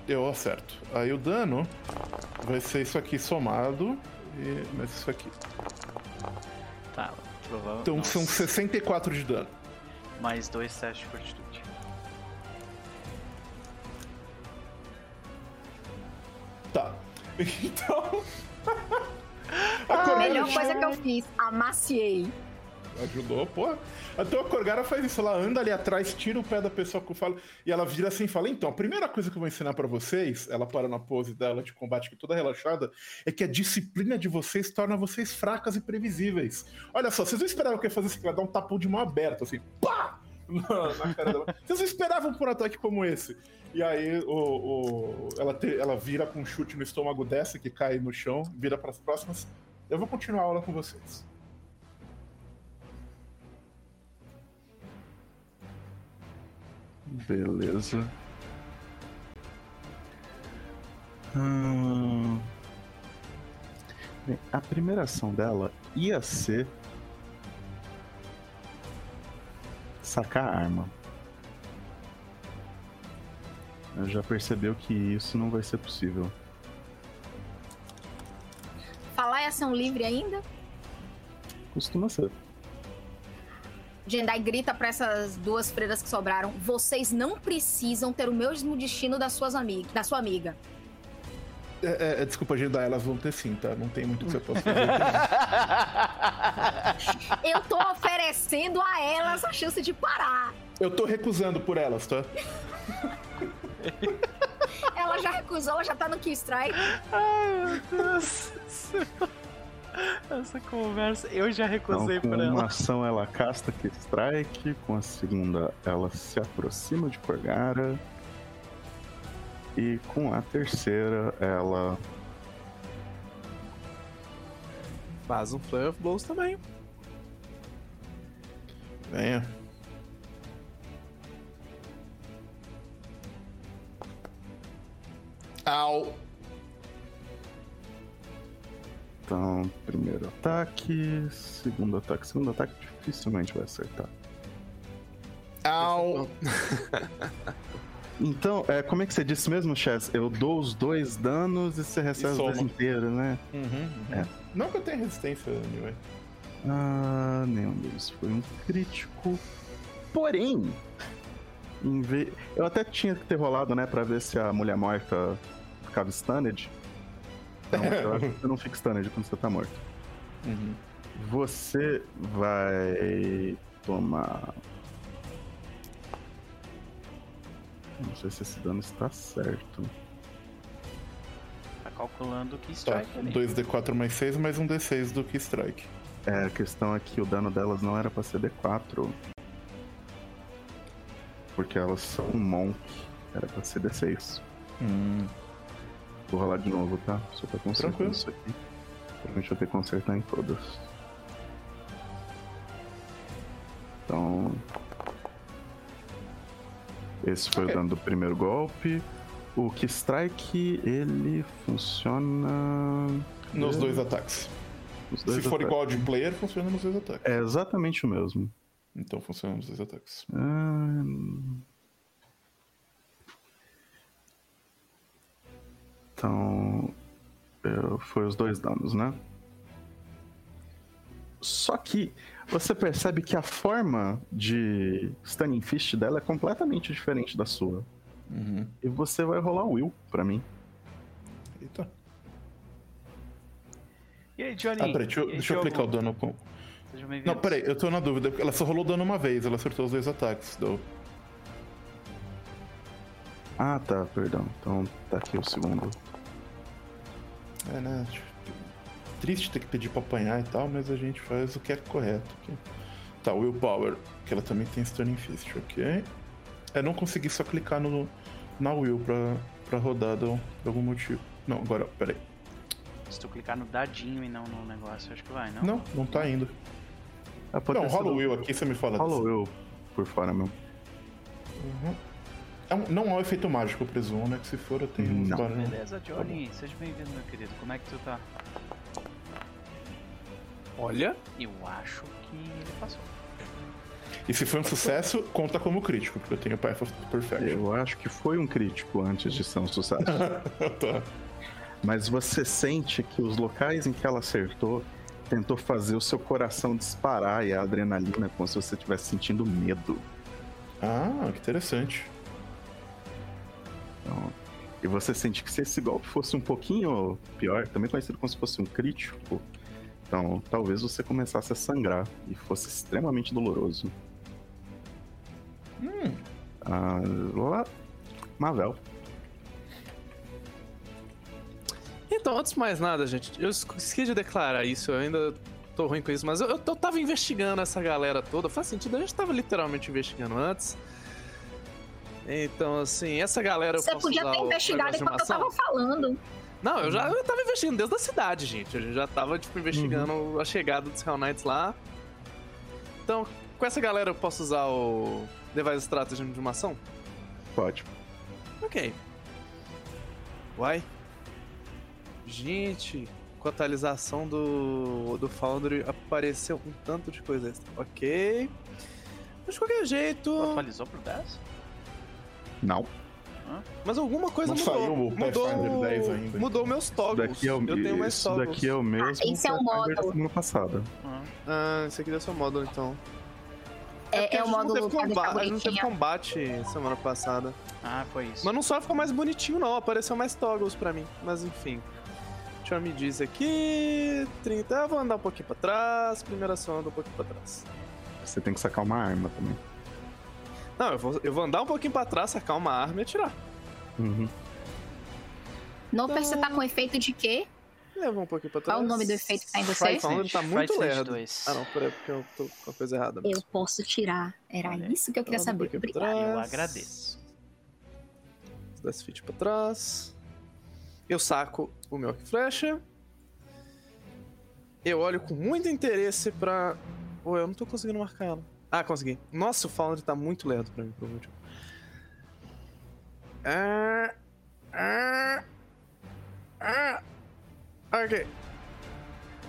Eu acerto. Aí o dano vai ser isso aqui somado. E mais isso aqui. Tá. Provável. Então Nossa. são 64 de dano. Mais dois testes de fortitude. Tá. Então. a A Corgara melhor coisa que eu fiz, amaciei. Ajudou, porra. Então a Corgara faz isso, ela anda ali atrás, tira o pé da pessoa que eu falo, e ela vira assim e fala: Então, a primeira coisa que eu vou ensinar pra vocês, ela para na pose dela de combate, que toda relaxada, é que a disciplina de vocês torna vocês fracas e previsíveis. Olha só, vocês não esperavam que ia fazer isso, que ela dar um tapão de mão aberta, assim, pá! Na, cara dela. Vocês não esperavam por um ataque como esse. E aí o, o- ela, te- ela vira com um chute no estômago dessa, que cai no chão, vira pras próximas. Eu vou continuar a aula com vocês. Beleza. Hum... Bem, a primeira ação dela ia ser sacar a arma. Ela já percebeu que isso não vai ser possível. Falar é ação livre ainda? Costuma ser. Jendai grita pra essas duas freiras que sobraram: vocês não precisam ter o mesmo destino das suas amigas, da sua amiga. É, é, desculpa, Jedi, elas vão ter sim, tá? Não tem muito o que você possa fazer. Eu tô oferecendo a elas a chance de parar. Eu tô recusando por elas, tá? Ela já recusou, ela já tá no Key Strike. Ai, meu Deus. do céu. Essa conversa. Eu já Então, recusei com por uma ela. ação ela casta que strike, com a segunda ela se aproxima de Corgara. E com a terceira ela Faz um Flurry of Blows também. Venha. Au! Então, primeiro ataque, segundo ataque. Segundo ataque dificilmente vai acertar. Au! Então, é, como é que você disse mesmo, Chess? Eu dou os dois danos e você recebe os dois inteiros, né? Uhum, uhum. É. Não que eu tenha resistência, anyway. Ah, nenhum deles foi um crítico. Porém, em ve- eu até tinha que ter rolado, né, pra ver se a mulher morta ficava stunned. Não, eu acho que você não fica stunned quando você tá morto. Uhum. Você vai tomar. Não sei se esse dano está certo. Tá calculando que Tá, strike ali. 2d4 mais 6, mais um d6 do que strike. É, a questão é que o dano delas não era pra ser D4. Porque elas são um monk. Era pra ser D6. Hum. Vou rolar de novo, tá? Só pra consertar Tranquilo. isso aqui. Provavelmente eu ter que consertar em todas. Então. Esse foi Ok. o dano do primeiro golpe. O que strike, ele funciona. Nos É. dois ataques. Dois Se for ataques. igual de player, funciona nos dois ataques. É exatamente o mesmo. Então funciona nos dois ataques. Ah, Então, foi os dois danos, né? Só que você percebe que a forma de Stunning Fist dela é completamente diferente da sua. Uhum. E você vai rolar o Will pra mim. Eita. E aí, Johnny? Ah, peraí, deixa eu, deixa eu aplicar o dano com. Não, peraí, eu tô na dúvida. Ela só rolou dano uma vez, ela acertou os dois ataques. Deu. Ah, tá, perdão. Então tá aqui o segundo. É, né? Triste ter que pedir pra apanhar e tal, mas a gente faz o que é correto. aqui. Tá, Willpower, que ela também tem Stunning Fist, ok? É, não consegui só clicar no, na Will pra, pra rodar de por algum motivo. Não, agora, peraí. Se tu clicar no dadinho e não no negócio, acho que vai, não? Não, não tá indo. Não, rola o Will aqui, você me fala. Rola o Will por fora mesmo. Uhum. É um- não é um efeito mágico, eu presumo, né? Que se for, eu tenho uns barulhos. Beleza, Johnny. Seja bem-vindo, meu querido. Como é que tu tá? Olha, Eu acho que ele passou. E se foi um sucesso, conta como crítico, porque eu tenho Path of Perfection. Eu acho que foi um crítico antes de ser um sucesso. tá. Mas você sente que os locais em que ela acertou tentou fazer o seu coração disparar e a adrenalina como se você estivesse sentindo medo. Ah, que interessante. Então, e você sente que se esse golpe fosse um pouquinho pior, também conhecido como se fosse um crítico, então talvez você começasse a sangrar e fosse extremamente doloroso. Hum, Ah, lá, Mavel. Então, antes de mais nada, gente, eu esqueci de declarar isso, eu ainda tô ruim com isso, mas eu, eu, eu tava investigando essa galera toda, faz sentido, a gente tava literalmente investigando antes. Então, assim, essa galera eu Você posso podia usar ter investigado enquanto eu tava falando. Não, eu já eu tava investigando desde a cidade, gente. Eu já tava, tipo, investigando a chegada dos Hell Knights lá. Então, com essa galera eu posso usar o Device Strategy de uma ação? Pode. Ok. Uai. Gente, com a atualização do, do Foundry apareceu um tanto de coisa extra. Ok. Mas de qualquer jeito. Atualizou pro 10? Não. Mas alguma coisa Não mudou. saiu o mudou, Pathfinder 10 ainda. mudou meus toggles. daqui é o, eu tenho mais isso toggles. daqui é o mesmo. esse é o módulo. da semana passada. Ah, Ah, esse aqui deve ser o módulo então. É, é a o não módulo teve combate, a gente não teve combate semana passada. Ah, foi isso. Mas não só ficou mais bonitinho, não. Apareceu mais toggles pra mim. Mas enfim. Deixa eu me dizer aqui. 30. Eu vou andar um pouquinho pra trás. Primeira ação, anda um pouquinho pra trás. Você tem que sacar uma arma também. Não, eu vou, eu vou andar um pouquinho pra trás, sacar uma arma e atirar. Uhum. Noper, você tá com efeito de quê? Leva um pouquinho pra trás. Qual o nome do efeito que tá em você? Fright Foundry tá muito lerdo. 2. Ah, não, peraí, porque eu tô com a coisa errada. Eu posso tirar. Era Olha, isso que eu queria um saber. pra Obrigada. Eu agradeço. Dá feet pra trás. Eu saco o meu arco flecha. Eu olho com muito interesse pra. Pô, eu não tô conseguindo marcar ela. Ah, consegui. Nossa, o Foundry tá muito lerdo pra mim, por motivo. Ah, ah, ah. Ok.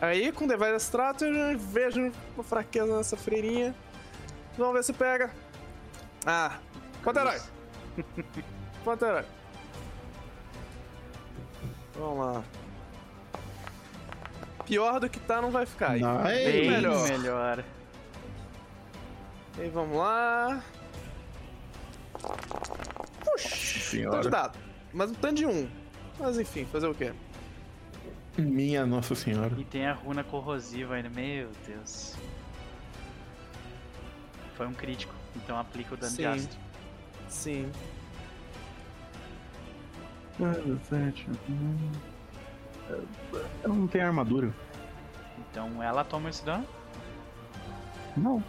Aí, com Device Strategy, vejo uma fraqueza nessa freirinha. Vamos ver se pega. Ah, Panterai. Panterai. Vamos lá. Pior do que tá, não vai ficar. aí. Nice. Bem melhor. melhor. E vamos lá. Puxa, Senhora. tanto de dado. Mas um tanto de um. Mas enfim, fazer o quê? Minha Nossa Senhora. E tem a runa corrosiva ainda. Meu Deus. Foi um crítico, então aplica o dano de Sim. ácido. Sim. Eu não tenho armadura. Então ela toma esse dano? Não.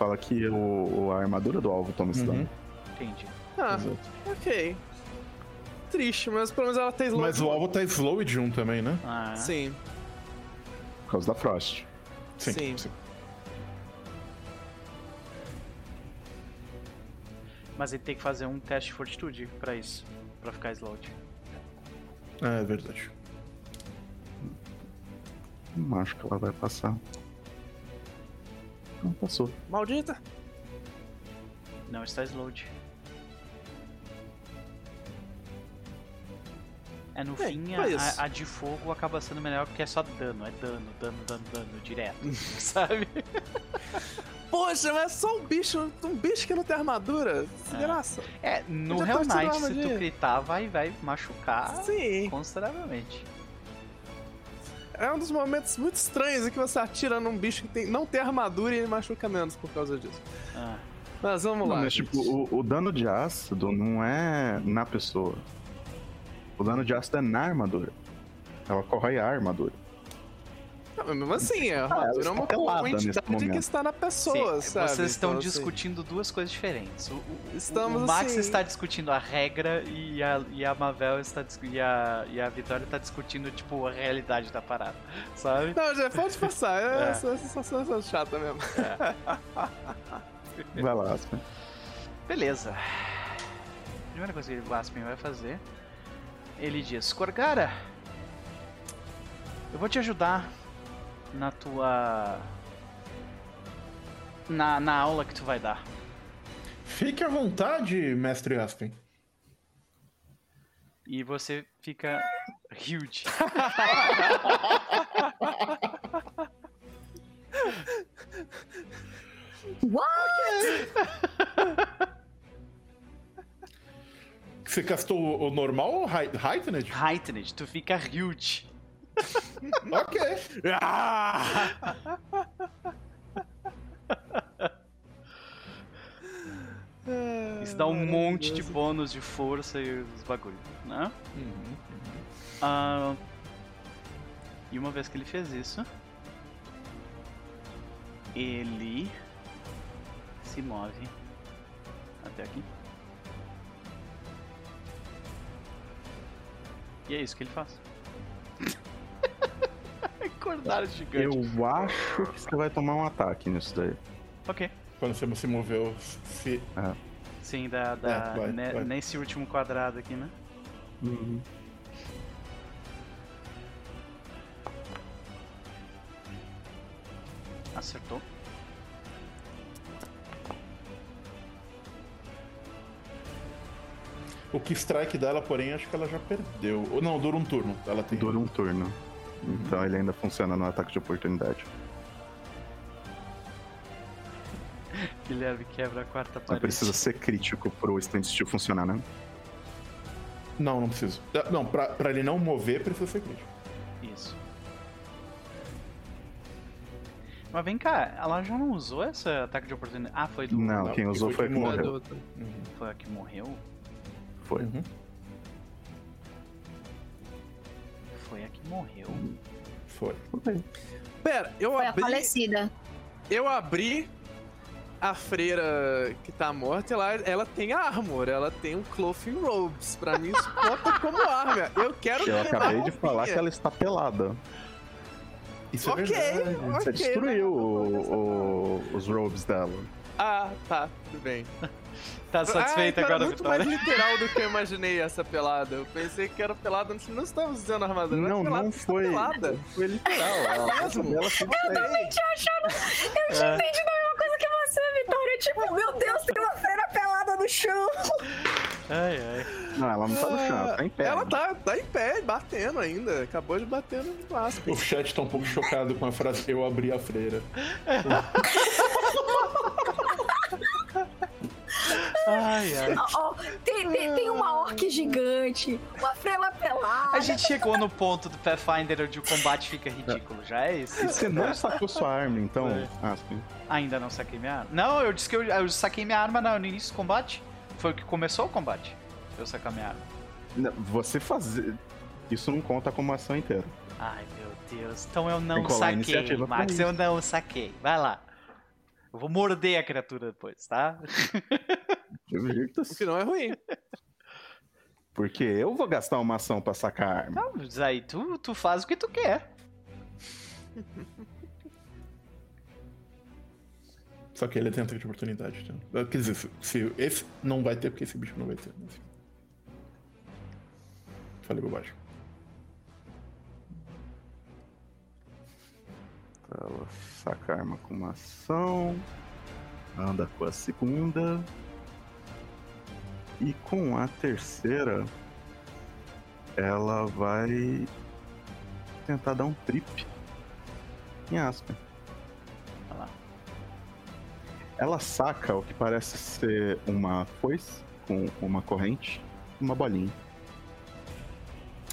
Fala que o, o- a armadura do alvo toma esse Uhum. dano. Entendi. Ah, Exato. ok. Triste, mas pelo menos ela tem slow. Mas o alvo tá slow de um também, né? Ah, Sim, Por causa da Frost. Sim. mas ele tem que fazer um teste de fortitude pra isso. Pra ficar slowed. Ah, é verdade. Não acho que ela vai passar. Não passou. Maldita. Não está slowed. É, no Bem, fim, a, a de fogo acaba sendo melhor porque é só dano. É dano, dano, dano, dano, direto. sabe? Poxa, mas é só um bicho, um bicho que não tem armadura. Desgraça. É, no Já Hell tá tirando Knight, se tu gritar, vai, vai machucar Sim. consideravelmente. É um dos momentos muito estranhos em que você atira num bicho que tem, não tem armadura e ele machuca menos por causa disso. Ah, Mas vamos Não, lá. mas tipo, o, o dano de ácido não é na pessoa. O dano de ácido é na armadura. Ela corrói a armadura. Não, mas mesmo assim, a armadura é uma, pelada uma nesse entidade que está na pessoa, sim, sabe? vocês estão Então, assim, discutindo duas coisas diferentes. O, o- Estamos, o Max assim- está discutindo a regra e a, e a Mavel está e a, e a Vitória está discutindo, tipo, a realidade da parada, sabe? Não, já pode passar. É, É. Essa sensação chata mesmo. Vai lá, Aspen. Beleza. A primeira coisa que o Aspen vai fazer, ele diz: Corgara, eu vou te ajudar na tua. Na, na aula que tu vai dar. Fique à vontade, mestre Aspen. E você fica Huge. What? Você castou o normal ou hei- heightened? Heightened, tu fica huge. ok. Isso dá um monte de bônus de força e os bagulho, né? Uhum. Ah, e uma vez que ele fez isso, ele se move até aqui. E é isso que ele faz. Gigante. Eu acho que você vai tomar um ataque nisso daí. Ok. Quando você se moveu, se... Sim, da, da, É, vai, ne- vai. nesse último quadrado aqui, né? Acertou. o que strike dela, porém, acho que ela já perdeu. Ou Não, dura um turno. Ela tem. Dura um turno. Então ele ainda funciona no ataque de oportunidade. Guilherme quebra a quarta Não parede. precisa ser crítico pro Stand Steel funcionar, né? Não, não preciso. Ah, Não, pra, pra ele não mover, precisa ser crítico. Isso. Mas vem cá, ela já não usou esse ataque de oportunidade? Ah, foi do. Não, Não, quem que usou foi foi a que morreu. Foi a que morreu? Foi. Uhum. Foi a que morreu. Foi. Pera, eu Foi a abri. falecida. Eu abri a freira que tá morta, ela, ela tem armor, ela tem um clothing robes. Pra mim isso conta como arma. Eu quero Eu acabei a de falar que ela está pelada. Isso Ok, é verdade. ok. Você destruiu não, o- o- os robes dela. Ah, tá, tudo bem. Tá satisfeito ah, agora, é muito Vitória? mais literal do que eu imaginei essa pelada. Eu pensei que era pelada, não não estava usando armadura. mas Não, pelada, não foi. pelada. Foi literal. A roupa dela se Eu já entendi a mesma coisa que você, Vitória. Tipo, meu Deus, tem uma feira pelada no chão. Ai, ai. Não, ela não tá no chão, ela tá em pé. Ela tá, tá em pé, batendo ainda. Acabou de bater no clássico. O chat tá um pouco chocado com a frase eu abri a freira. Ai, ai. Ó, ó, tem, tem, tem uma orc gigante, uma freira pelada. A gente chegou no ponto do Pathfinder onde o combate fica ridículo, já é isso? E você não sacou sua arma, então. É. Sim. Ainda não saquei minha arma. Não, eu disse que eu, eu saquei minha arma no, início do combate. Foi o que começou o combate. Eu sacar minha arma. Não, Você fazer. Isso não conta como ação inteira. Ai, meu Deus. Então eu não saquei, Max. Eu não saquei. Vai lá. Eu vou morder a criatura depois, tá? O que não é ruim. Porque eu vou gastar uma ação pra sacar a arma. Não, mas aí tu, tu faz o que tu quer. Só que ele tem ataque de oportunidade. Então. Quer dizer, se, se esse não vai ter, porque esse bicho não vai ter. Falei bobagem. Ela saca a arma com uma ação. Anda com a segunda. E com a terceira, ela vai tentar dar um trip em Aspen. Ela saca o que parece ser uma foice com uma corrente, uma bolinha.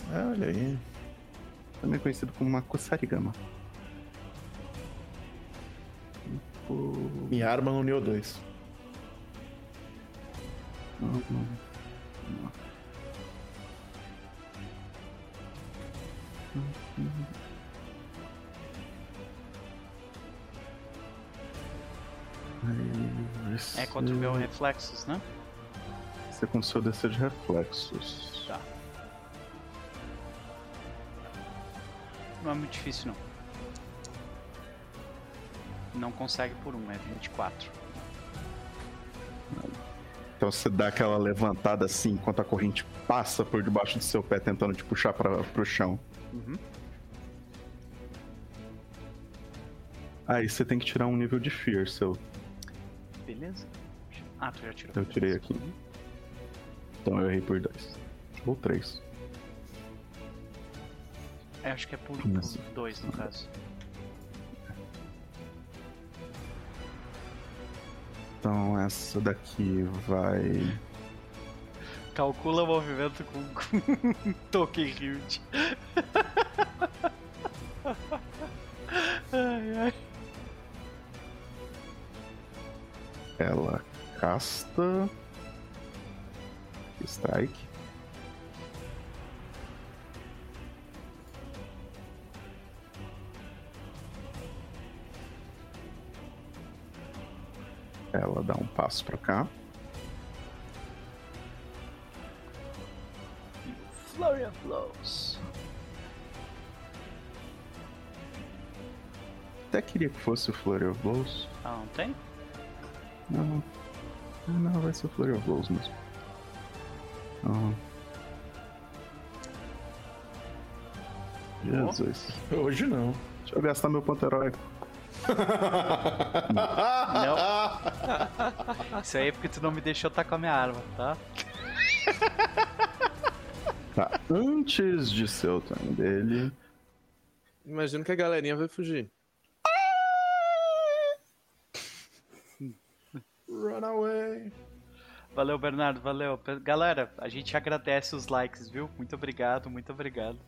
Olha aí. Também conhecido como uma Kusarigama. Minha arma no Neo 2. É contra o meu reflexos, né? Você com seu DC de reflexos. Tá. Não é muito difícil, não. Não consegue por um, é 24. Então você dá aquela levantada assim enquanto a corrente passa por debaixo do seu pé, tentando te puxar para pro chão. Uhum. Aí você tem que tirar um nível de Fear seu. Beleza. Ah, tu já tirou. Eu tirei aqui. Então eu errei por dois. Ou três. Eu acho que é por Isso. 2 no caso. Então essa daqui vai. Calcula o movimento com, com token hilt. ai, ai. Ela casta. Strike. Ela dá um passo pra cá. Flurry of Blows. Até queria que fosse o Flurry of Blows. Ah, não tem? Não. Ah, não, vai ser o Flurry of Blows mesmo. Ah. Jesus. Hoje não. Deixa eu gastar meu ponto heróico. Não. Isso aí é porque tu não me deixou tacar a minha arma, tá? Tá, antes de ser o turno dele, Imagino que a galerinha vai fugir. Run away. Valeu, Bernardo, valeu. Galera, a gente agradece os likes, viu? Muito obrigado, muito obrigado.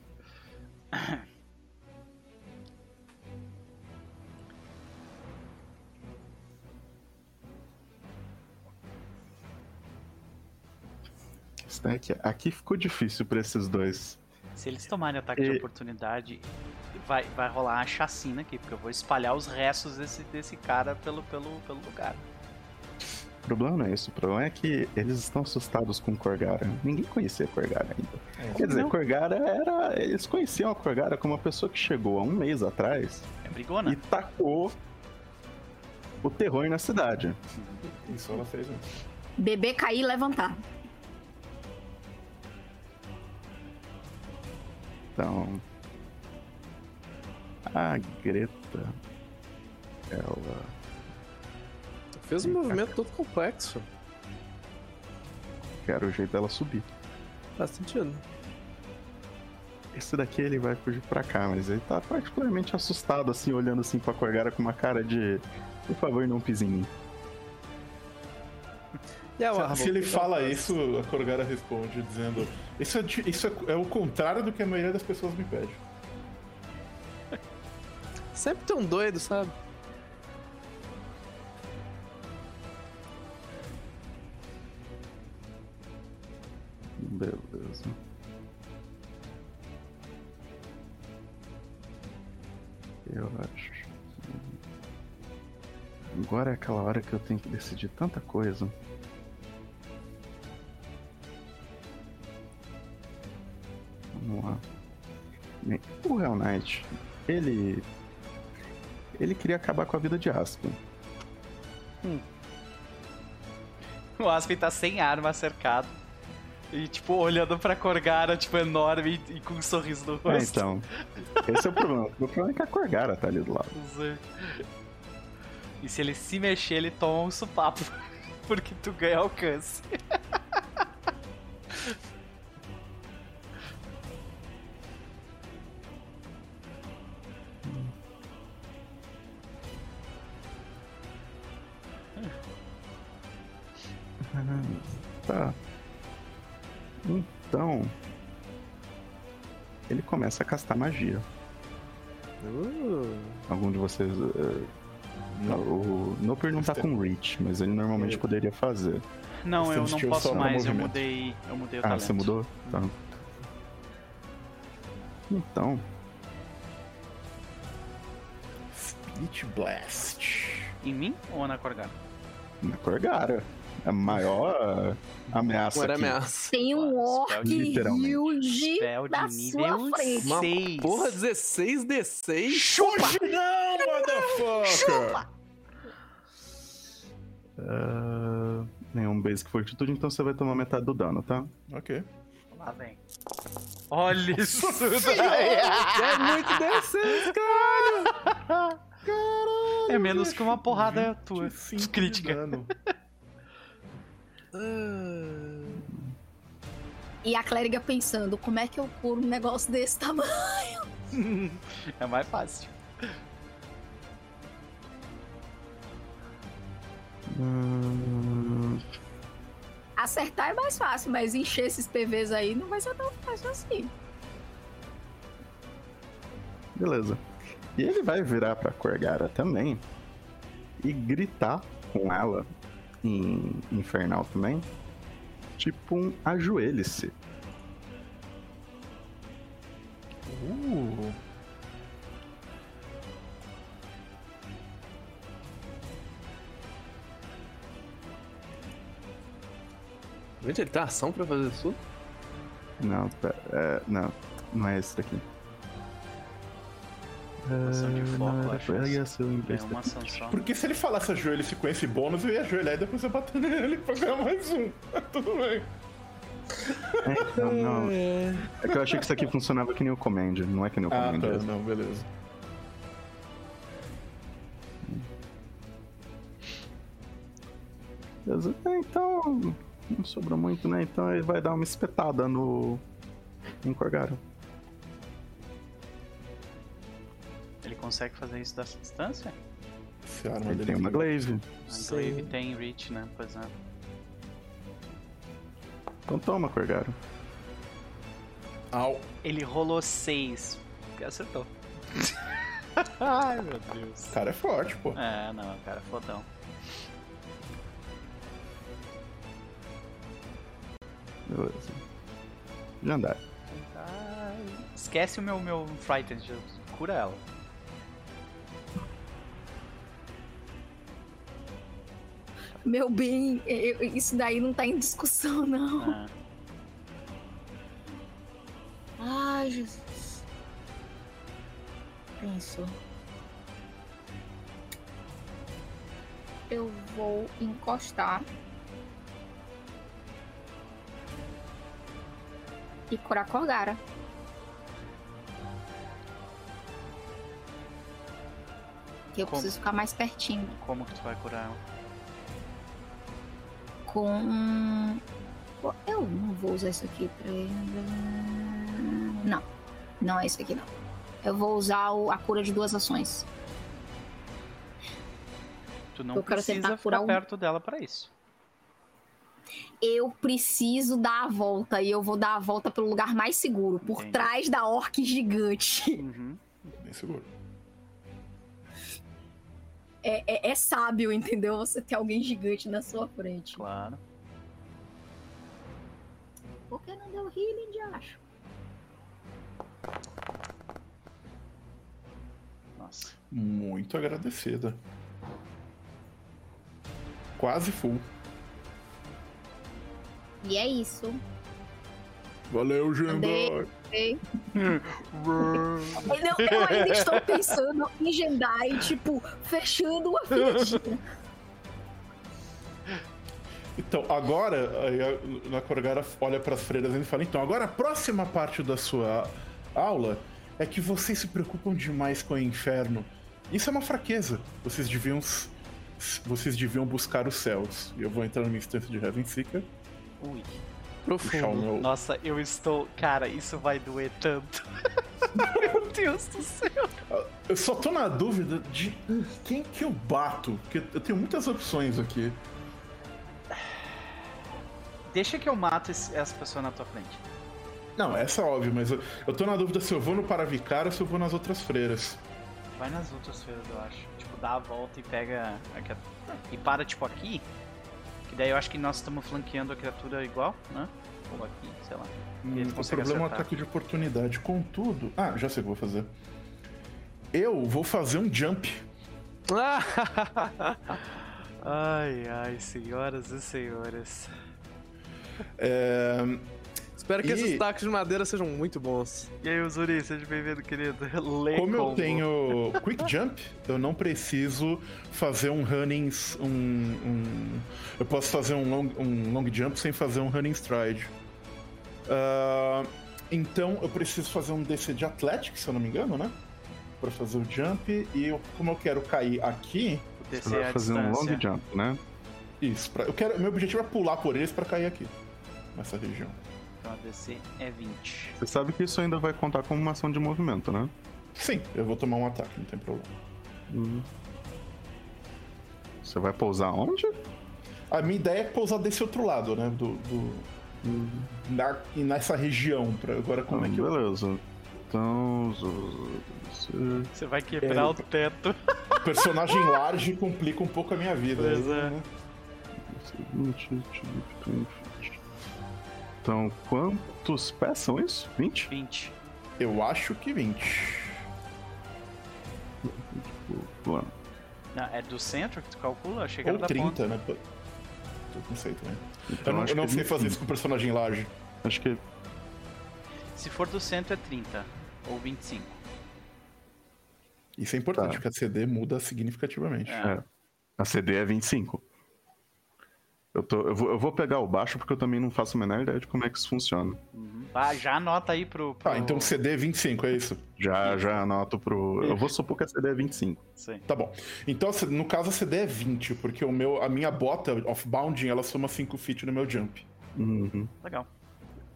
Stack, aqui ficou difícil pra esses dois. Se eles tomarem ataque de E- oportunidade, vai, vai rolar uma chacina aqui, porque eu vou espalhar os restos desse, desse cara pelo, pelo, pelo lugar. O problema não é isso, o problema é que eles estão assustados com Korgara. Ninguém conhecia Korgara ainda. Quer dizer, não? Korgara era. Eles conheciam a Korgara como uma pessoa que chegou há um mês atrás É brigona. e tacou o terror na cidade. Isso ela fez, né? Beber, cair e levantar. Então. A Greta. Ela. Fez um movimento todo complexo. Quero o jeito dela subir. Faz sentido. Esse daqui ele vai fugir pra cá, mas ele tá particularmente assustado, assim, olhando assim pra Korgara com uma cara de. Por favor, não pise em mim. Se- arma? Se ele que ela fala faz? isso, a Korgara responde dizendo: Isso, é, isso é, é o contrário do que a maioria das pessoas me pede. Sempre tem um doido, sabe? Beleza. Eu acho. Agora é aquela hora que eu tenho que decidir tanta coisa. O Hell Knight, ele. Ele queria acabar com a vida de Aspen. O Aspen tá sem arma, cercado. E, tipo, olhando pra Korgara, tipo, enorme e, e com um sorriso no rosto. É, então. Esse é o problema. O problema é que a Korgara tá ali do lado. Sei. E se ele se mexer, ele toma um supapo. Porque tu ganha alcance. Começa a castar magia. Uh, Algum de vocês. eh, O Noper não tá com Reach, mas ele normalmente Eu- poderia fazer. Não, eu não posso mais, eu mudei. Eu mudei o Ah, talento. você mudou? Tá. Então, Split Blast. Em mim ou na Korgara? na Korgara. A maior ameaça aqui. ameaça. Tem um orc huge Spell de na nível sua frente. Uma 6. porra, 16 D6. Chupa! Não, motherfucker! Ah, nenhum Basic Fortitude, então você vai tomar metade do dano, tá? ok. Lá vem. Olha isso daí. É muito D6, cara. É menos que uma porrada tua. 25 de Crítica. dano. Ah, E a clériga pensando, como é que eu curo um negócio desse tamanho? é mais fácil. Hum, Acertar é mais fácil, mas encher esses PVs aí não vai ser tão fácil assim. beleza. E ele vai virar pra Corgara também e gritar com ela em Infernal também. Tipo um ajoelhe-se. Uh. Gente, ele tem ação pra fazer isso? Não, pera, é, não, não é esse daqui. Ação de foco, não, eu acho. era- ia ser o É uma ação só. Porque se ele falasse ajoelhe-se com esse bônus, eu ia ajoelhar e depois eu bater nele pra ganhar mais um. Tudo bem. É, não, não. É que eu achei que isso aqui funcionava que nem o Command, não é que nem o Ah, Command. tá. mesmo. Não, beleza. Beleza. É, então, não sobrou muito, né? Então ele vai dar uma espetada no. em Corgara. Ele consegue fazer isso dessa distância? Se a arma Ele dele tem uma glaive. A. Glaive tem reach, né? Pois é. Então toma, Corgara. Au. Ele rolou 6. Acertou. Ai, meu Deus. O cara é forte, pô. É, não, cara, fodão. Beleza. Jandar. Ai, Esquece o meu, meu Frightened, cura ela. Meu bem, eu- isso daí não tá em discussão, não. É. Ai, Jesus. Penso. Eu vou encostar. E curar Corgara. Que eu Como? preciso ficar mais pertinho. Como que tu vai curar ela? Com. Eu não vou usar isso aqui pra. Não. Não é isso aqui, não. Eu vou usar o- a cura de duas ações. Tu não Eu quero precisa tentar ficar um- perto dela pra isso. Eu preciso dar a volta e eu vou dar a volta pelo lugar mais seguro, por Entendi. trás da orc gigante. Uhum. Bem seguro. É, é- é sábio, entendeu? Você ter alguém gigante na sua frente. Claro. Por que não deu healing de acho? Nossa. Muito agradecida. Quase full. E é isso. Valeu, Andei. Jandar. ok? Eu, eu ainda estou pensando em Jendai, tipo, fechando uma filetinha. Então, agora, aí a- a Corgara olha para as freiras e fala: Então, agora a próxima parte da sua aula é que vocês se preocupam demais com o inferno. Isso é uma fraqueza. Vocês deviam. Vocês deviam buscar os céus. E eu vou entrar numa instância de Heaven Seeker, Ui. Profundo. meu. Nossa, eu estou. Cara, isso vai doer tanto. Meu Deus do céu. Eu só tô na dúvida de em quem que eu bato. Porque eu tenho muitas opções aqui. Deixa que eu mato esse- essa pessoa na tua frente. Não, essa é óbvio, mas eu, eu tô na dúvida se eu vou no Paravicar ou se eu vou nas outras freiras. Vai nas outras feiras, eu acho. Tipo, dá a volta e pega. E para, tipo, aqui. Que daí eu acho que nós estamos flanqueando a criatura igual, né? Ou aqui, sei lá. Hum, o problema é o ataque de oportunidade. Contudo. Ah, já sei o que vou fazer. Eu vou fazer um jump. ai, ai, senhoras e senhores. É, Espero que E- esses tacos de madeira sejam muito bons. E aí, Zuri, seja bem-vindo, querido. Lê como eu tenho Quick Jump, eu não preciso fazer um running. Um, um- eu posso fazer um long, um long jump sem fazer um running stride. Ah, então eu preciso fazer um DC de Athletics, se eu não me engano, né? Pra fazer o jump. E eu- como eu quero cair aqui. Você vai é a fazer um long distância. jump, né? Isso, pra, eu quero, meu objetivo é pular por eles pra cair aqui. Nessa região. Então a DC é 20. Você sabe que isso ainda vai contar como uma ação de movimento, né? Sim, eu vou tomar um ataque, não tem problema. Hum. Você vai pousar onde? A minha ideia é pousar desse outro lado, né? Do. do na, e nessa região. Pra, agora como Ah, é que eu. beleza. Então. z- z- Você vai quebrar É. o teto. Personagem large complica um pouco a minha vida. Pois aí, é. né? Então, quantos pés são isso? 20? 20. Eu acho que 20. Plano. Não, é do centro que tu calcula? Que Ou era da 30, ponta. né? Eu não sei também. Então, Eu não, eu não sei 25. fazer isso com personagem large. Acho que. Se for do centro é 30. Ou 25. Isso é importante, Tá. porque a CD muda significativamente. É. É. A CD é 25. Eu, tô, eu, vou, eu vou pegar o baixo porque eu também não faço a menor ideia de como é que isso funciona. Uhum. Ah, já anota aí pro. pro... Ah, então CD é 25, é isso? Já, já anoto pro. Eu vou supor que a CD é 25. Sim. Tá bom. Então, no caso, a CD é 20, porque o meu, a minha bota off-bounding, ela soma 5 feet no meu jump. Uhum. Legal.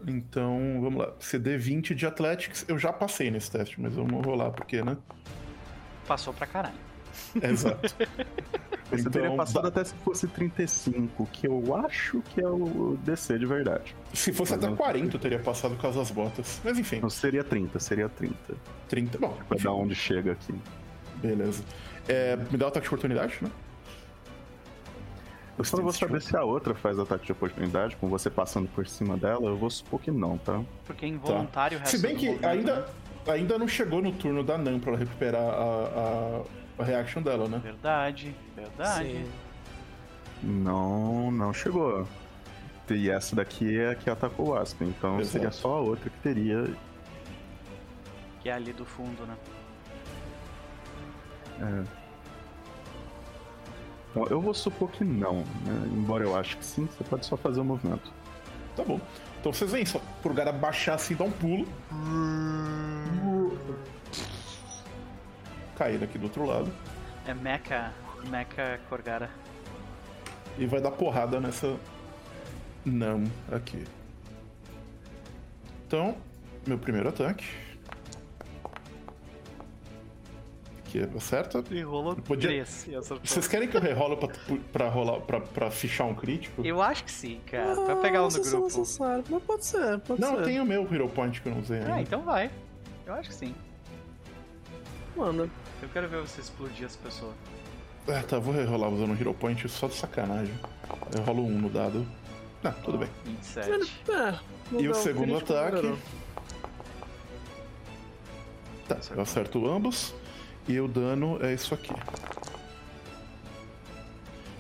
Então, vamos lá. CD 20 de Athletics, eu já passei nesse teste, mas vamos rolar, porque, né? Passou pra caralho. Exato. Você teria Então, passado ba- até se fosse 35, que eu acho que é o DC de verdade. Se fosse até 40, eu teria passado com as botas. Mas enfim, Não, seria 30, seria 30. 30. Bom, enfim, dar onde chega aqui. beleza. É, me dá o ataque de oportunidade, né? Eu só não vou saber se a outra faz ataque de oportunidade, com você passando por cima dela, eu vou supor que não, tá? Porque é involuntário o resto Se bem do que ainda, né? ainda não chegou no turno da Nan pra ela recuperar a, a, a reaction dela, né? Verdade, verdade. Sim. Não, não chegou. E essa daqui é a que atacou o Aspen, então Exato. seria só a outra que teria. Que é ali do fundo, né? Então, eu vou supor que não, né? Embora eu ache que sim, você pode só fazer o movimento. Tá bom. Então vocês veem só, por lugar abaixar assim, dar um pulo. Cair aqui do outro lado. É Mecha, Mecha Corgara. E vai dar porrada nessa. Não, aqui. Então, meu primeiro ataque. Que acerta. E rolou Podia- 3. acertou. Vocês querem que eu rerolo pra, pra, rolar, pra, pra fichar um crítico? Eu acho que sim, cara. Pra pegar um não é grupo. necessário, mas pode ser, pode Não, ser. eu tenho o meu Hero Point que eu não usei ainda. Ah, então vai. Eu acho que sim. Mano, Eu quero ver você explodir as pessoas. Ah, tá, vou rerolar usando o Hero Point só de sacanagem. Eu rolo um no dado. Ah, tudo bem. 27. é, E o segundo ataque? Tá, eu acerto ambos. E o dano é isso aqui.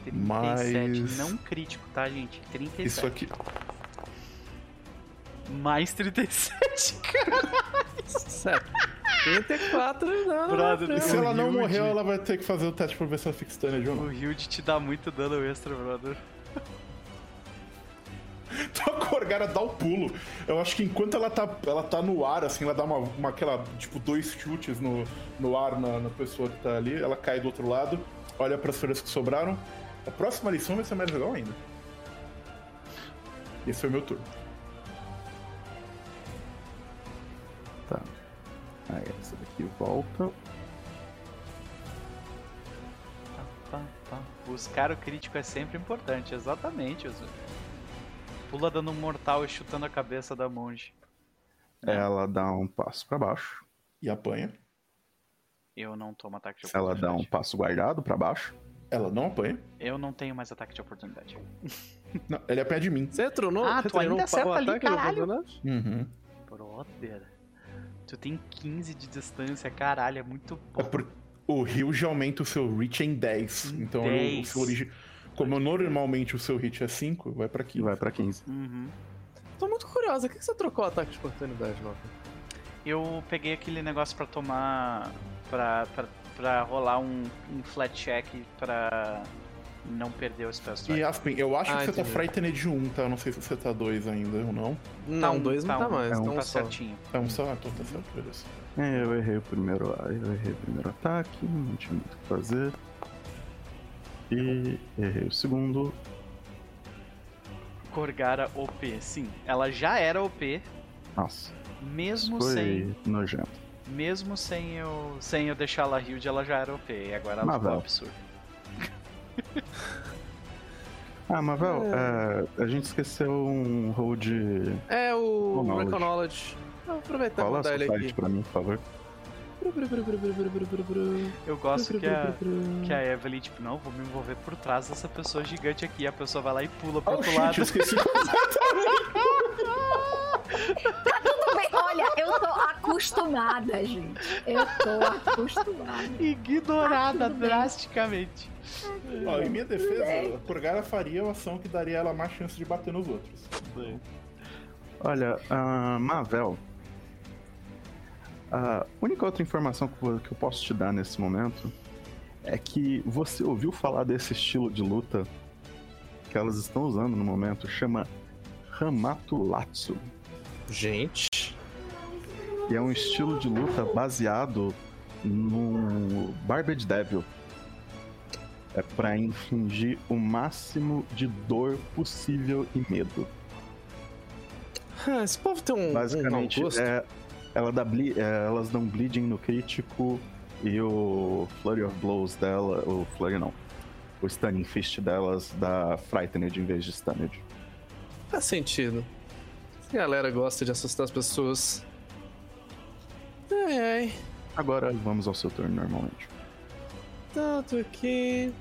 37. Mais- Não crítico, tá, gente? 37. Isso aqui. Mais 37, cara. Certo. 34 não, Brother, não, E se ela não Yuji- morreu, ela vai ter que fazer o teste pra ver se ela fica stunned ou não. O Hild te dá muito dano extra, brother. Então a Corgara dá o pulo. Eu acho que enquanto ela tá, ela tá no ar, assim, ela dá uma, uma- aquela, tipo, dois chutes no, no ar na, na pessoa que tá ali. Ela cai do outro lado, olha pras folhas que sobraram. A próxima lição vai ser mais legal ainda. Esse foi o meu turno. Tá. Aí essa daqui volta. Buscar o crítico é sempre importante, exatamente. Ozu. Pula dando um mortal e chutando a cabeça da monge. Ela dá um passo pra baixo. E apanha. Eu não tomo ataque de Ela oportunidade. dá um passo guardado pra baixo. Ela não apanha. Eu não tenho mais ataque de oportunidade. Não, ele apanha de mim. Você tronou? Ah, você tu ainda acerta ali, caralho. Uhum. Brother. Tu tem 15 de distância, caralho, é muito bom. É por... O Rio já aumenta o seu reach em 10. Em então 10. o seu origem. Como normalmente o seu hit é 5, vai pra E 15. vai pra 15. Uhum. Tô muito curiosa. Por que você trocou o ataque de oportunidade, Nova? Eu peguei aquele negócio pra tomar. pra, pra, pra rolar um, um flat check pra não perder o spell strike. E Aspen, eu acho Ah, que você tá entendi. frightened de 1, tá? Eu não sei se você tá 2 ainda ou não. Não, um, dois não tá tá um. mais. É um, então Tá só. certinho. É um só, ah, então tá certo, beleza. É, eu errei o primeiro. Eu errei o primeiro ataque, não tinha muito o que fazer. E errei o segundo. Corgara OP. Sim, ela já era OP, Nossa, mesmo sem, foi nojento. mesmo sem eu, sem eu deixar ela Hilde, ela já era OP. E agora ela ficou Mavel. absurda. Ah, Mavel, é, a gente esqueceu um hold. É o Knowledge. Recon Knowledge. Vou aproveitar e mandar ele aqui. pra mim, por favor. Eu gosto que a, que a Evelyn, tipo, não, vou me envolver por trás dessa pessoa gigante aqui. A pessoa vai lá e pula pro Oh, outro shit, lado. eu esqueci. Tudo bem, olha, eu tô acostumada, gente. Eu tô acostumada. Ignorada Ah, drasticamente. Ó, em minha defesa, bem. a Corgara faria uma ação que daria ela mais chance de bater nos outros. Olha, a Mavel. A única outra informação que eu posso te dar nesse momento é que você ouviu falar desse estilo de luta que elas estão usando no momento, chama Hamatulatsu. Gente. E é um estilo de luta baseado no Barbed Devil. É pra infligir o máximo de dor possível e medo. Esse povo tem um, um Basicamente, gosto. é, ela dá ble- é, elas dão bleeding no crítico e o Flurry of Blows dela, o Flurry não, o Stunning Fist delas dá Frightened em vez de Stunned. Faz sentido. A galera gosta de assustar as pessoas. Ai, ai. Agora vamos ao seu turno normalmente. Tanto aqui.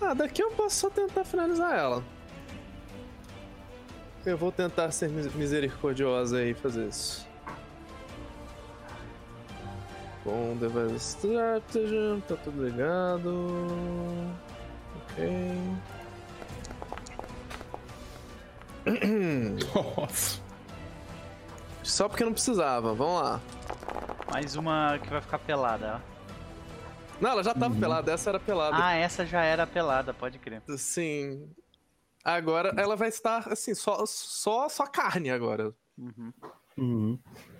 Ah, daqui eu posso só tentar finalizar ela. Eu vou tentar ser mis- misericordiosa e fazer isso. Bom, device strategy, tá tudo ligado. Ok. Nossa. Só porque não precisava, vamos lá. Mais uma que vai ficar pelada, ó. Não, ela já tava Uhum. pelada, essa era pelada. Ah, essa já era pelada, pode crer. Sim. Agora ela vai estar assim, só, só, só carne agora. Uhum. Uhum.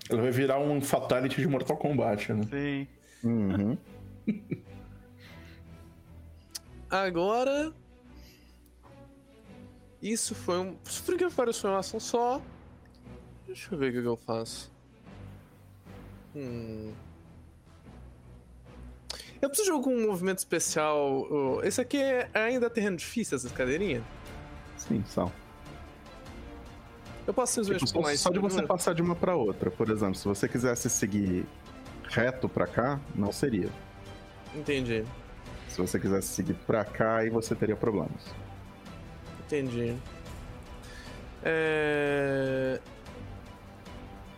Ela vai virar um Fatality de Mortal Kombat, né? Sim. Uhum. Agora. Isso foi um. Por que pareceu uma ação só? Deixa eu ver o que eu faço. Hum. Eu preciso de algum movimento especial. Esse aqui é ainda terreno difícil, essas cadeirinhas? Sim, são. Eu posso simplesmente Tipo, pular só de você passar de uma pra outra, por exemplo, se você quisesse seguir reto pra cá, não seria. Entendi. Se você quisesse seguir pra cá, aí você teria problemas. Entendi. É...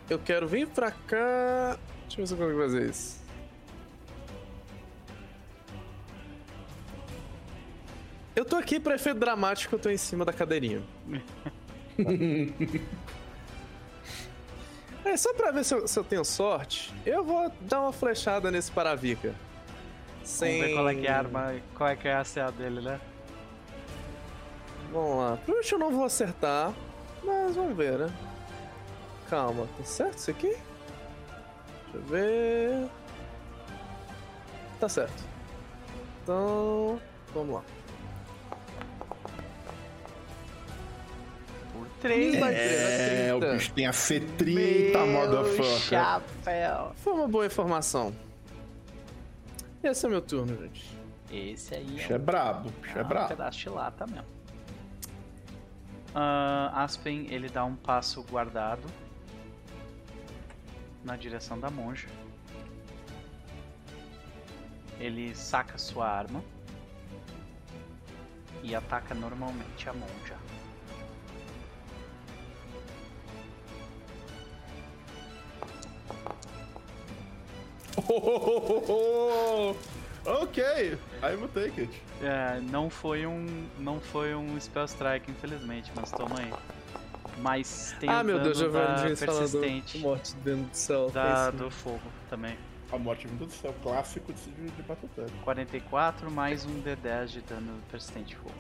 Eu quero vir pra cá. Deixa eu ver se eu consigo fazer isso. Eu tô aqui pra efeito dramático, eu tô em cima da cadeirinha. é, só pra ver se eu, se eu tenho sorte, eu vou dar uma flechada nesse Paravica. Sem... Vamos ver qual é que é a arma, qual é que é a CA dele, né? Vamos lá. Provavelmente eu não vou acertar, mas vamos ver, né? Calma, tá certo isso aqui? Deixa eu ver. Tá certo. Então, vamos lá. Por 3. Vai É, ter, o bicho tem a C30, motherfucker. chapéu. Foi uma boa informação. Esse é meu turno, gente. Esse aí Bicho é brabo, bicho é um brabo. pedaço de lata mesmo. Ah, Aspen, ele dá um passo guardado na direção da monja. Ele saca sua arma e ataca normalmente a monja. ok, I will take it. É, não foi um não foi um spell strike infelizmente, mas toma aí. Mas tem ah, o meu Deus, dano Giovanni da persistente morte dentro do céu. da, do fogo também. A morte vindo do céu, clássico de, de, Battletech. 44 mais um D10 de dano persistente de fogo.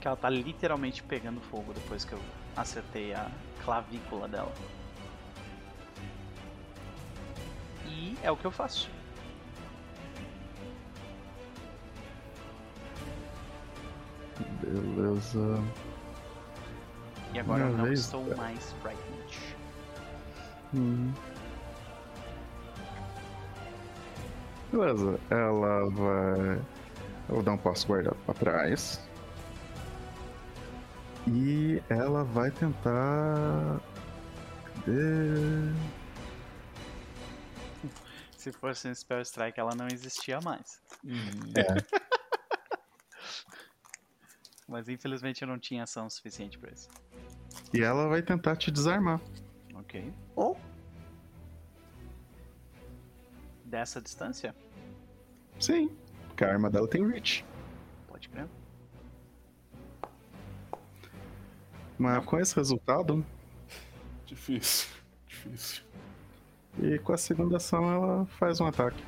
Que ela tá literalmente pegando fogo depois que eu acertei a clavícula dela. E é o que eu faço. Beleza. E agora eu Minha não vez, estou cara. mais frightened. Hum. Beleza, ela vai. Eu vou dar um passo guardado pra trás. E ela vai tentar. Cadê? Se fosse um Spell Strike, ela não existia mais. Mas infelizmente eu não tinha ação suficiente pra isso. E ela vai tentar te desarmar. Ok. Oh. Dessa distância? Sim, porque a arma dela tem reach. Pode crer. Mas com esse resultado, Difícil. Difícil. e com a segunda ação ela faz um ataque.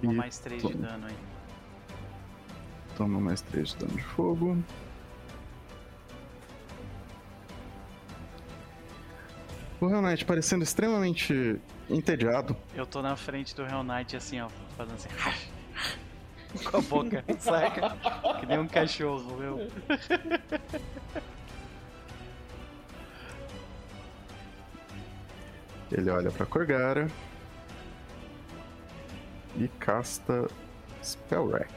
Toma E mais 3 de dano aí. Toma mais 3 de dano de fogo. O Hell Knight parecendo extremamente entediado. Eu tô na frente do Hell Knight assim, ó, fazendo assim. Com a boca, saca? Que nem um cachorro, meu. Ele olha pra Corgara. E casta Spell Rack.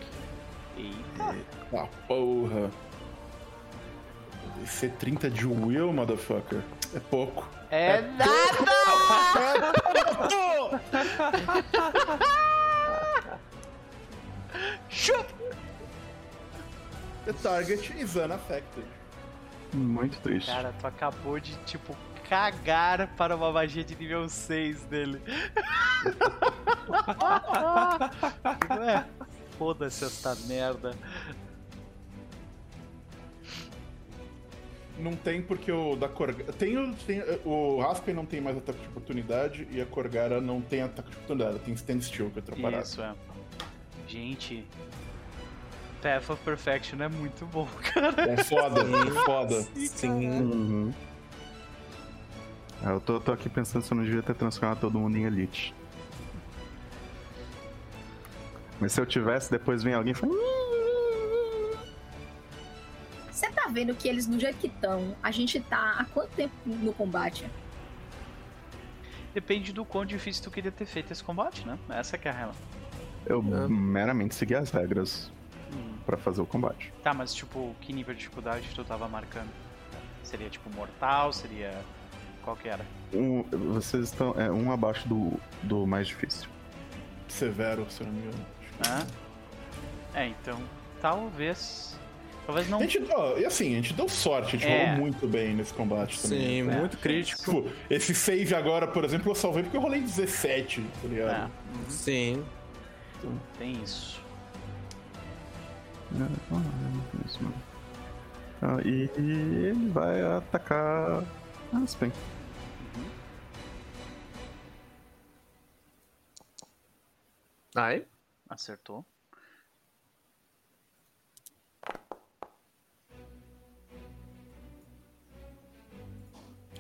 Eita. Ah, porra. Esse é 30 de will, motherfucker. É pouco. É nada! Chupa! The target is unaffected. Muito triste. Cara, tu acabou de, tipo, cagar para uma magia de nível 6 dele. Ué, foda-se essa merda. Não tem porque o da Corgara. Tem, o- tem, o Raspen não tem mais ataque de oportunidade e a Corgara não tem ataque de oportunidade. Ela tem stand still que é. Isso, é. Gente, Path of Perfection é muito bom, cara. É foda, é foda. Sim. Uhum. Ah, Eu tô, tô aqui pensando se eu não devia ter transformado todo mundo em Elite. Mas se eu tivesse, depois vem alguém e fala. Você tá vendo que eles, do jeito que estão, a gente tá há quanto tempo no combate? Depende do quão difícil tu queria ter feito esse combate, né? Essa que é a real. Eu É. meramente segui as regras Hum. pra fazer o combate. Tá, mas tipo, que nível de dificuldade tu tava marcando? Seria tipo mortal? Seria. Qual que era? Um- vocês estão é, um abaixo do, do mais difícil. Severo, se eu não me engano. Hã? É, então. Talvez. Talvez não. A gente, ó, e assim, a gente deu sorte, a gente É. rolou muito bem nesse combate também. Sim, É. muito crítico. Tipo, esse save agora, por exemplo, eu salvei porque eu rolei 17, tá É, ligado? uhum, Sim. tem isso. É, ah, é. Ah, e ele vai atacar Aspen. Ai. Acertou.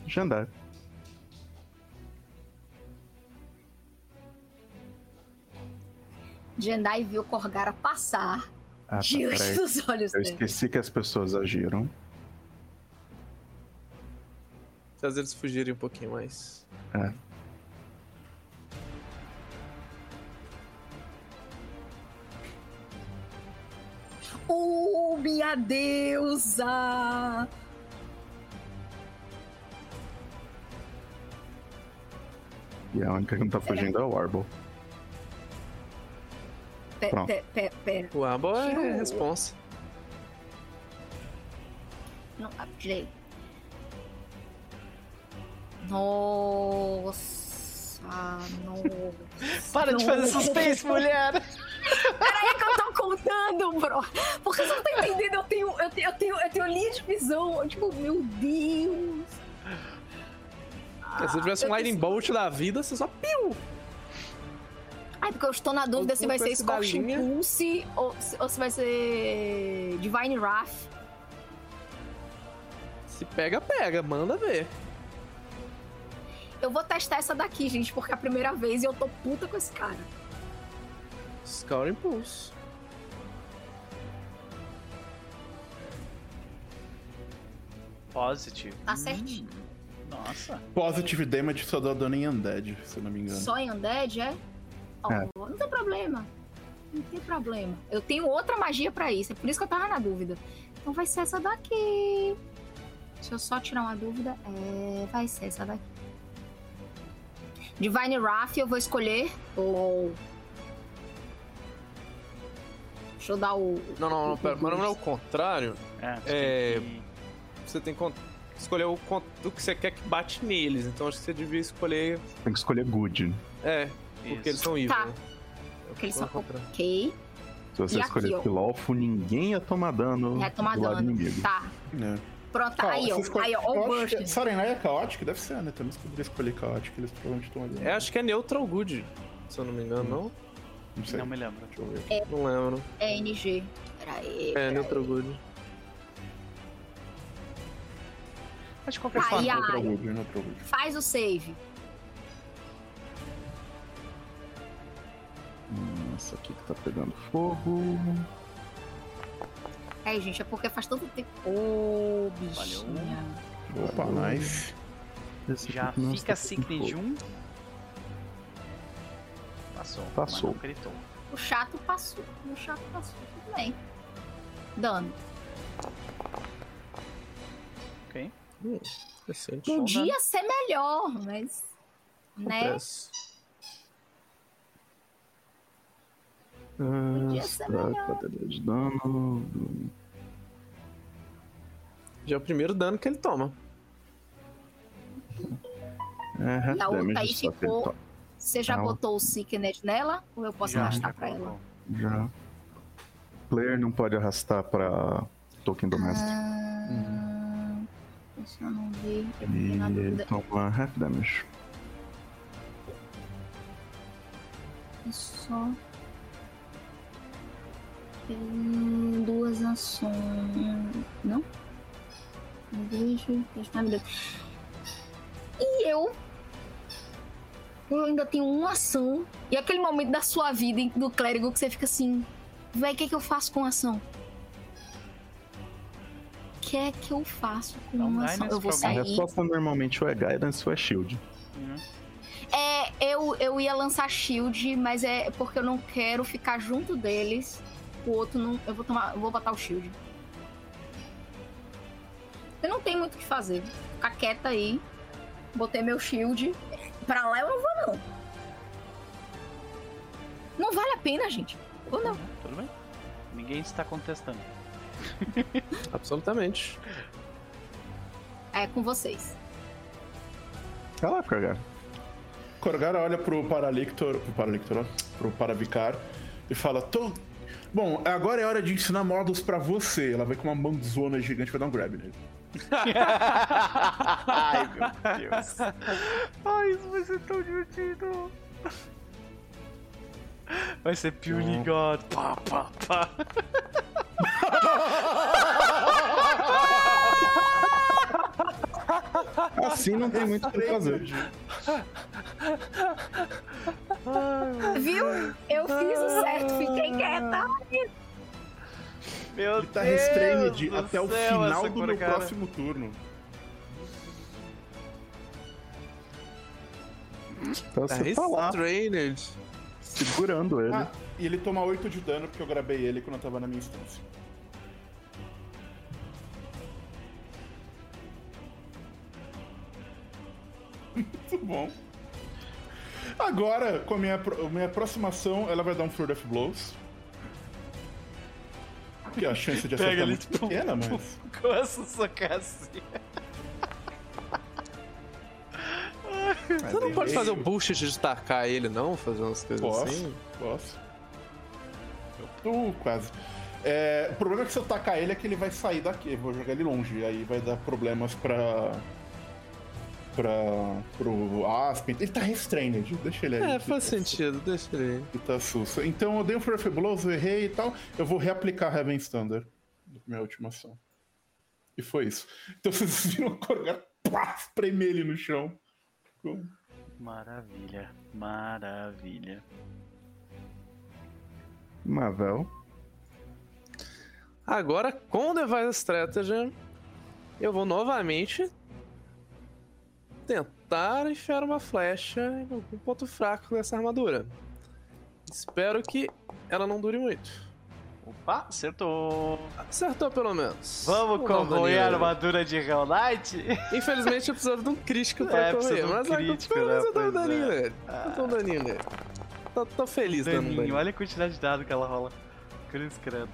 Jandar. Jendai viu Corgara passar Ah, tá, diante peraí. dos olhos Eu dele. esqueci que as pessoas agiram. Fazer eles fugirem um pouquinho mais. É. Oh, minha deusa! E a única que não tá fugindo é o Warble. Pe- Pronto. pe- pe- Pera. O Ambo é Tio. responsa. Não, direito. Nossa, nossa. Para de fazer suspense, mulher! É que eu tô contando, bro. Porque você não tá entendendo, eu tenho, eu tenho, eu tenho, eu tenho linha de visão. Tipo, meu Deus. Se você tivesse um eu Lightning Bolt da vida, você só piu! Ai, porque eu estou na dúvida Eu se vai ser linha. Pulse ou, ou se vai ser Divine Wrath. Se pega, pega, manda ver. Eu vou testar essa daqui, gente, porque é a primeira vez e eu tô puta com esse cara. Scout Impulse. Positive. Tá certinho. Hum, nossa. Positive damage só dá dano em Undead, se eu não me engano. Só em Undead, é? É. Não tem problema. Não tem problema. Eu tenho outra magia pra isso, é por isso que eu tava na dúvida. Então vai ser essa daqui. Deixa eu só tirar uma dúvida. É, vai ser essa daqui. Divine Wrath eu vou escolher. o Deixa eu dar o. Não, não, não, pera, mas não é o contrário. É, tu É, tem que- Você tem que escolher o do que você quer que bate neles. Então acho que você devia escolher. Tem que escolher good. É, porque Isso. eles são evil. Tá. né? Porque eles são. Ok. Se você E escolher ó. Pilolfo, ninguém ia tomar dano Vai tomar do lado dano. inimigo. Tá. É. Pronto, aí, ó. você escolhe- Aí, ó. Ó, o eu acho que Burst. Sarenai é caótico? Deve ser, né? Também se poderia escolher caótico, eles provavelmente estão ali. É, acho que é neutral good, se eu não me engano, não? Não sei. Não me lembro. Deixa eu ver. Não lembro. É NG. Pera aí. É, neutral good. Mas de qualquer forma. a- Neutral Ai. Good, Neutral Good. Faz o save. Hum, essa aqui que tá pegando fogo. É, gente, é porque faz tanto tempo. Ô, Valeu. bichinha. Opa, nice. Esse Já fica pegando Signe de fogo. um. Passou. Passou. Gritou. O chato passou. O chato passou. Tudo bem. Dano. Ok. Hum, Interessante. Podia ser melhor, mas. Né? Podia Ah, ser tá, melhor. de dano. Já é o primeiro dano que ele toma. É, E a outra aí ficou- toma. Você já Ah, botou o Sicknet nela? Ou eu posso Já, arrastar já pra ela? colocou. Já. Player não pode arrastar pra token doméstico. Ah, Deixa eu não ver. Eu fiquei na E ele dúvida. toma half damage. É só. Tem duas ações. Não? Não vejo. Deixa eu ver. E eu. Eu ainda tenho uma ação. E aquele momento da sua vida do clérigo que você fica assim. Véi, o que, é que eu faço com a ação? O que é que eu faço com Não uma ação? Eu vou problema. A sair. resposta normalmente ou é guidance ou é shield. Uhum. É, eu, eu ia lançar shield, mas é porque eu não quero ficar junto deles. O outro não. Eu vou tomar. Eu vou botar o shield. Eu não tenho muito o que fazer. Ficar quieta aí. Botei meu shield. Pra lá eu não vou, não. Não vale a pena, gente. Ou não. Tudo bem? Ninguém está contestando. Absolutamente. É com vocês. Vai lá, Corgar. Corgara olha pro Paralictor, pro Paralictor, ó, pro Paravicar e fala: Tô. Bom, agora é hora de ensinar modos pra você. Ela vai com uma mãozona gigante vai dar um grab nele. Ai, meu Deus. Ai, isso vai ser tão divertido. Vai ser Purely God. Pá, pá, pá. Assim não tem muito o que fazer. Viu? Eu fiz o certo, fiquei quieta. Meu Ele tá Deus restrained do até o céu, final essa do meu Corgara. próximo turno. Então Tá você tá lá, segurando ele. Ah, e ele toma 8 de dano porque eu grabei ele quando eu tava na minha instância. Muito bom. Agora, com a minha, minha próxima ação, ela vai dar um Flurry of Blows. Que a chance de acertar Pega é ele, muito tipo, pequena, mas... Começa a socar assim. Você não pode fazer o bullshit de tacar ele, não? Fazer umas coisas Posso, assim? posso. Uh, quase. É, o problema é que se eu tacar ele é que ele vai sair daqui, eu vou jogar ele longe, aí vai dar problemas pra. Pra. pro Aspen. Ele tá restrained, deixa ele aí. É, faz sentido, deixa ele aí. Ele tá susto. Então eu dei um Furry Blows, errei e tal. Eu vou reaplicar Heaven's Thunder na minha última ação. E foi isso. Então vocês viram o plá, espremer ele no chão. Maravilha, maravilha. Mavel. Agora, com o Device Strategy, eu vou novamente tentar enfiar uma flecha em algum ponto fraco dessa armadura. Espero que ela não dure muito. Opa, acertou. Acertou pelo menos. Vamos concorrer a daninho. armadura de Hell Knight? Infelizmente eu preciso de um crítico pra É, correr, um mas crítico, pelo menos né? eu dou um Pois daninho é. nele. Eu dou um daninho nele. Tô, tô feliz dando um Daninho, daninho. olha a quantidade de dado que ela rola. Cruz credo.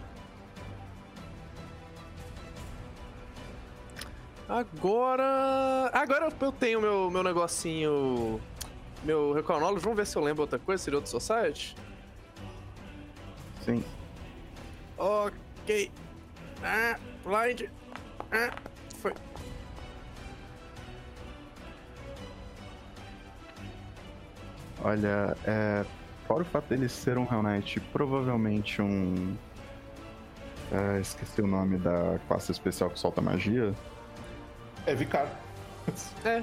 Agora. Agora eu tenho meu, meu negocinho. Meu Knowledge. Vamos ver se eu lembro outra coisa. Seria outro Society? Sim. Ok. Ah, blind. Ah, foi. Olha, é, fora o fato dele ser um Hell Knight, provavelmente um. é, esqueci o nome da classe especial que solta magia. É Vicar. É.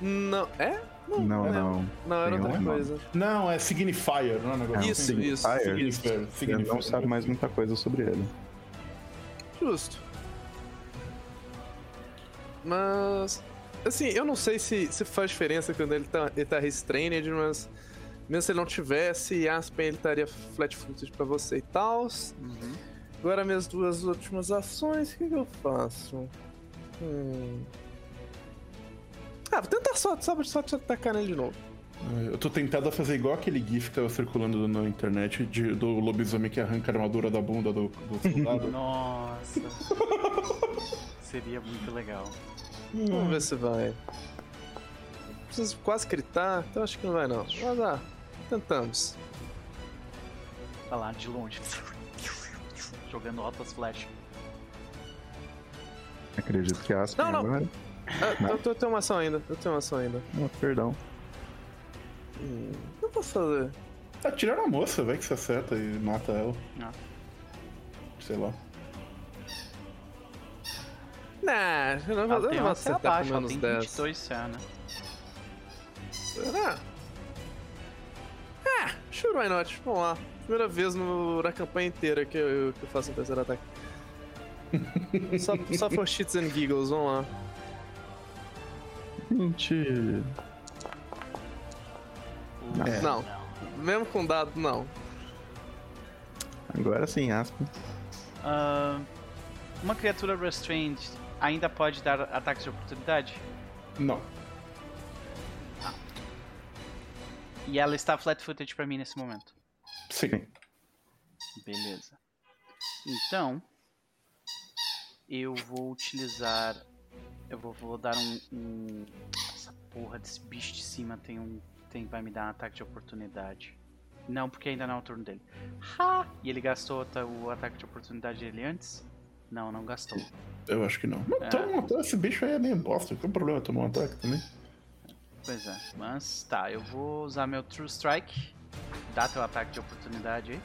Não. É? Não, lembro. não. Não, era outra um coisa. Não, é Signifier, não é um negócio Isso, assim? isso. Signifier. Signifier. Signifier. não sabe mais muita coisa sobre ele. Justo. Mas. Assim, eu não sei se, se faz diferença quando ele tá, ele tá restrained, mas. Mesmo se ele não tivesse, Aspen ele estaria flat footed pra você e tal. Agora minhas duas últimas ações, o que, que eu faço? Hum. Ah, vou tentar só, só, só te atacar nele de novo. Eu tô tentado a fazer igual aquele gif que tava circulando na internet de- do lobisomem que arranca a armadura da bunda do, do soldado. Nossa. Seria muito legal. Vamos ver se vai. Preciso quase gritar, então acho que não vai não. Mas ah, tentamos. Tá lá de longe. Jogando altas flash. Acredito que Aspen Não, não. agora. Ah, eu, eu tenho uma ação ainda, eu tenho uma ação ainda. Oh, perdão. Hum, o que eu posso fazer? Atira na moça, vai que você acerta e mata ela. Ah. Sei lá. Nah, eu não vou, eu não vou acertar abaixo, com ela menos tem 10. 22 CA, né? Será? Ah, sure why not. Vamos lá. Primeira vez no- na campanha inteira que eu, que eu faço um terceiro ataque. Só, só por shits and giggles, vamos lá. 20. É. Não. Mesmo com dado, não. Agora sim, Aspen. Ah, uma criatura restrained ainda pode dar ataques de oportunidade? Não. E ela está flat-footed pra mim nesse momento. Sim. Beleza. Então, eu vou utilizar. Eu vou, vou dar um, um- Essa porra desse bicho de cima tem um. Tem, vai me dar um ataque de oportunidade. Não, porque ainda não é o turno dele. Ha! E ele gastou o ataque de oportunidade dele antes? Não, não gastou. Eu acho que não. Mas É. toma um ataque, esse bicho aí é meio bosta. Qual o problema tomar um ataque também? Pois é, mas tá, eu vou usar meu True Strike. Dá teu ataque de oportunidade aí.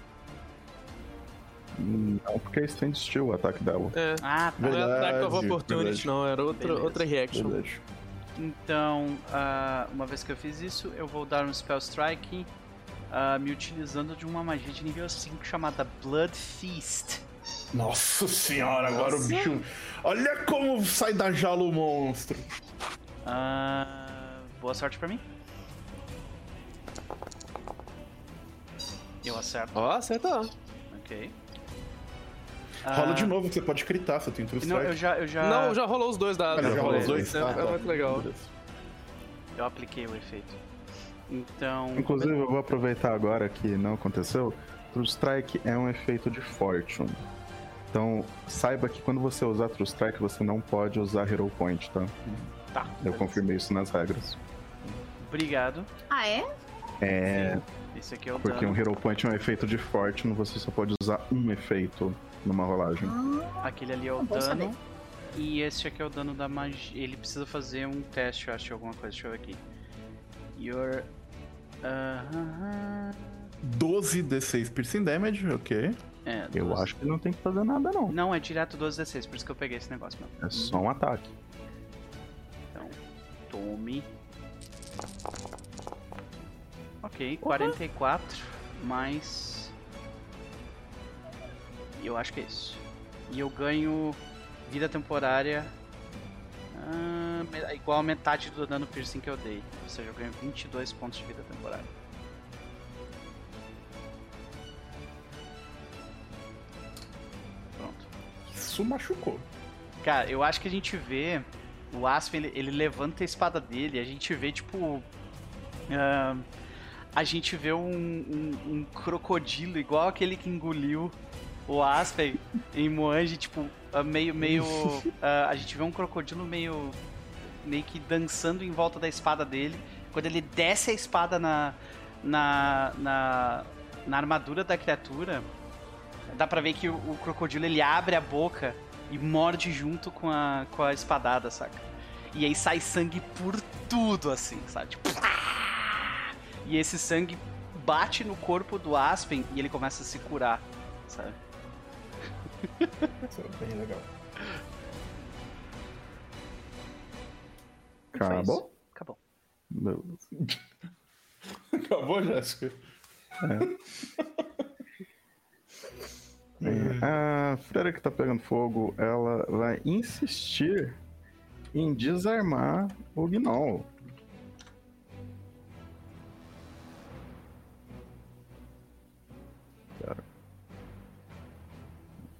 Não, porque é Stand Still o ataque dela. É. Ah, tá. Não é ataque of Verdade, opportunity, verdade. não, era outra, outra reaction. Verdade. Então, ah, uma vez que eu fiz isso, eu vou dar um Spell Strike ah, me utilizando de uma magia de nível 5 chamada Blood Feast. Nossa senhora, agora o bicho. Olha como sai da jaula o monstro. Ah, boa sorte pra mim. Eu acerto, Ó, acertou. ok. Rola Ah, de novo, que você pode critar, você tem True Não, eu Strike. já, eu já, Não, já rolou os dois dados. Ah, já rolou os dois? É, Ah, é tá. muito legal. Eu apliquei o efeito. Então, Inclusive, eu vou aproveitar agora que não aconteceu. True Strike é um efeito de Fortune. Então, saiba que quando você usar True Strike, você não pode usar Hero Point, tá? tá. Eu confirmei isso nas regras. Obrigado. Ah, é? É, Esse aqui é o porque um dano. Hero Point é um efeito de Fortune, você só pode usar um efeito numa rolagem. Ah, Aquele ali é o dano. E este aqui é o dano da magia. Ele precisa fazer um teste, eu acho, alguma coisa. Deixa eu ver aqui. Your. Aham. 12 D6 piercing damage, ok. É, Eu acho que não tem que fazer nada, não. Não, é direto 12d6, por isso que eu peguei esse negócio mesmo. É só um ataque. Então, tome. Ok, 44 mais. E eu acho que é isso. E eu ganho vida temporária ah, igual a metade do dano piercing que eu dei. Ou seja, eu ganho 22 pontos de vida temporária. Pronto. Isso machucou. Cara, eu acho que a gente vê o Aspen, ele, ele levanta a espada dele, a gente vê, tipo. ah, a gente vê um, um- um crocodilo igual aquele que engoliu o Aspen em Moange, tipo, ah, meio. meio ah, a gente vê um crocodilo meio. meio que dançando em volta da espada dele. Quando ele desce a espada na. na. na, na armadura da criatura, dá pra ver que o, o crocodilo ele abre a boca e morde junto com a, com a espadada, saca? E aí sai sangue por tudo, assim, sabe? Tipo, e esse sangue bate no corpo do Aspen e ele começa a se curar, sabe? Isso é bem legal. Acabou? Acabou. Meu- Acabou, Jéssica? É, a freira que tá pegando fogo, ela vai insistir em desarmar o Gnoll.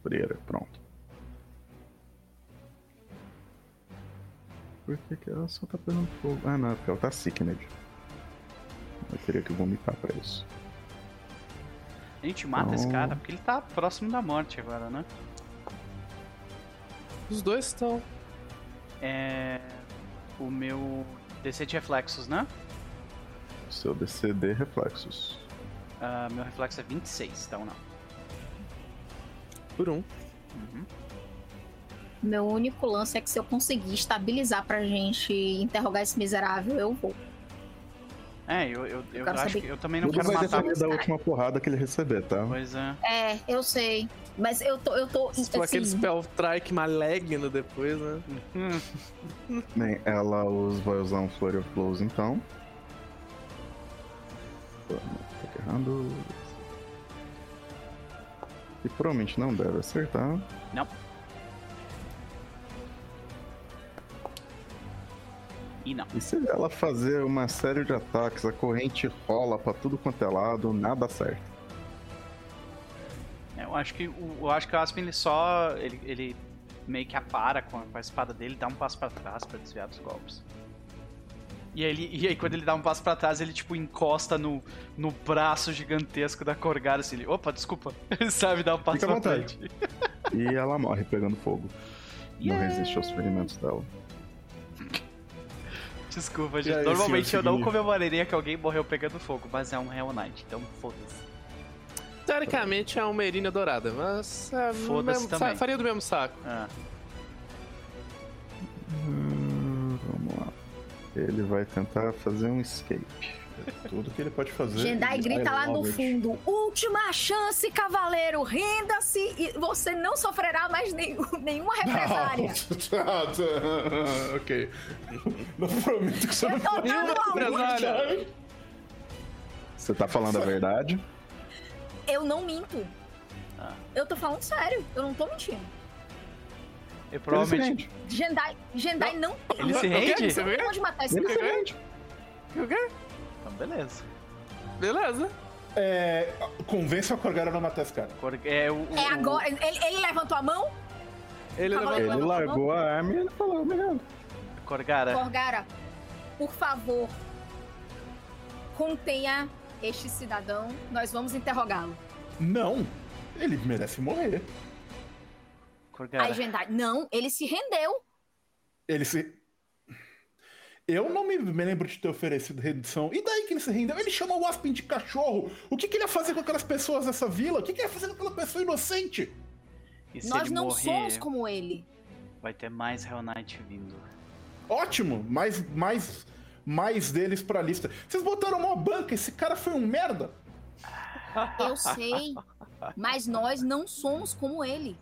Freira, pronto. Por que, que ela só tá pegando fogo? Ah, não, é porque ela tá sickened. Eu teria que vomitar pra isso. A gente mata esse Oh. cara porque ele tá próximo da morte agora, né? Os dois estão. É. O meu DC de reflexos, né? Seu DCD reflexos. Ah, meu reflexo é 26, então não. Por um. Uhum. Meu único lance é que se eu conseguir estabilizar pra gente interrogar esse miserável, eu vou. É, eu, eu, eu, quero acho saber- que eu também não Tudo quero vai matar. depender da última porrada que ele receber, tá? Pois é. É, eu sei. Mas eu tô. Eu tô Se for aquele assim, spell strike maligno depois, né? Hum, Bem, ela os vai usar um Flurry of Blows então. Tô errando. E provavelmente não deve acertar. Não. E não. E se ela fazer uma série de ataques, a corrente rola pra tudo quanto é lado, nada certo. É, Eu acho que o, eu acho que o Aspen ele só. Ele, ele meio que apara com a, com a espada dele, dá um passo pra trás pra desviar dos golpes. E aí, ele- e aí quando ele dá um passo pra trás, ele tipo encosta no, no braço gigantesco da Corgara assim, ele, opa, desculpa. Sabe, dá um passo Fica pra vontade. frente. E ela morre pegando fogo. Não Yeah. resiste aos ferimentos dela. Desculpa, gente. aí, Normalmente senhor eu não comemoraria que alguém morreu pegando fogo, mas é um Hell Knight, então foda-se. Teoricamente é uma Erina dourada, mas. É, Foda-se também. Faria do mesmo saco. Ah, Hum. Ele vai tentar fazer um escape. Tudo que ele pode fazer. Jendai I grita lá no fundo: Última chance, cavaleiro! Renda-se e você não sofrerá mais nenhum- nenhuma represária. Tá, tá, ok. Não prometo que você não tô faria dando uma uma represália. Você tá falando a verdade? Eu não minto. Ah. Eu tô falando sério, eu não tô mentindo. Eu provavelmente. Jendai, Jendai não, tem. Ele se O rende? Você vê? onde matar esse Ele cara. se rende. O quê? Então, beleza. Beleza. É, convença a Corgara a não matar esse cara. Cor- É, o, o- É agora. Ele, ele levantou a mão? Ele levantou. Ele largou a arma e ele falou, obrigado. o Corgara. Corgara, por favor, contenha este cidadão. Nós vamos interrogá-lo. Não. Ele merece morrer. Corgara. Aí Jendai, não, ele se rendeu. Ele se. Eu não me me lembro de ter oferecido redução. E daí que ele se rendeu? Ele chamou o Aspen de cachorro. O que, que ele ia fazer com aquelas pessoas dessa vila? O que, que ele ia fazer com aquela pessoa inocente? Nós não morrer, somos como ele. vai ter mais Hell Knight vindo. Ótimo, mais, mais, mais deles pra lista. Vocês botaram uma banca, esse cara foi um merda. Eu sei. Mas nós não somos como ele.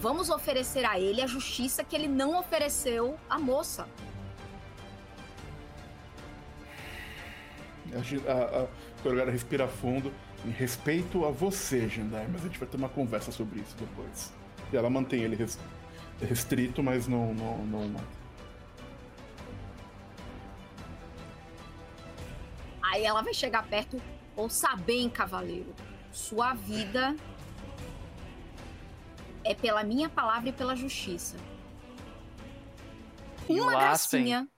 Vamos oferecer a ele a justiça que ele não ofereceu à moça. A, a, a respira fundo. Em respeito a você, Jendai, mas a gente vai ter uma conversa sobre isso depois. E ela mantém ele res- restrito, mas não, não, não mata. Aí ela vai chegar perto. Ouça bem, cavaleiro. Sua vida é pela minha palavra e pela justiça. E Uma o Aspen, gracinha.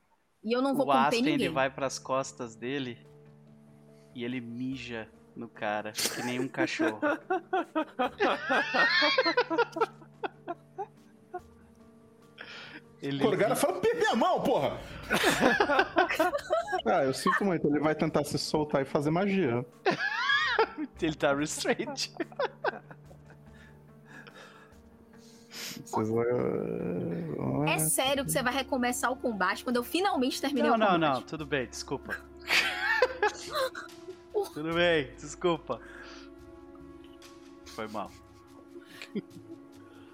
E eu não vou o conter Aspen ninguém. ele vai pras costas dele e ele mija no cara, que nem um cachorro. Ele Corgara fala, "Pe- minha mão, porra! Ah, eu sinto muito. Ele vai tentar se soltar e fazer magia. ele tá restrained. Vão- É sério que você vai recomeçar o combate quando eu finalmente terminei Não, o não, combate? não, tudo bem, desculpa. tudo bem, desculpa. Foi mal.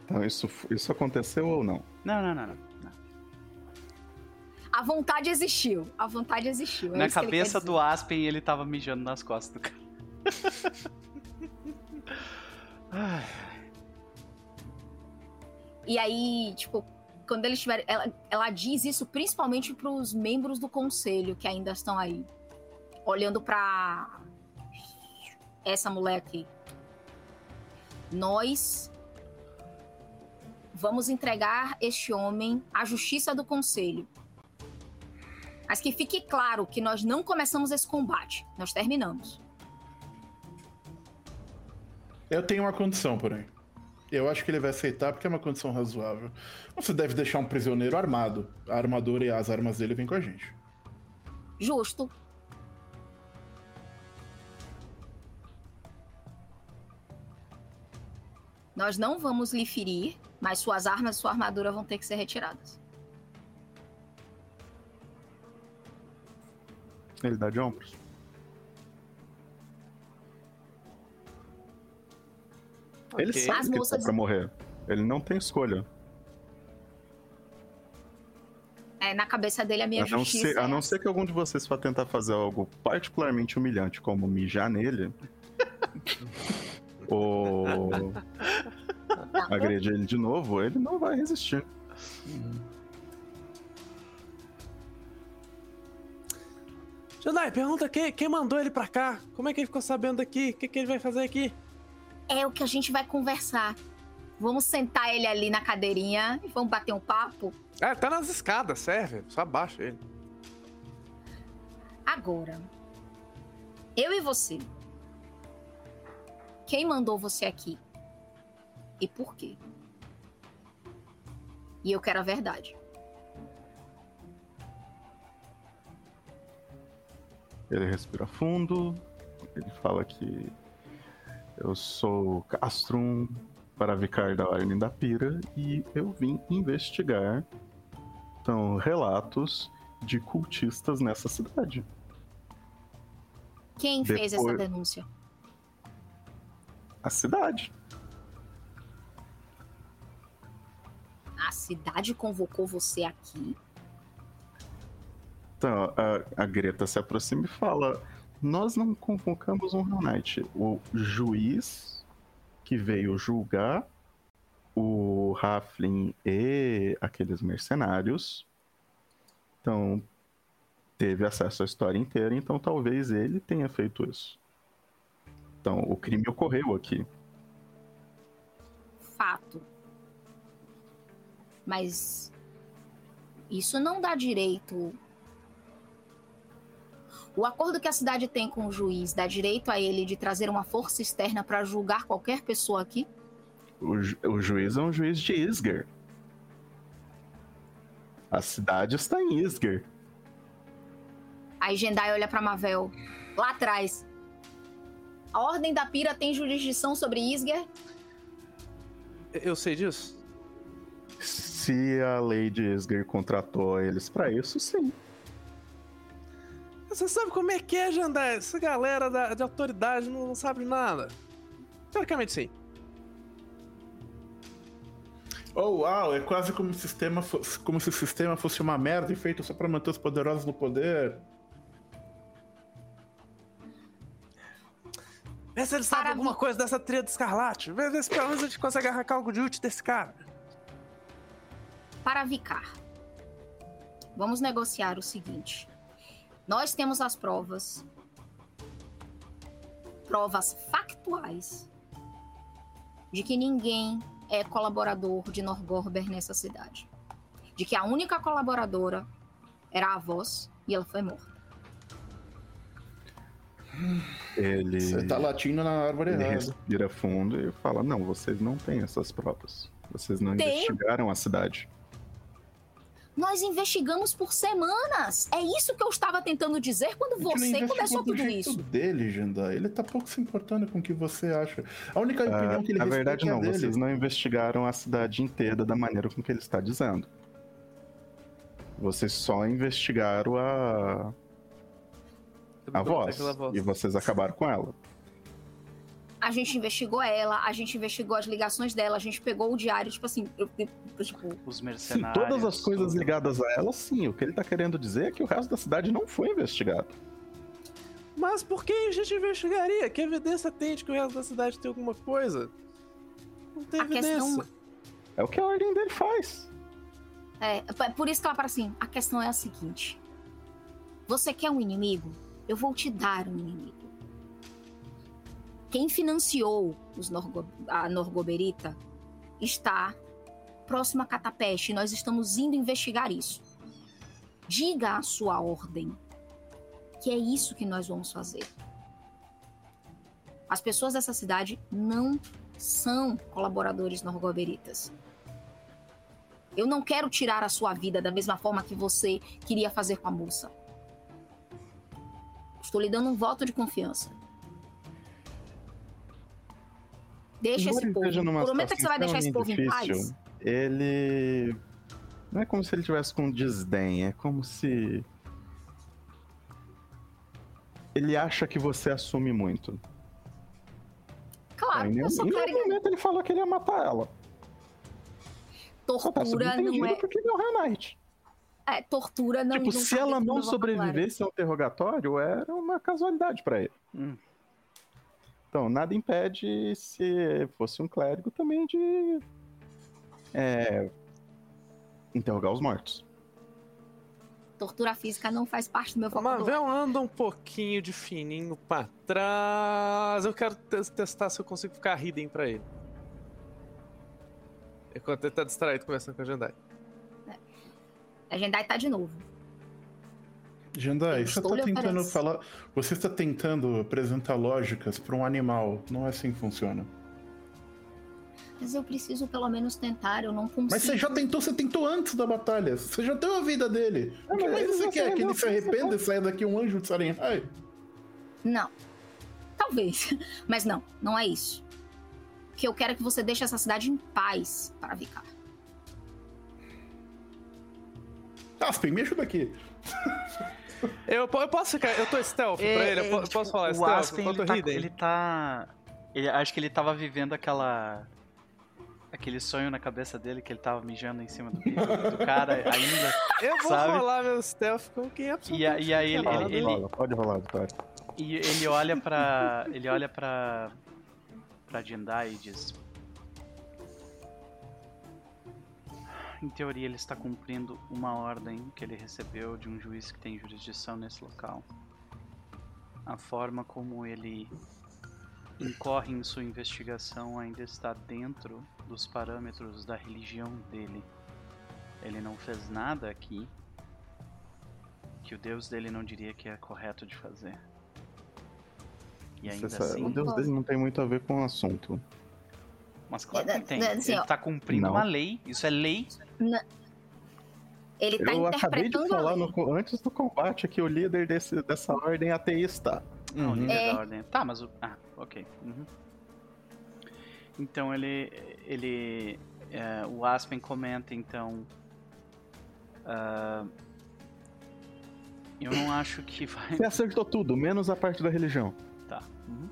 Então, isso, isso aconteceu ou não? Não, não, não, não. não. A vontade existiu. A vontade existiu. é Na cabeça do Aspen, ele tava mijando nas costas do cara. Ai, E aí, tipo, quando eles tiverem. Ela, ela diz isso principalmente pros membros do conselho que ainda estão aí. Olhando pra. Essa mulher aqui. Nós. Vamos entregar este homem à justiça do conselho. Mas que fique claro que nós não começamos esse combate. Nós terminamos. Eu tenho uma condição, porém. Eu acho que ele vai aceitar porque é uma condição razoável. Você deve deixar um prisioneiro armado. A armadura e as armas dele vêm com a gente. Justo. Nós não vamos lhe ferir, mas suas armas e sua armadura vão ter que ser retiradas. Ele dá de ombros. Ele Ok. sabe As que ele moças- tá pra morrer. Ele não tem escolha. É, na cabeça dele, a minha A não, justiça. ser, a é não essa. ser que algum de vocês vá tentar fazer algo particularmente humilhante, como mijar nele, ou Não, agredir ele de novo, ele não vai resistir. Jedi, pergunta quem, quem mandou ele pra cá? Como é que ele ficou sabendo daqui? O que, que ele vai fazer aqui? É o que a gente vai conversar. Vamos sentar ele ali na cadeirinha e vamos bater um papo. É, tá nas escadas, serve. Só abaixa ele. Agora, eu e você. Quem mandou você aqui? E por quê? E eu quero a verdade. Ele respira fundo, ele fala que eu sou Castrum para Vicar da Ordem da Pira e eu vim investigar então, relatos de cultistas nessa cidade. Quem fez essa Depois- denúncia? A cidade. A cidade convocou você aqui? Então, a, a Greta se aproxima e fala: Nós não convocamos um Hell Knight. O juiz que veio julgar o Raflin e aqueles mercenários. Então, teve acesso à história inteira, então talvez ele tenha feito isso. Então, o crime ocorreu aqui. Fato. Mas isso não dá direito. O acordo que a cidade tem com o juiz dá direito a ele de trazer uma força externa para julgar qualquer pessoa aqui? O, ju- o juiz é um juiz de Isger. A cidade está em Isger. Aí Jendai olha para Mavel. Lá atrás. A Ordem da Pira tem jurisdição sobre Isger? Eu sei disso? Se a Lady Isger contratou eles pra isso, sim. Você sabe como é que é, Jandai? Essa galera da, de autoridade não, não sabe nada. Teoricamente, sim. Oh, uau, é quase como, sistema fosse, como se o sistema fosse uma merda e feito só pra manter os poderosos no poder. Vê se ele sabe Para alguma mim. coisa dessa trilha do escarlate. Vê, vê se pelo menos a gente consegue arrancar algo de útil desse cara. Para Vicar, vamos negociar o seguinte. Nós temos as provas, provas factuais, de que ninguém é colaborador de Norgorber nessa cidade. De que a única colaboradora era a voz e ela foi morta. Ele, Você tá latindo na árvore ele errada. respira fundo e fala: Não, vocês não têm essas provas. Vocês não Tenho. investigaram a cidade. Nós investigamos por semanas. É isso que eu estava tentando dizer quando A você começou do tudo jeito isso. dele, Jandai. Ele tá pouco se importando com o que você acha. A única Ah, opinião que ele na verdade, é a não. dele. Vocês não investigaram a cidade inteira da maneira com que ele está dizendo. Vocês só investigaram a, a voz. Aquela voz. E vocês acabaram com ela. A gente investigou ela, a gente investigou as ligações dela, a gente pegou o diário, tipo assim, tipo, Os Sim, mercenários. todas as coisas tudo. ligadas a ela, sim. O que ele tá querendo dizer é que o resto da cidade não foi investigado. Mas por que a gente investigaria? Que evidência tem de que o resto da cidade tem alguma coisa? Não tem A evidência. questão- É o que a ordem dele faz. é, é por isso que ela fala assim, a questão é a seguinte. Você quer um inimigo? Eu vou te dar um inimigo. Quem financiou os Norgo- a Norgoberita está próximo a Catapeste. Nós estamos indo investigar isso. Diga à sua ordem que é isso que nós vamos fazer. As pessoas dessa cidade não são colaboradores norgoberitas. Eu não quero tirar a sua vida da mesma forma que você queria fazer com a moça. Estou lhe dando um voto de confiança. Deixa esse povo. Prometa que você vai deixar esse povo em difícil, paz. Ele. Não é como se ele tivesse com desdém, é como se. Ele acha que você assume muito. Claro, em eu sou em clériga. momento ele falou que ele ia matar ela. Tá Tortura não é. porque ele é Knight. É, tortura não tipo, se ela não sobrevivesse ao interrogatório, era uma casualidade pra ele. Hum. Então, nada impede, se fosse um clérigo, também de. É, interrogar os mortos. Tortura física não faz parte do meu O vocabulário. Mavel anda um pouquinho de fininho pra trás. Eu quero te- testar se eu consigo ficar hidden pra ele. Enquanto ele tá distraído conversando com a Jandai. A Jendai tá de novo. Jandai, você tá lhe tentando falar. Você está tentando apresentar lógicas para um animal. Não é assim que funciona. Mas eu preciso pelo menos tentar, eu não consigo. Mas você já tentou, você tentou antes da batalha. Você já deu a vida dele. O que mas mais você quer? Que ele se arrependa e saia daqui um anjo de Sarenhai? Não. Talvez. Mas não, não é isso. O que eu quero é que você deixe essa cidade em paz para Vicar. Aspen, me ajuda aqui. Eu, eu posso ficar. Eu tô stealth É, pra ele. é, Eu po- tipo, posso falar o stealth? Aspen, Eu tô ele tá, ele tá... ele- acho que ele tava vivendo aquela... Aquele sonho na cabeça dele que ele tava mijando em cima do, do cara ainda. Eu vou sabe? rolar meu stealth com quem é E, a- e aí ele, Rola, ele, Rola, pode rolar, Vitória. e ele olha pra. Ele olha pra. pra Jendai e diz. Em teoria, ele está cumprindo uma ordem que ele recebeu de um juiz que tem jurisdição nesse local. A forma como ele incorre em sua investigação ainda está dentro dos parâmetros da religião dele. Ele não fez nada aqui que o Deus dele não diria que é correto de fazer. E ainda Você sabe, assim. o Deus dele não tem muito a ver com o assunto. Mas claro É, que tem. é, assim, Ele ó. tá cumprindo Não. uma lei. Isso é lei. Ele tá eu acabei de falar no antes do combate que o líder desse, dessa ordem é ateísta. Não, o líder É. da ordem. Tá, mas o. Ah, ok. Uhum. Então ele. ele é, o Aspen comenta então. ah, eu não acho que vai. Você acertou tudo, menos a parte da religião. Tá. Uhum.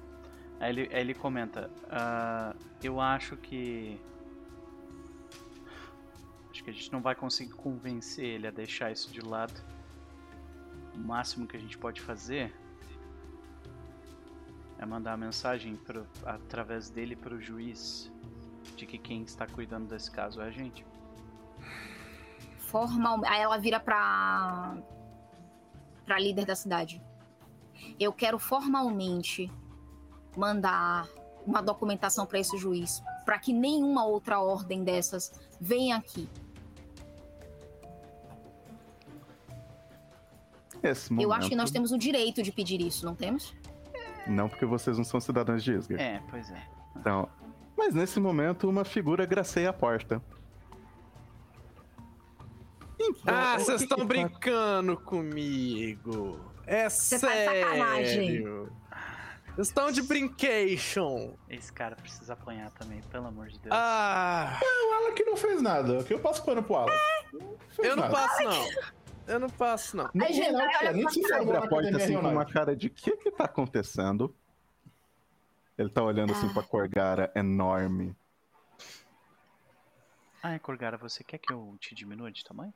Aí ele, aí ele comenta: "Ah, Eu acho que. Acho que a gente não vai conseguir convencer ele a deixar isso de lado. O máximo que a gente pode fazer é mandar a mensagem pro, através dele pro juiz de que quem está cuidando desse caso é a gente. Formal... Aí ela vira pra. pra líder da cidade. Eu quero formalmente mandar uma documentação pra esse juiz, pra que nenhuma outra ordem dessas venha aqui. Esse Eu acho que nós temos o direito de pedir isso, não temos? Não porque vocês não são cidadãos de Isger. É, pois é. Então, mas nesse momento uma figura graceia a porta. Então, Ah, vocês estão tá- brincando comigo. É Cê tá sério. Vocês estão de brincation. Esse cara precisa apanhar também, pelo amor de Deus. Ah, O Alan que não fez nada. Que eu passo pano pro Alan. Não fez eu não nada. passo, não. Eu não passo, não. Gente, não, olha cara, nem se abre a porta assim com uma cara de que que tá acontecendo? Ele tá olhando assim Ah. pra Corgara enorme. Ai, Corgara, você quer que eu te diminua de tamanho?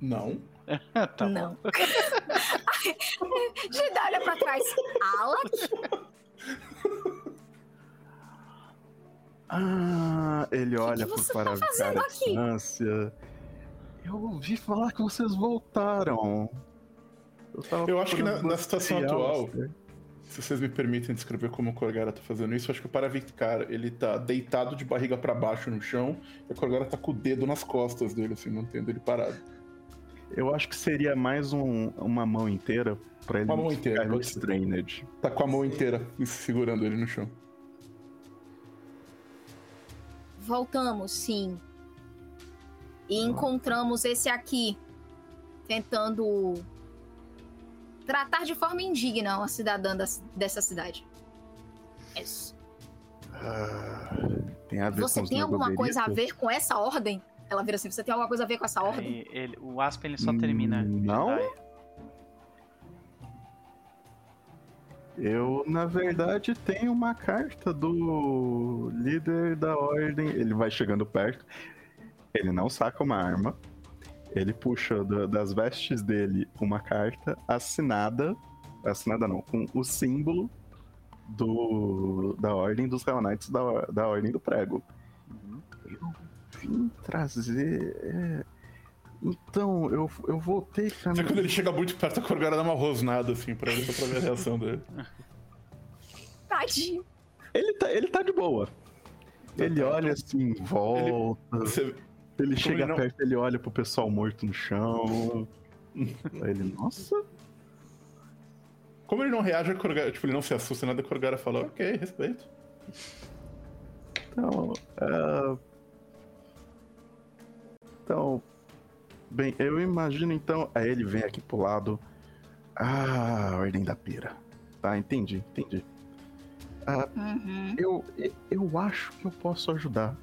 Não. tá não. Gida, olha pra trás. Alec? Ah, ele olha pro você tá para fazendo a aqui? distância. Eu ouvi falar que vocês voltaram. Eu, tava Eu acho que na- na situação atual-. Se vocês me permitem descrever como o Corgara tá fazendo isso, eu acho que o Paravicar, ele tá deitado de barriga pra baixo no chão, e o Corgara tá com o dedo nas costas dele, assim, mantendo ele parado. Eu acho que seria mais um- uma mão inteira pra ele Uma mão inteira, ficar restrained. Tá com a mão inteira segurando ele no chão. Voltamos, sim. E encontramos esse aqui, tentando tratar de forma indigna uma cidadã das- dessa cidade. Isso. Ah, tem a ver Você com tem alguma coisa a ver com essa ordem? Ela vira assim, você tem alguma coisa a ver com essa ordem? Aí ele- o Aspen ele só termina. Hum, não? Jedi. Eu, na verdade, tenho uma carta do líder da ordem. Ele vai chegando perto. Ele não saca uma arma. Ele puxa da- das vestes dele uma carta assinada. Assinada não, com o símbolo do, da ordem dos Knights da, da ordem do prego. Uhum. Vim trazer. é, Então, eu, eu voltei pra. Até quando ele chega muito perto, a Corgara dá uma rosnada, assim, pra ele, só pra ver a reação dele. Tadinho. Ele tá, ele tá de boa. Ele tá. olha assim, volta. Você, Ele chega ele não- perto, ele olha pro pessoal morto no chão. Aí ele, nossa. como ele não reage, a Corgara, tipo, ele não se assusta nada, a Corgara fala, ok, respeito. Então, é... então, bem, eu imagino então. Aí ele vem aqui pro lado. Ah, Ordem da Pira. Tá, entendi, entendi. Uhum. Eu, eu acho que eu posso ajudar.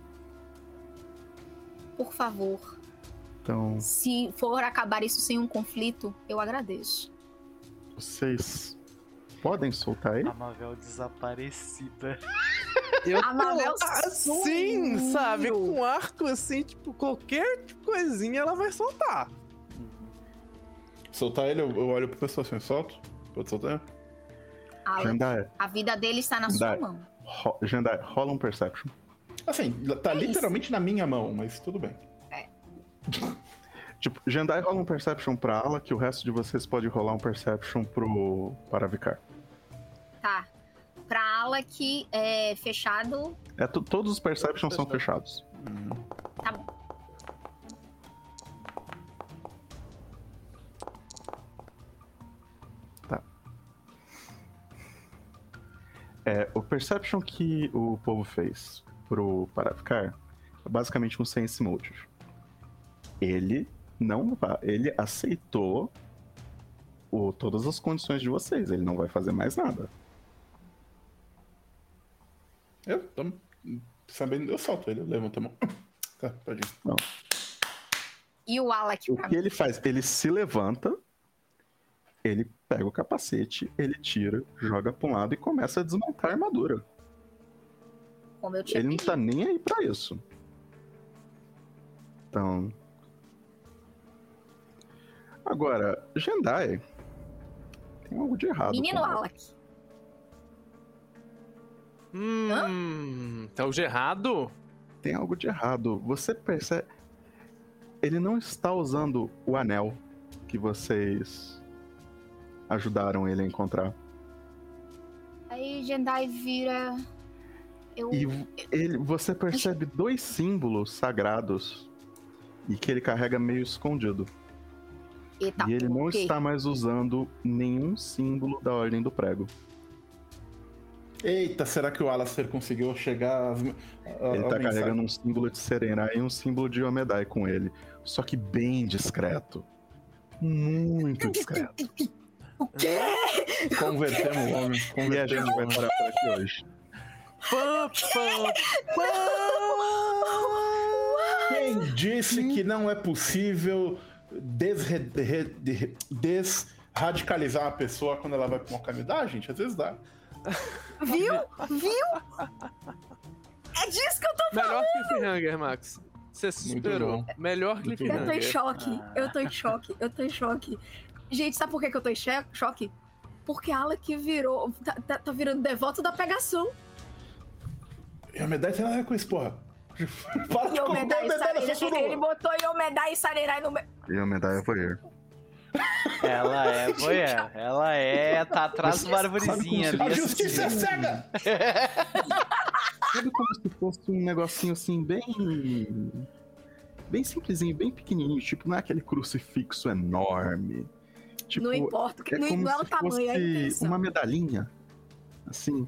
Por favor, Então, se for acabar isso sem um conflito, eu agradeço. vocês podem soltar ele? A Mavel desaparecida. Eu A assim, sumiu. Sabe? Com arco assim, tipo, qualquer coisinha ela vai soltar. Soltar ele, eu, eu olho pro pessoal assim, solto? Pode soltar? Jandai, a vida dele está na Dai. sua mão. ro Jandai, rola um Perception. Assim, tá É isso. literalmente na minha mão, mas tudo bem. Tipo, Jandai rola um Perception pra Ala, que o resto de vocês pode rolar um Perception pro Paravicar. Tá. Pra Alec, é fechado. É, to- todos os Perceptions são Fechado. fechados. Tá bom. É, o Perception que o povo fez pro Paravicar é basicamente um Sense Motive. Ele não. Ele aceitou o, todas as condições de vocês. Ele não vai fazer mais nada. Eu, tô, sabendo, eu solto ele, eu levanto a mão. Tá, pode ir. E o Alec O que ele faz? Ele se levanta ele pega o capacete, ele tira, joga pra um lado e começa a desmontar a armadura. Como eu tinha Ele não pedido. tá nem aí pra isso. Então. Agora, Jendai. Tem algo de errado. Menino. Alec. Hum. Tá o de errado? Tem algo de errado. Você percebe. Ele não está usando o anel que vocês ajudaram ele a encontrar. Aí Jendai vira. Eu. E ele, você percebe dois símbolos sagrados e que ele carrega meio escondido. Eita, e ele não quê? está mais usando nenhum símbolo da Ordem do Prego. Eita, será que o Alastair conseguiu chegar às, a, Ele a tá mensagem? carregando um símbolo de Serena e um símbolo de Omedai com ele. Só que bem discreto. Muito discreto. O quê? Convertemos o homem. E a Convertemos gente o vai homem. parar por aqui hoje. Pã, pã, Quem disse que não é possível desre- de- de- desradicalizar uma pessoa quando ela vai pra uma caminhada? gente, às vezes dá. Viu? Viu? É disso que eu tô. Melhor cliffhanger, Max. Você se superou. Melhor Muito Eu tô cliffhanger. em choque. Eu tô em choque. Eu tô em choque. Gente, sabe por que, que eu tô em choque? Porque a Alec virou. Tá, tá- tá virando devoto da pegação. E a medalha tem nada a ver com isso, porra. Para de colocar Yomedai e medalha Ele botou Yomedai e Sarerai no meio. E Omedai é voyeur. Ela é voyeur. Ela é. tá atrás de uma arvorezinha ali. A justiça é cega! Sabe como se fosse um negocinho assim, bem. Bem simplesinho, bem pequenininho. Tipo, não é aquele crucifixo enorme. Tipo, não importa. que é não, como é o se tamanho, é a fosse intenção. uma medalhinha. Assim.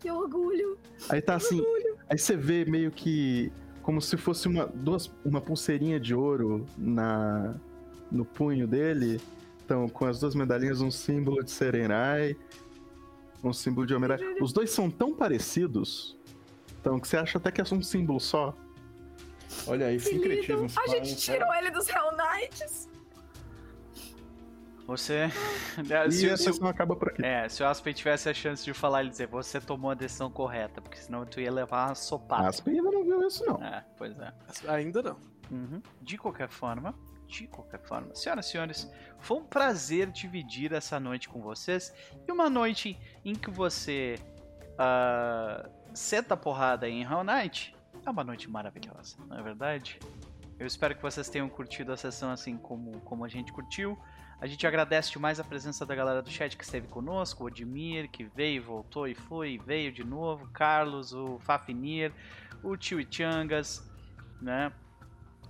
Que orgulho. Aí tá assim. Aí você vê meio que. Como se fosse uma, duas, uma pulseirinha de ouro na, no punho dele. Então, com as duas medalhinhas, um símbolo de Serenai, um símbolo de Homem Os dois são tão parecidos. Então, que você acha até que é um símbolo só. Olha aí, sincretismo. A gente tirou ele dos Hell Knights. Você. E Se, a sessão acaba por aqui. é, se o Aspen tivesse a chance de falar, ele dizer, você tomou a decisão correta, porque senão tu ia levar uma sopada. Aspen ainda não viu isso, não. É, pois é. Ainda não. Uhum. De qualquer forma, de qualquer forma, senhoras e senhores, foi um prazer dividir essa noite com vocês. E uma noite em que você ah, senta porrada em Hell Knight é uma noite maravilhosa, não é verdade? Eu espero que vocês tenham curtido a sessão assim como, como a gente curtiu. A gente agradece demais a presença da galera do chat que esteve conosco, o Odmir, que veio, voltou e foi, veio de novo, Carlos, o Fafnir, o Tio Changas, né?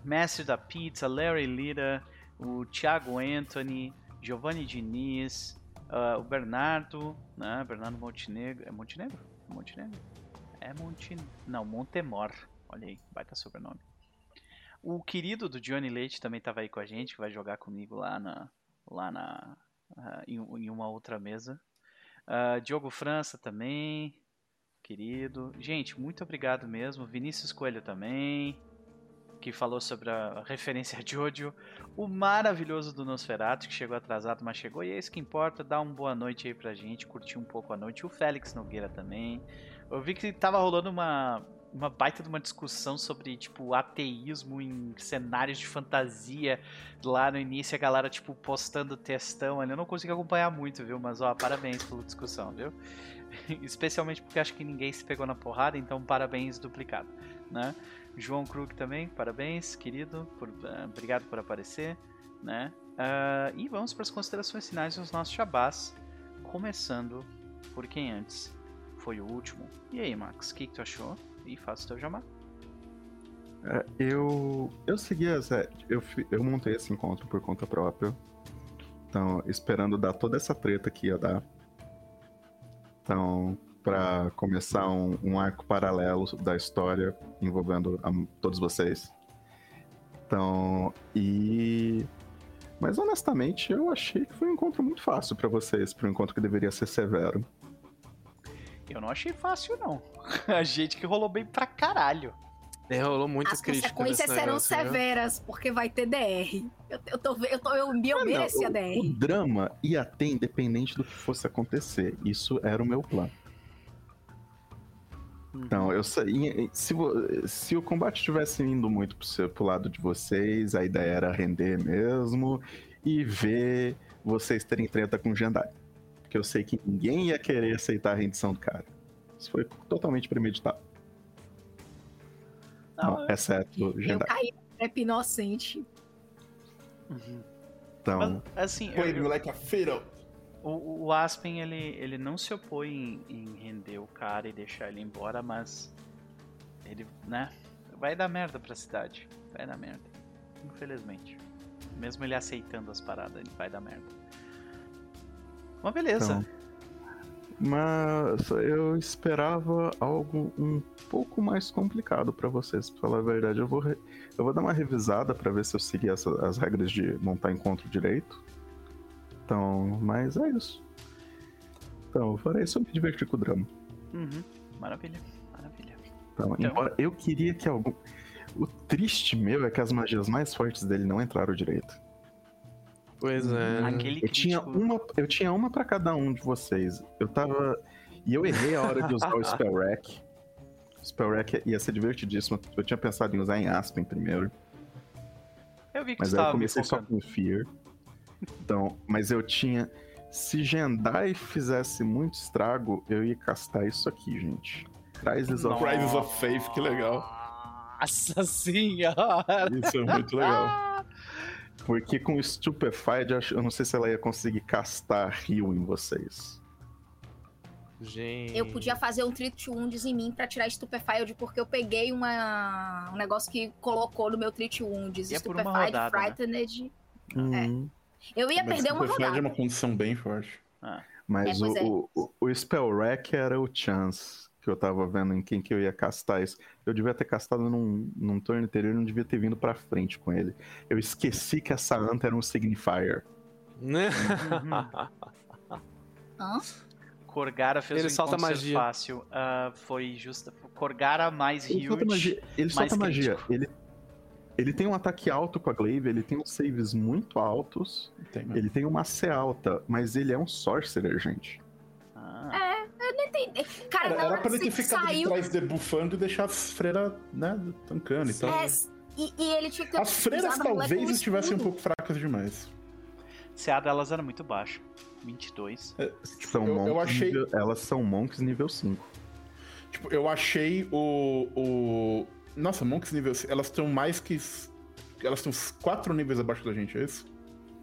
Mestre da Pizza, Larry Lira, o Thiago Anthony, Giovanni Diniz, ah, o Bernardo, né? Bernardo Montenegro. É Montenegro? É Montenegro? É Montenegro. Não, Montemor. Olha aí, baita sobrenome. O querido do Johnny Leite também estava aí com a gente, que vai jogar comigo lá na. Lá na. ah, em, em uma outra mesa. Ah, Diogo França também. Querido. Gente, muito obrigado mesmo. Vinícius Coelho também que falou sobre a referência a Jojo, o maravilhoso do Nosferatu, que chegou atrasado, mas chegou, e é isso que importa, dá uma boa noite aí pra gente, curtir um pouco a noite, o Félix Nogueira também. Eu vi que tava rolando uma, uma baita de uma discussão sobre, tipo, ateísmo em cenários de fantasia lá no início, a galera, tipo, postando textão ali, eu não consegui acompanhar muito, viu, mas, ó, parabéns pela discussão, viu? Especialmente porque acho que ninguém se pegou na porrada, então parabéns duplicado, né? João Krug também, parabéns, querido, por, ah, obrigado por aparecer, né? Ah, e vamos para as considerações finais dos nossos chabás, começando por quem antes foi o último. E aí, Max, o que, que tu achou? E faça o teu jabá. É, eu. Eu segui as. Eu, eu montei esse encontro por conta própria. Então, esperando dar toda essa treta que ia dar. Então, pra começar um, um arco paralelo da história envolvendo a- todos vocês. Então, e. Mas honestamente, eu achei que foi um encontro muito fácil pra vocês, para um encontro que deveria ser severo. Eu não achei fácil, não. A gente que rolou bem pra caralho. É, rolou muita As crítica. consequências serão negócio, viu? severas, porque vai ter DR. Eu, eu, tô, eu, tô, eu, eu Ah, não, merecia o, DR. o drama ia ter independente do que fosse acontecer. Isso era o meu plano. Então, eu saí. Se, se o combate tivesse indo muito pro, pro lado de vocês, a ideia era render mesmo e ver vocês terem treta com o Jandai. Porque eu sei que ninguém ia querer aceitar a rendição do cara. Isso foi totalmente premeditado. Não, Não, exceto o Eu Jandai. caí no trap inocente. Uhum. Então, Mas, assim, Põe eu- like a fiddle. O, o Aspen, ele, ele não se opõe em, em render o cara e deixar ele embora, mas ele, né, vai dar merda pra cidade. Vai dar merda. Infelizmente. Mesmo ele aceitando as paradas, ele vai dar merda. Mas beleza. Então, mas eu esperava algo um pouco mais complicado pra vocês, pra falar a verdade. Eu vou, re- eu vou dar uma revisada pra ver se eu segui essa- as regras de montar encontro direito. Então, mas é isso. Então, eu farei isso, eu me divertir com o drama. Uhum. Maravilha, maravilha. Então, Então. embora eu queria que algum. O triste meu é que as magias mais fortes dele não entraram direito. Pois é. Aquele Eu tinha uma, eu tinha uma para cada um de vocês. Eu tava e eu errei a hora de usar o spell rack. O spell rack ia ser divertidíssimo. Eu tinha pensado em usar em Aspen primeiro, Eu vi que mas você aí eu comecei só com Fear. Então, mas eu tinha se Jendai fizesse muito estrago, eu ia castar isso aqui, gente. Crisis of Crisis of Faith, que legal. Nossa senhora! Isso é muito legal. Porque com o Stupefied, eu não sei se ela ia conseguir castar heal em vocês. Gente. Eu podia fazer um Treat Wounds em mim pra tirar Stupefied, porque eu peguei uma, um negócio que colocou no meu Treat Wounds. E é por uma Stupefied, rodada, né? Frightened. Hum. Eu ia Mas perder uma Superfly rodada. é uma condição bem forte. Mas É, o, é. o, o, Spell Rack era o Chance que eu tava vendo em quem que eu ia castar isso. Eu devia ter castado num, num turno anterior e não devia ter vindo pra frente com ele. Eu esqueci que essa anta era um Signifier. Né? Hã? Corgara fez Ele um solta magia. fácil. ah, foi justa. Corgara mais Ele solta magia. Ele mais solta magia. crítico. Ele, ele tem um ataque alto com a Glaive, ele tem uns saves muito altos, Tem, ele tem uma C alta, mas ele é um Sorcerer, gente. Ah, Entendi. Cara, Era, não, era pra ele ter ficado de saiu. trás debuffando e deixar as freiras, né, tancando e tal. É, e, e ele tinha que ter As freiras a talvez estivessem um pouco fracas demais. CA delas era muito baixo. 22. São eu- eu monks achei- nível- elas são monks nível 5. Tipo, eu achei o. o... Nossa, Monks nível. Elas estão mais que. Elas estão uns quatro níveis abaixo da gente, é isso?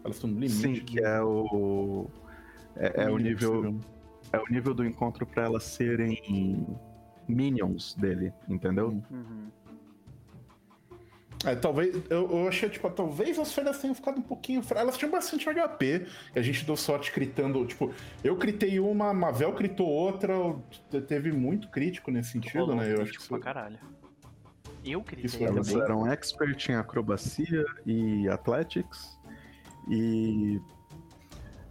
Elas estão no limite. Sim, que é o. É, é o nível. possível. É o nível do encontro pra elas serem minions dele, entendeu? Uhum. É, talvez. Eu, eu achei, tipo, talvez as freiras tenham ficado um pouquinho. Elas tinham bastante HP. E a gente deu sorte critando. Tipo, eu critei uma, a Mavel critou outra. te- Teve muito crítico nesse sentido, Rolou né? Eu acho crítico que pra caralho. Eu Isso Elas bom. eram expert em acrobacia e athletics. E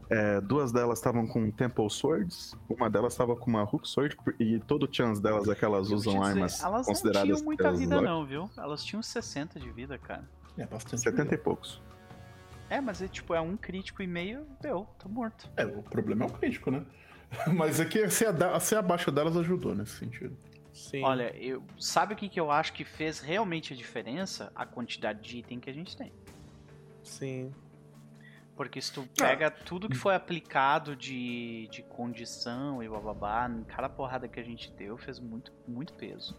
é, duas delas estavam com Temple Swords, uma delas estava com uma Hook Sword, e todo chance delas é que elas usam dizer, armas Elas não consideradas tinham muita vida, não, viu? Elas tinham 60 de vida, cara. É bastante. 70 e poucos. É, mas é tipo, é um crítico e meio, deu, tô morto. É, o problema é o crítico, né? Mas é que ser, a- ser abaixo delas ajudou nesse sentido. Sim. Olha, eu, sabe o que, que eu acho que fez realmente a diferença? A quantidade de item que a gente tem. Sim. Porque se tu Ah. pega tudo que foi aplicado de, de condição e bababá, cada porrada que a gente deu fez muito, muito peso.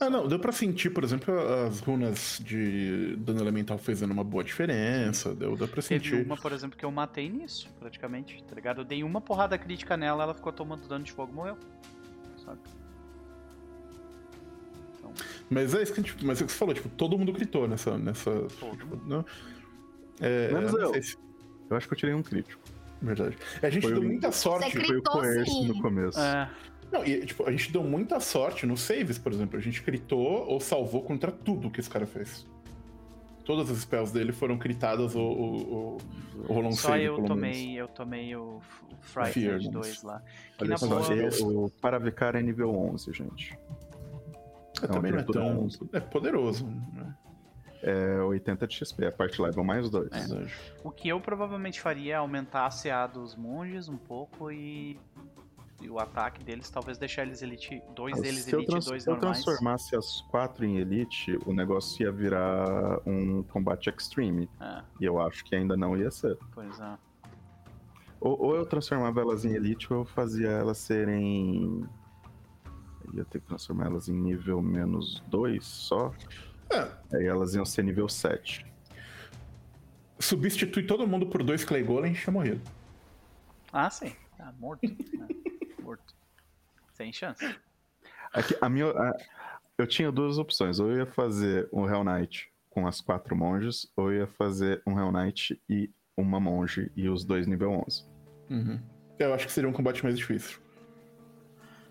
Ah, não, deu pra sentir, por exemplo, as runas de dano elemental fazendo uma boa diferença. Deu, deu pra Teve sentir. uma, por exemplo, que eu matei nisso, praticamente, tá ligado? Eu dei uma porrada crítica nela, ela ficou tomando dano de fogo e morreu. Sabe? Mas é isso que a gente. Mas é o que você falou, tipo, todo mundo gritou nessa. nessa tipo, não, é, Menos eu. se- Eu acho que eu tirei um crítico. Verdade. A gente Foi deu um- muita sorte. Você Foi o Gritou coerce sim. no começo. é, Não, e, tipo, a gente deu muita sorte nos saves, por exemplo. A gente critou ou salvou contra tudo que esse cara fez. Todas as spells dele foram critadas ou, ou, ou, ou rolou um só save, eu pelo tomei, menos. eu tomei o, Frightened né? 2 lá. Que Olha na boa, o Paravicar é nível 11, gente. É, também não é tão. É poderoso. Né? É 80 de XP, a parte level mais 2. É. O que eu provavelmente faria é aumentar a CA dos monges um pouco e, e o ataque deles, talvez deixar eles elite. Dois deles Se eu, elite e dois se eu normais. transformasse as quatro em Elite, o negócio ia virar um combate extreme. É, E eu acho que ainda não ia ser. pois é. Ou, ou eu transformava elas em Elite, ou eu fazia elas serem. Ia ter que transformar elas em nível menos 2 só. É, Aí elas iam ser nível 7. substitui todo mundo por dois Clay Golem e tinha morrido. Ah, sim. Ah, morto. É, morto. Sem chance. Aqui, a minha, a- eu tinha duas opções. Ou eu ia fazer um Hell Knight com as quatro monges, ou eu ia fazer um Hell Knight e uma monge e os dois nível 11. Eu acho que seria um combate mais difícil.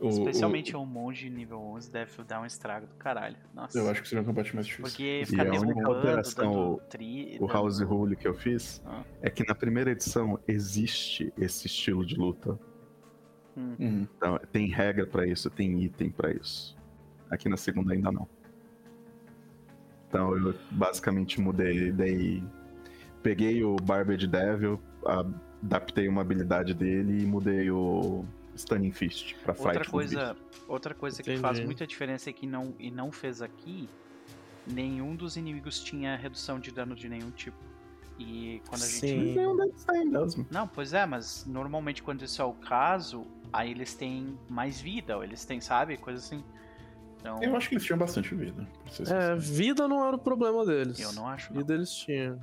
O- Especialmente um monge nível 11 deve dar um estrago do caralho. Nossa. o- eu acho que seria um combate mais difícil. Porque E ficar a única derrubando, alteração, dando o- tri... O dando- House Rule que eu fiz Ah. é que na primeira edição existe esse estilo de luta. Hum. Uhum. Então, tem regra pra isso, tem item pra isso. Aqui na segunda ainda não. Então eu basicamente mudei, daí peguei o Barbed Devil, adaptei uma habilidade dele e mudei o Stunning Fist pra fight. Outra com coisa, outra coisa que Entendi. faz muita diferença é que não, e não fez aqui, nenhum dos inimigos tinha redução de dano de nenhum tipo. E quando a gente. Sim. Nenhum deles tem mesmo. Não, pois é, mas normalmente quando isso é o caso, aí eles têm mais vida, ou eles têm, sabe? Coisa assim. Então, Eu acho que eles tinham bastante vida. ser É, vida não era o problema deles. eu não acho. Não. Vida eles tinham.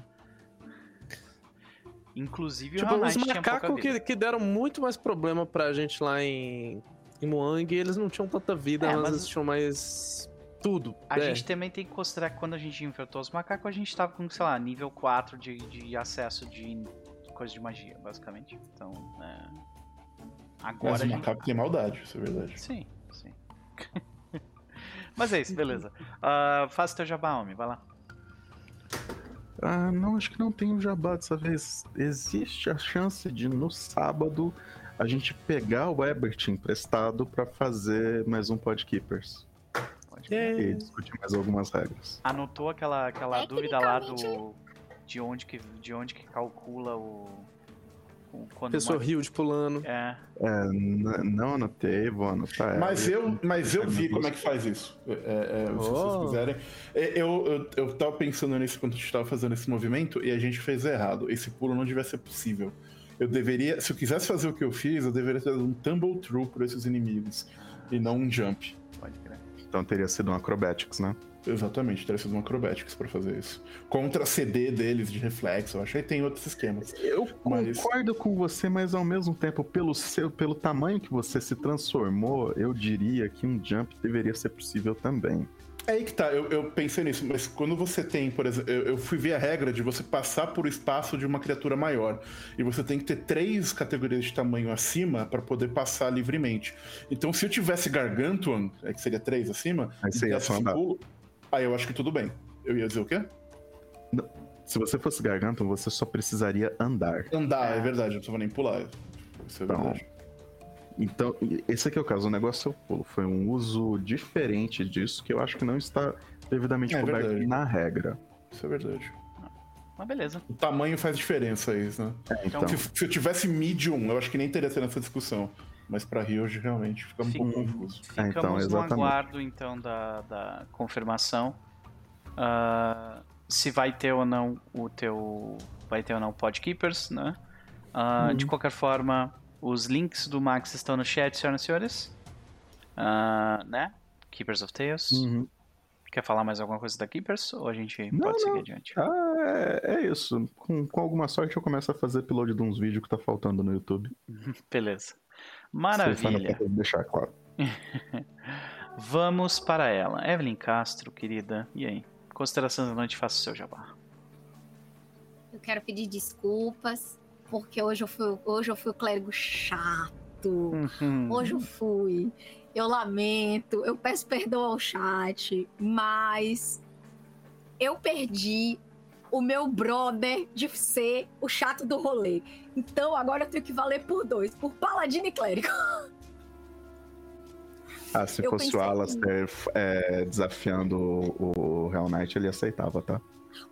Inclusive Tipo, o os Hell Knight macacos que, que deram muito mais problema pra gente lá em, em Moang, eles não tinham tanta vida, É, mas, eles tinham mais tudo. A É. gente também tem que considerar que quando a gente enfrentou os macacos, a gente tava com, sei lá, nível 4 de, de acesso de coisa de magia, basicamente. Então, é... Agora Mas o gente... macaco tem maldade, isso é verdade. Sim, sim. Mas é isso, beleza. Ah, faz teu jabá, homem, vai lá. Ah, não, acho que não tem o jabá dessa vez. Existe a chance de no sábado a gente pegar o Ebert emprestado pra fazer mais um Podkeepers Pode É. e discutir mais algumas regras. Anotou aquela, aquela dúvida lá do... De onde que, de onde que calcula o... quando Pessoa uma- Hilde pulando. É, É, não anotei, vou anotar. ela. Mas eu, mas eu vi como é que faz isso. É, é, se Oh. vocês quiserem. É, Eu, eu, eu tava pensando nisso quando a gente tava fazendo esse movimento e a gente fez errado. Esse pulo não devia ser possível. Eu deveria, se eu quisesse fazer o que eu fiz, eu deveria ter dado um tumble through por esses inimigos e não um jump. pode crer. Então teria sido um Acrobatics, né? Exatamente, teria sido um acrobatics pra fazer isso. Contra a CD deles de reflexo, eu acho que tem outros esquemas. Eu Mas- concordo com você, mas ao mesmo tempo, pelo seu, pelo tamanho que você se transformou, eu diria que um jump deveria ser possível também. É aí que tá, eu, eu pensei nisso, mas quando você tem, por exemplo, eu, eu fui ver a regra de você passar por espaço de uma criatura maior. E você tem que ter três categorias de tamanho acima pra poder passar livremente. Então, se eu tivesse Gargantuan, é que seria três acima, e desse pulo, aí eu acho que tudo bem. Eu ia dizer o quê? Se você fosse Gargantuan, você só precisaria andar. Andar, é, É. verdade, eu não tava nem pular. Isso é Então, verdade. Então, esse aqui é o caso. O negócio é o pulo. Foi um uso diferente disso que eu acho que não está devidamente É coberto verdade. na regra. Isso é verdade. Mas beleza. O tamanho faz diferença aí, né? É, Então, então, Se, se eu tivesse medium, eu acho que nem teria sido essa discussão. Mas pra Rio realmente fica um pouco confuso. É, então, Ficamos no exatamente. aguardo, então, da, da confirmação. Ah, se vai ter ou não o teu... Vai ter ou não o Podkeepers, né? Ah, De qualquer forma, os links do Max estão no chat, senhoras e senhores. Ah, né? Keepers of Tales. uhum. Quer falar mais alguma coisa da Keepers? Ou a gente Não, pode seguir não. adiante? Ah, é, é isso. Com, com alguma sorte eu começo a fazer upload de uns vídeos que tá faltando no YouTube. Beleza. Maravilha. deixar claro. Vamos para ela. Evelyn Castro, querida. E aí? Considerações da noite, faça o seu jabá. Eu quero pedir desculpas, porque hoje eu fui, hoje eu fui o clérigo chato. Uhum. Hoje eu fui. Eu lamento, eu peço perdão ao chat, mas eu perdi o meu brother de ser o chato do rolê. Então agora eu tenho que valer por dois, por paladino e clérigo. Ah, se Eu fosse o Alastair é, desafiando o, o Hell Knight, ele aceitava, tá?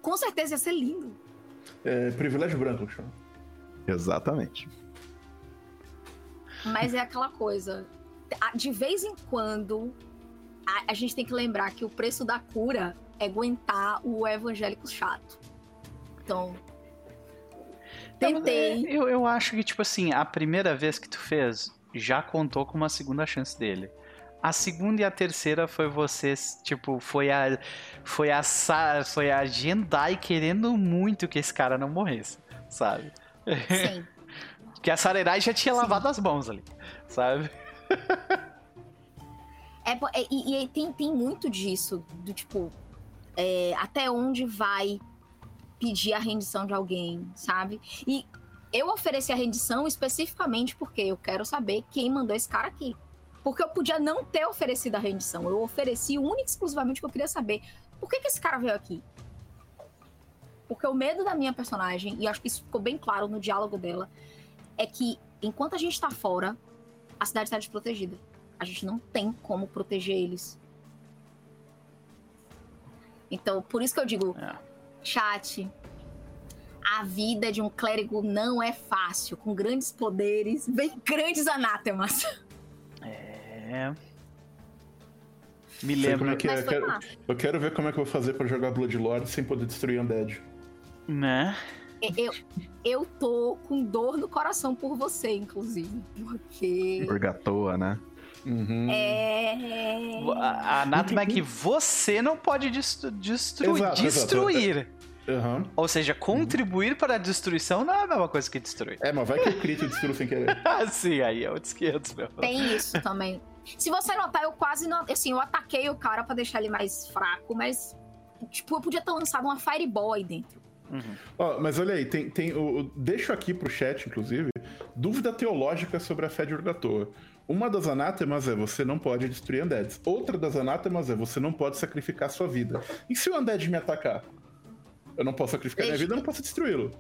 Com certeza ia ser lindo. É, privilégio branco, eu chamo. Exatamente. Mas é aquela coisa. De vez em quando, a, a gente tem que lembrar que o preço da cura é aguentar o evangélico chato. Então. Tentei. Eu, eu acho que, tipo assim, a primeira vez que tu fez já contou com uma segunda chance dele. A segunda e a terceira foi você, tipo, foi a. Foi a, Sa- foi a Jendai querendo muito que esse cara não morresse, sabe? Sim. Porque a Sarerai já tinha Sim. lavado as mãos ali, sabe? É, é, e e tem, tem muito disso, do tipo, é, até onde vai pedir a rendição de alguém, sabe? E eu ofereci a rendição especificamente porque eu quero saber quem mandou esse cara aqui. Porque eu podia não ter oferecido a rendição. Eu ofereci única e exclusivamente que eu queria saber. Por que, que esse cara veio aqui? Porque o medo da minha personagem, e acho que isso ficou bem claro no diálogo dela, é que enquanto a gente tá fora, a cidade está desprotegida. A gente não tem como proteger eles. Então, por isso que eu digo, É. chat, a vida de um clérigo não é fácil. Com grandes poderes, vem grandes anátemas. É. Me como é que é. Eu quero, eu quero ver como é que eu vou fazer pra jogar Bloodlord sem poder destruir Undead. né? Eu, eu tô com dor no coração por você, inclusive. Porque. Purgatoa, né? Uhum. É. A a anátema é que você não pode destru- destru- Exato, exato. destruir. Aham. Ou seja, contribuir para a destruição não é a mesma coisa que destruir. É, mas vai que eu crito e destruo sem querer. Ah, sim, aí é outros 500, meu. Tem isso também. Se você notar, eu quase não. Assim, eu ataquei o cara pra deixar ele mais fraco, mas. Tipo, eu podia ter lançado uma Fireball aí dentro. Uhum. Ó, mas olha aí, tem, tem o, o- deixo aqui pro chat, inclusive, dúvida teológica sobre a fé de Urgatoa. Uma das anátemas é você não pode destruir undeads. Outra das anátemas é você não pode sacrificar sua vida. E se o undead me atacar? Eu não posso sacrificar minha Deixa- vida, eu não posso destruí-lo.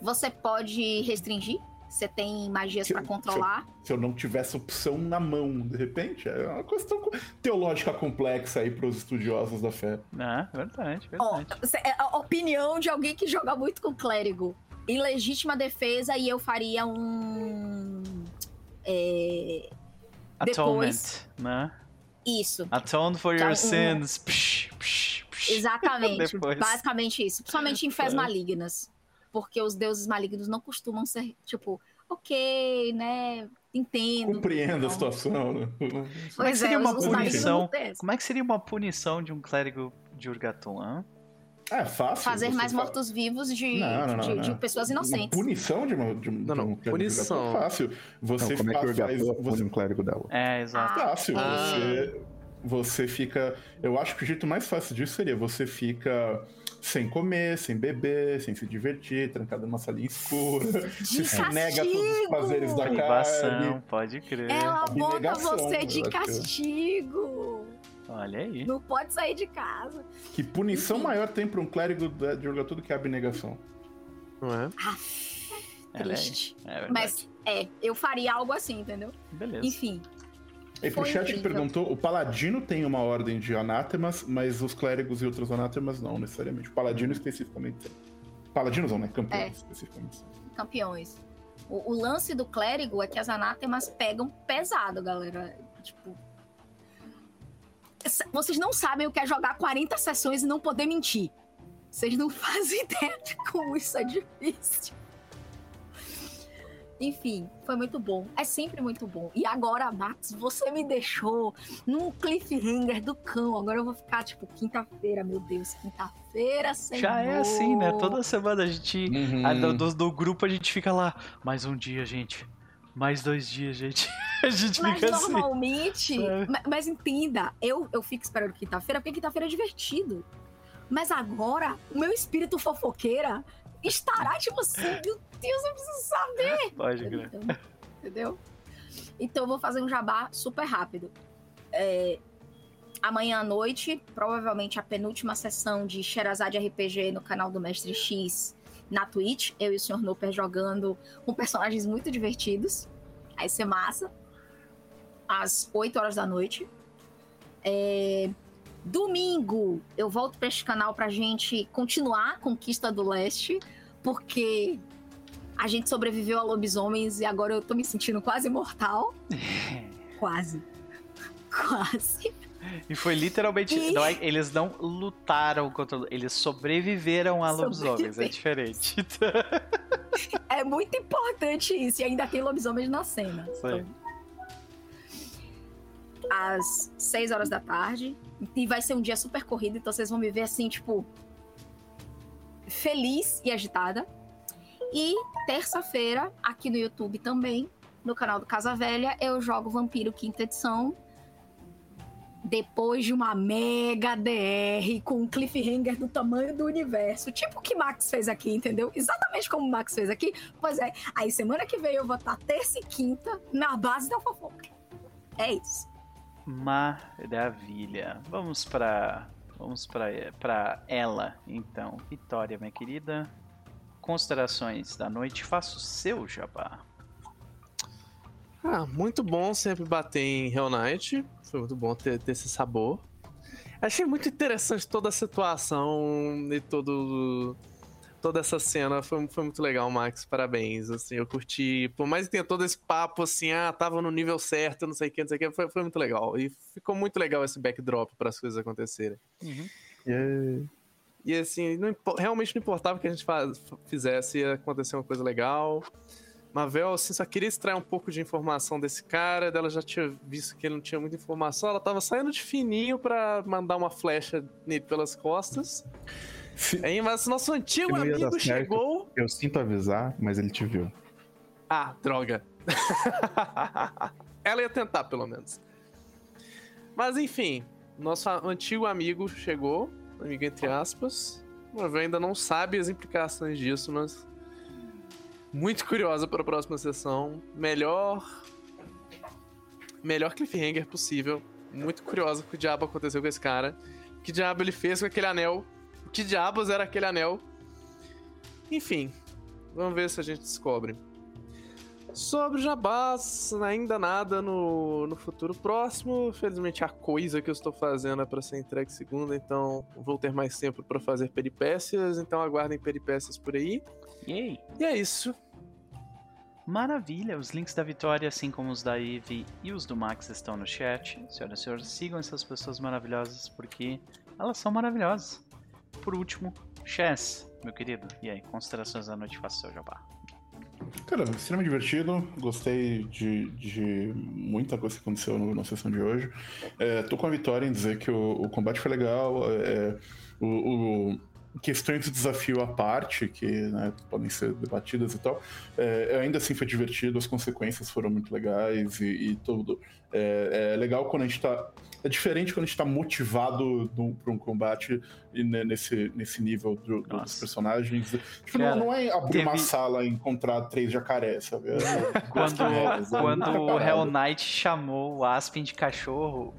Você pode restringir. Você tem magias Se- pra controlar. Se eu não tivesse opção na mão, de repente, é uma questão teológica complexa aí pros estudiosos da fé. Ah, verdade, verdade. é a opinião de alguém que joga muito com clérigo. Em legítima defesa, e eu faria um. É, Atonement, depois- né? isso. Atone for Tá, your um- sins. Psh, psh, psh. Exatamente. Basicamente isso. Principalmente em fés É. malignas. Porque os deuses malignos não costumam ser, tipo, ok, né? Entendo. Compreendo a Não. situação, né? Como é que Pois seria é, uma punição? Como é que seria uma punição de um clérigo de Urgaton? hã? É fácil. Fazer mais mortos-vivos de, Não, não, não, de, não. de pessoas Uma inocentes. punição de, uma, de, um- Não, de não, um clérigo de punição. É fácil. Você como é que o faz- você um clérigo dela? É, exato. Ah, fácil. Ah. Você, você fica. Eu acho que o jeito mais fácil disso seria você fica sem comer, sem beber, sem se divertir, trancado numa salinha escura. De se nega a todos os castigo! prazeres da Privação, carne. pode crer. Ela bota você de é. castigo. Olha aí. Não pode sair de casa. Que punição Enfim. maior tem pra um clérigo de Urgatoa do que a abnegação? Não é? Olha aí. triste. É verdade. Mas, é, eu faria algo assim, entendeu? Beleza. Enfim. E pro chat que incrível. perguntou, o paladino tem uma ordem de anátemas, mas os clérigos e outros anátemas não necessariamente. O paladino especificamente tem. Paladinos não, né? Campeões É. especificamente. campeões. O, o lance do clérigo é que as anátemas pegam pesado, galera. Tipo. Vocês não sabem o que é jogar 40 sessões e não poder mentir. Vocês não fazem ideia de como isso é difícil. Enfim, foi muito bom. É sempre muito bom. E agora, Max, você me deixou num cliffhanger do cão. Agora eu vou ficar, tipo, quinta-feira, meu Deus, quinta-feira, senhor. Já é assim, né? Toda semana a gente. Uhum. a do, do- do grupo a gente fica lá. Mais um dia, gente. Mais dois dias, gente. A gente Mas fica assim. normalmente. É. ma- Mas, entenda, eu, eu fico esperando quinta-feira, porque quinta-feira é divertido. Mas agora, o meu espírito fofoqueira estará, tipo assim, meu Deus, eu preciso saber. Pode crer. Então, Entendeu? Então eu vou fazer um jabá super rápido. É, amanhã à noite, provavelmente a penúltima sessão de Sherazade RPG no canal do Mestre X na Twitch. Eu e o Sr. Noper jogando com personagens muito divertidos. Vai ser massa. às 8 horas da noite. É, Domingo, eu volto para este canal pra gente continuar a conquista do leste, porque a gente sobreviveu a lobisomens e agora eu tô me sentindo quase mortal. quase. Quase. E foi literalmente. E- não é- eles não lutaram contra. Eles sobreviveram a lobisomens. É diferente. É muito importante isso. E ainda tem lobisomens na cena. Sim. Às 6 horas da tarde. E vai ser um dia super corrido, então vocês vão me ver assim, tipo. Feliz e agitada. E terça-feira, aqui no YouTube também, no canal do Casa Velha, eu jogo Vampiro Quinta Edição. Depois de uma mega DR com um cliffhanger do tamanho do universo. Tipo o que Max fez aqui, entendeu? Exatamente como o Max fez aqui. Pois é, aí semana que vem eu vou estar terça e quinta na base da fofoca. É isso. Maravilha. Vamos pra. Vamos pra ela, então. Vitória, minha querida. Considerações da noite. Faça o seu jabá. Ah, muito bom sempre bater em Hell Knight. Foi muito bom ter, ter esse sabor. Achei muito interessante toda a situação e todo, toda essa cena. Foi, foi muito legal, Max. Parabéns. Assim, eu curti. Por mais que tenha todo esse papo assim, ah, tava no nível certo, não sei o que, não sei o que, foi, foi muito legal. E ficou muito legal esse backdrop para as coisas acontecerem. E E assim, não realmente não importava o que a gente faz- fizesse, ia acontecer uma coisa legal. Mavel, assim, só queria extrair um pouco de informação desse cara, dela já tinha visto que ele não tinha muita informação, ela tava saindo de fininho pra mandar uma flecha nele pelas costas. Aí, mas nosso antigo amigo certo. chegou. eu sinto avisar, mas ele te viu. Ah, droga. Ela ia tentar, pelo menos. Mas enfim, nosso antigo amigo chegou, amigo entre aspas. Mavel ainda não sabe as implicações disso, mas muito curiosa para a próxima sessão. Melhor melhor cliffhanger possível. Muito curiosa o que diabo aconteceu com esse cara. O que diabo ele fez com aquele anel? O que diabos era aquele anel? Enfim, vamos ver se a gente descobre. Sobre Jabás, ainda nada no, no futuro próximo. Felizmente a coisa que eu estou fazendo é para ser entregue segunda, então vou ter mais tempo para fazer peripécias, então aguardem peripécias por aí. Yay! E é isso. Maravilha! Os links da Vitória, assim como os da Eve e os do Max, estão no chat. Senhoras e senhores, sigam essas pessoas maravilhosas porque elas são maravilhosas. Por último, Chess, meu querido. E aí, considerações da noite, faça o seu jabá. Cara, extremamente divertido. Gostei de, de muita coisa que aconteceu no- na sessão de hoje. É, tô com a vitória em dizer que o, o combate foi legal. é, o, o- questões de desafio à parte, que né, podem ser debatidas e tal, é, ainda assim foi divertido. As consequências foram muito legais e, e tudo. É, é legal quando a gente tá. É diferente quando a gente tá motivado para um combate e ne- nesse, nesse nível do- dos personagens. Tipo, Cara, não, não é abrir uma teve- sala e encontrar três jacarés, sabe? É- Quando, é- quando é o. Hell Knight chamou o Aspen de cachorro,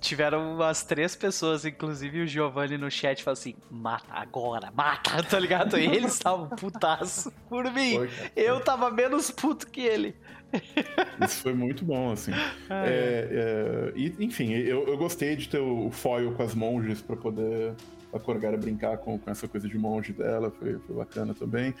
tiveram umas três pessoas, inclusive o Giovanni no chat, falou assim: mata agora, mata, tá ligado? E eles estavam putaço por mim. Foi. Eu tava menos puto que ele. Isso foi muito bom, assim. É, é, e, enfim, eu, eu gostei de ter o foil com as monges pra poder a Corgara brincar com, com essa coisa de monge dela, foi, foi bacana também.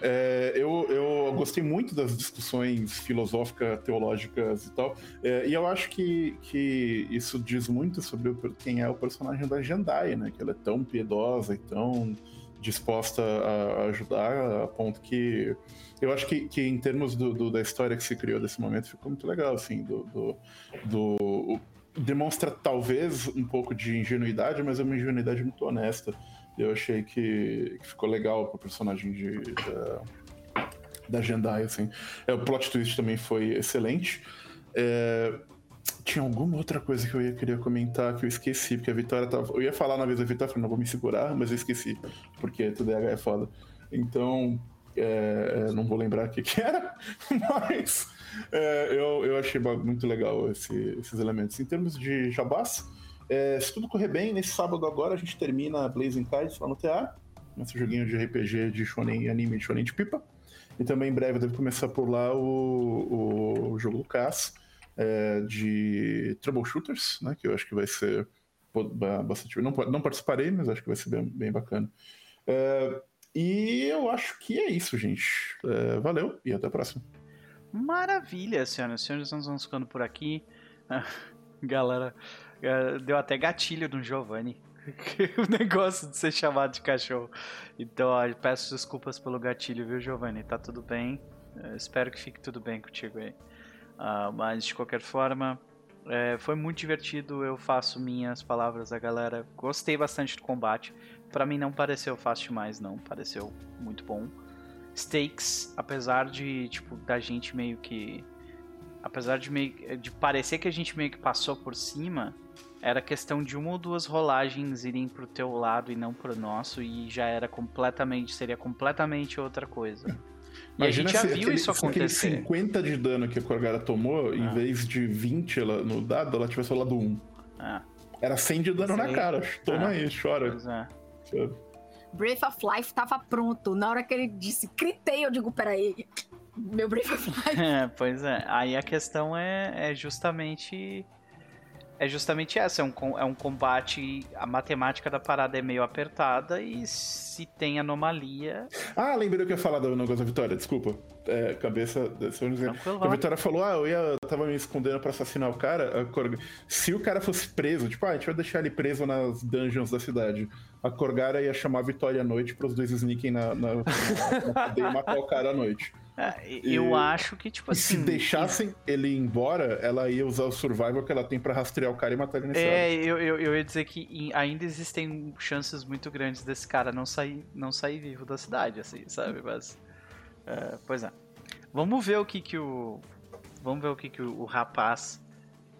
É, eu, eu gostei muito das discussões filosóficas, teológicas e tal, é, e eu acho que, que isso diz muito sobre quem é o personagem da Jandai, né? Que ela é tão piedosa e tão disposta a, ajudar, a ponto que eu acho que, que em termos do, do- da história que se criou desse momento ficou muito legal, assim, do, do, do- demonstra talvez um pouco de ingenuidade, mas é uma ingenuidade muito honesta. Eu achei que, que ficou legal pro personagem de, da, da Jendai, assim. É, o plot twist também foi excelente. É, tinha alguma outra coisa que eu ia querer comentar que eu esqueci, porque a Vitória tava. Eu ia falar na vez da Vitória, falei, não vou me segurar, mas eu esqueci, porque TDAH é foda. Então, é, é, não vou lembrar o que, que era, mas é, eu, eu achei muito legal esse- esses elementos. Em termos de jabás, é, se tudo correr bem, nesse sábado agora a gente termina Blazing Kites lá no TA, nosso joguinho de RPG de shonen anime de shonen de pipa. E também em breve deve começar por lá o, o jogo do é, de troubleshooters, né? Que eu acho que vai ser bastante. Não, não participarei, mas acho que vai ser bem, bem bacana. É, e eu acho que é isso, gente. É, valeu e até a próxima. Maravilha, senhoras e senhores. Nós vamos ficando por aqui. Galera, deu até gatilho no Giovanni. o negócio de ser chamado de cachorro. Então, ó, peço desculpas pelo gatilho, viu, Giovanni? Tá tudo bem. Eu espero que fique tudo bem contigo aí. Uh, mas, de qualquer forma, é, foi muito divertido. Eu faço minhas palavras da galera. Gostei bastante do combate. Para mim, não pareceu fácil demais, não. Pareceu muito bom. Stakes, apesar de, tipo, da gente meio que. Apesar de, meio, de parecer que a gente meio que passou por cima, era questão de uma ou duas rolagens irem pro teu lado e não pro nosso, e já era completamente. seria completamente outra coisa. E Imagina a gente já viu aquele, isso acontecer. Aquele 50 de dano que a Corgara tomou, ah. em vez de 20 ela, no dado, ela tivesse rolado 1. Ah. Era 100 de dano Sei. na cara. Toma ah. aí, chora. Pois é. Breath of Life tava pronto. Na hora que ele disse, critei, eu digo, peraí. Meu Breath of Life. É, pois é. Aí a questão é, é justamente é justamente essa, é um, é um combate, a matemática da parada é meio apertada e se tem anomalia... Ah, lembrei o que eu ia falar do negócio da Vitória, desculpa. É, cabeça... A Vitória falou, ah, eu, ia, eu tava me escondendo pra assassinar o cara, se o cara fosse preso, tipo, ah, a gente vai deixar ele preso nas dungeons da cidade. A Corgara ia chamar a Vitória à noite pros dois sneaking na, na, na, na e matar o cara à noite. É, eu e, acho que, tipo assim. se deixassem ele ir embora, ela ia usar o survival que ela tem para rastrear o cara e matar ele nesse É, eu, eu, eu, ia dizer que ainda existem chances muito grandes desse cara não sair, não sair vivo da cidade, assim, sabe? Mas. Uh, pois é. Vamos ver o que, que o. Vamos ver o que, que o, o rapaz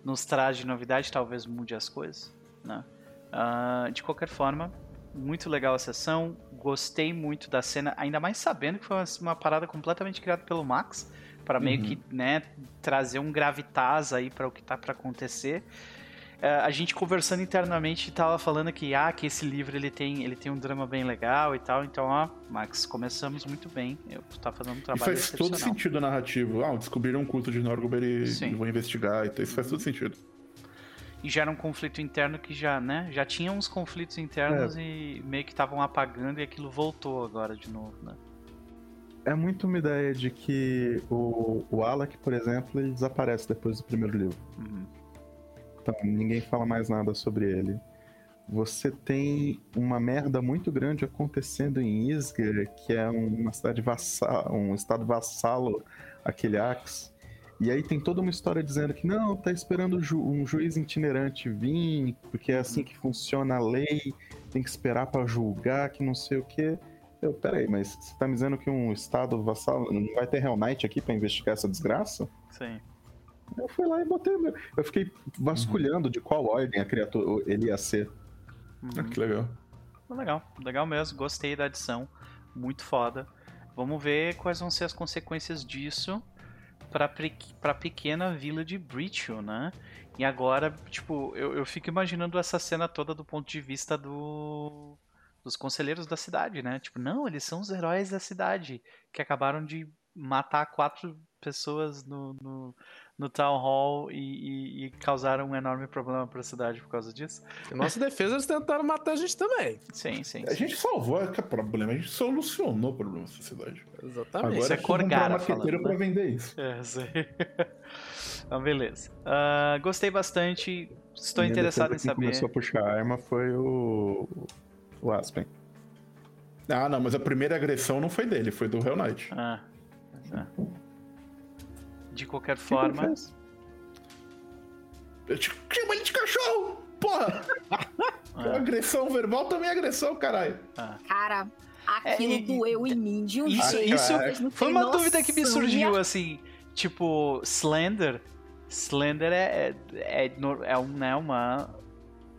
nos traz de novidade, talvez mude as coisas, né? Uh, de qualquer forma, muito legal a sessão gostei muito da cena, ainda mais sabendo que foi uma, uma parada completamente criada pelo Max, para meio uhum. que, né, trazer um gravitas aí para o que tá para acontecer. Uh, a gente conversando internamente tava falando que ah, que esse livro ele tem, ele tem um drama bem legal e tal. Então, ó, Max, começamos muito bem. Eu tá fazendo um trabalho e faz todo sentido narrativo. Ah, descobriram um culto de Norgober e, vou investigar. Então isso faz todo sentido e gera um conflito interno que já, né, já tinha uns conflitos internos é. e meio que estavam apagando e aquilo voltou agora de novo, né? É muito uma ideia de que o, o Alec, por exemplo, ele desaparece depois do primeiro livro. Uhum. Então ninguém fala mais nada sobre ele. Você tem uma merda muito grande acontecendo em Isger, que é uma cidade vassal, um estado vassalo aquele Axe e aí tem toda uma história dizendo que não, tá esperando ju um juiz itinerante vir, porque é assim que funciona a lei, tem que esperar para julgar, que não sei o quê. Eu, peraí, mas você tá me dizendo que um estado vassal não vai ter Hell Knight aqui para investigar essa desgraça? Sim. Eu fui lá e botei. Eu fiquei vasculhando uhum. de qual ordem a criatura ele ia ser. Uhum. Ah, que legal. Legal, legal mesmo. Gostei da adição. Muito foda. Vamos ver quais vão ser as consequências disso para a pequena vila de Britchell, né? E agora, tipo, eu, eu fico imaginando essa cena toda do ponto de vista do, dos conselheiros da cidade, né? Tipo, não, eles são os heróis da cidade que acabaram de matar quatro pessoas no, no, no Town Hall e, e, e causaram um enorme problema para a cidade por causa disso. Em nossa defesa, eles tentaram matar a gente também. Sim, sim. A gente salvou o problema, a gente solucionou o problema da cidade. Exatamente. Agora isso é Corgara um falando, né? vender isso. É, sei. então, beleza. Uh, gostei bastante. Estou interessado em saber. Quem começou a puxar a arma foi o, o Aspen. Ah, não, mas a primeira agressão não foi dele, foi do Hell Knight. Ah, é. De qualquer que forma. Eu te chamo ele de cachorro! Porra! É. Agressão verbal também é agressão, caralho. Ah. Cara, aquilo é, doeu em mim de um isso, jeito. Isso foi uma dúvida que me surgiu, assim. Tipo, Slender. Slender é, é, é, é, um, né, uma.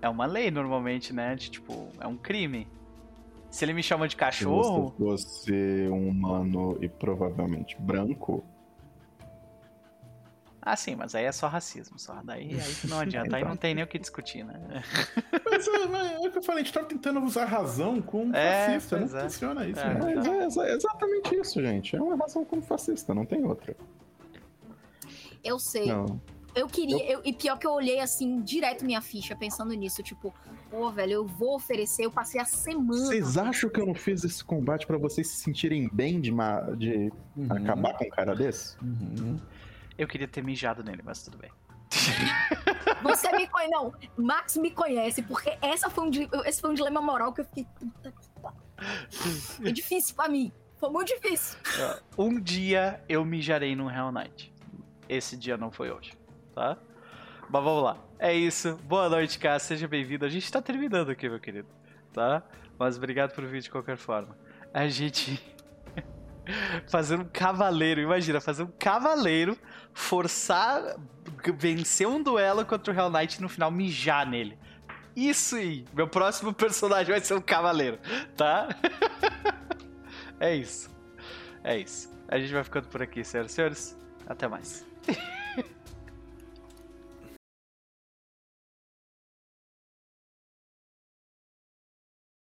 É uma lei normalmente, né? De tipo, é um crime. Se ele me chama de cachorro. Se você é um humano e provavelmente branco, ah, sim, mas aí é só racismo, só. Daí aí não adianta, aí não tem nem o que discutir, né? mas, é, mas é o que eu falei, a gente tá tentando usar razão como é, fascista, não é. funciona isso. É, né? Mas é, é exatamente isso, gente. É uma razão como fascista, não tem outra. Eu sei. Não. Eu queria, eu- e pior que eu olhei assim, direto minha ficha, pensando nisso, tipo, pô, velho, eu vou oferecer, eu passei a semana. Vocês acham que eu não fiz esse combate pra vocês se sentirem bem de, ma- de Uhum. acabar com um cara desse? Uhum. Eu queria ter mijado nele, mas tudo bem. Você me conhece, não, Max me conhece, porque essa foi um, esse foi um dilema moral que eu fiquei, puta que pariu. Foi difícil pra mim, foi muito difícil. Um dia eu mijarei num Hell Knight. Esse dia não foi hoje, tá? Mas vamos lá. É isso. Boa noite, Cá. Seja bem-vindo. A gente tá terminando aqui, meu querido. Tá? Mas obrigado por vir de qualquer forma. A gente. Fazer um cavaleiro. Imagina, fazer um cavaleiro, forçar. vencer um duelo contra o Hell Knight e no final mijar nele. Isso aí. Meu próximo personagem vai ser um cavaleiro, tá? é isso. É isso. A gente vai ficando por aqui, senhoras e senhores. Até mais.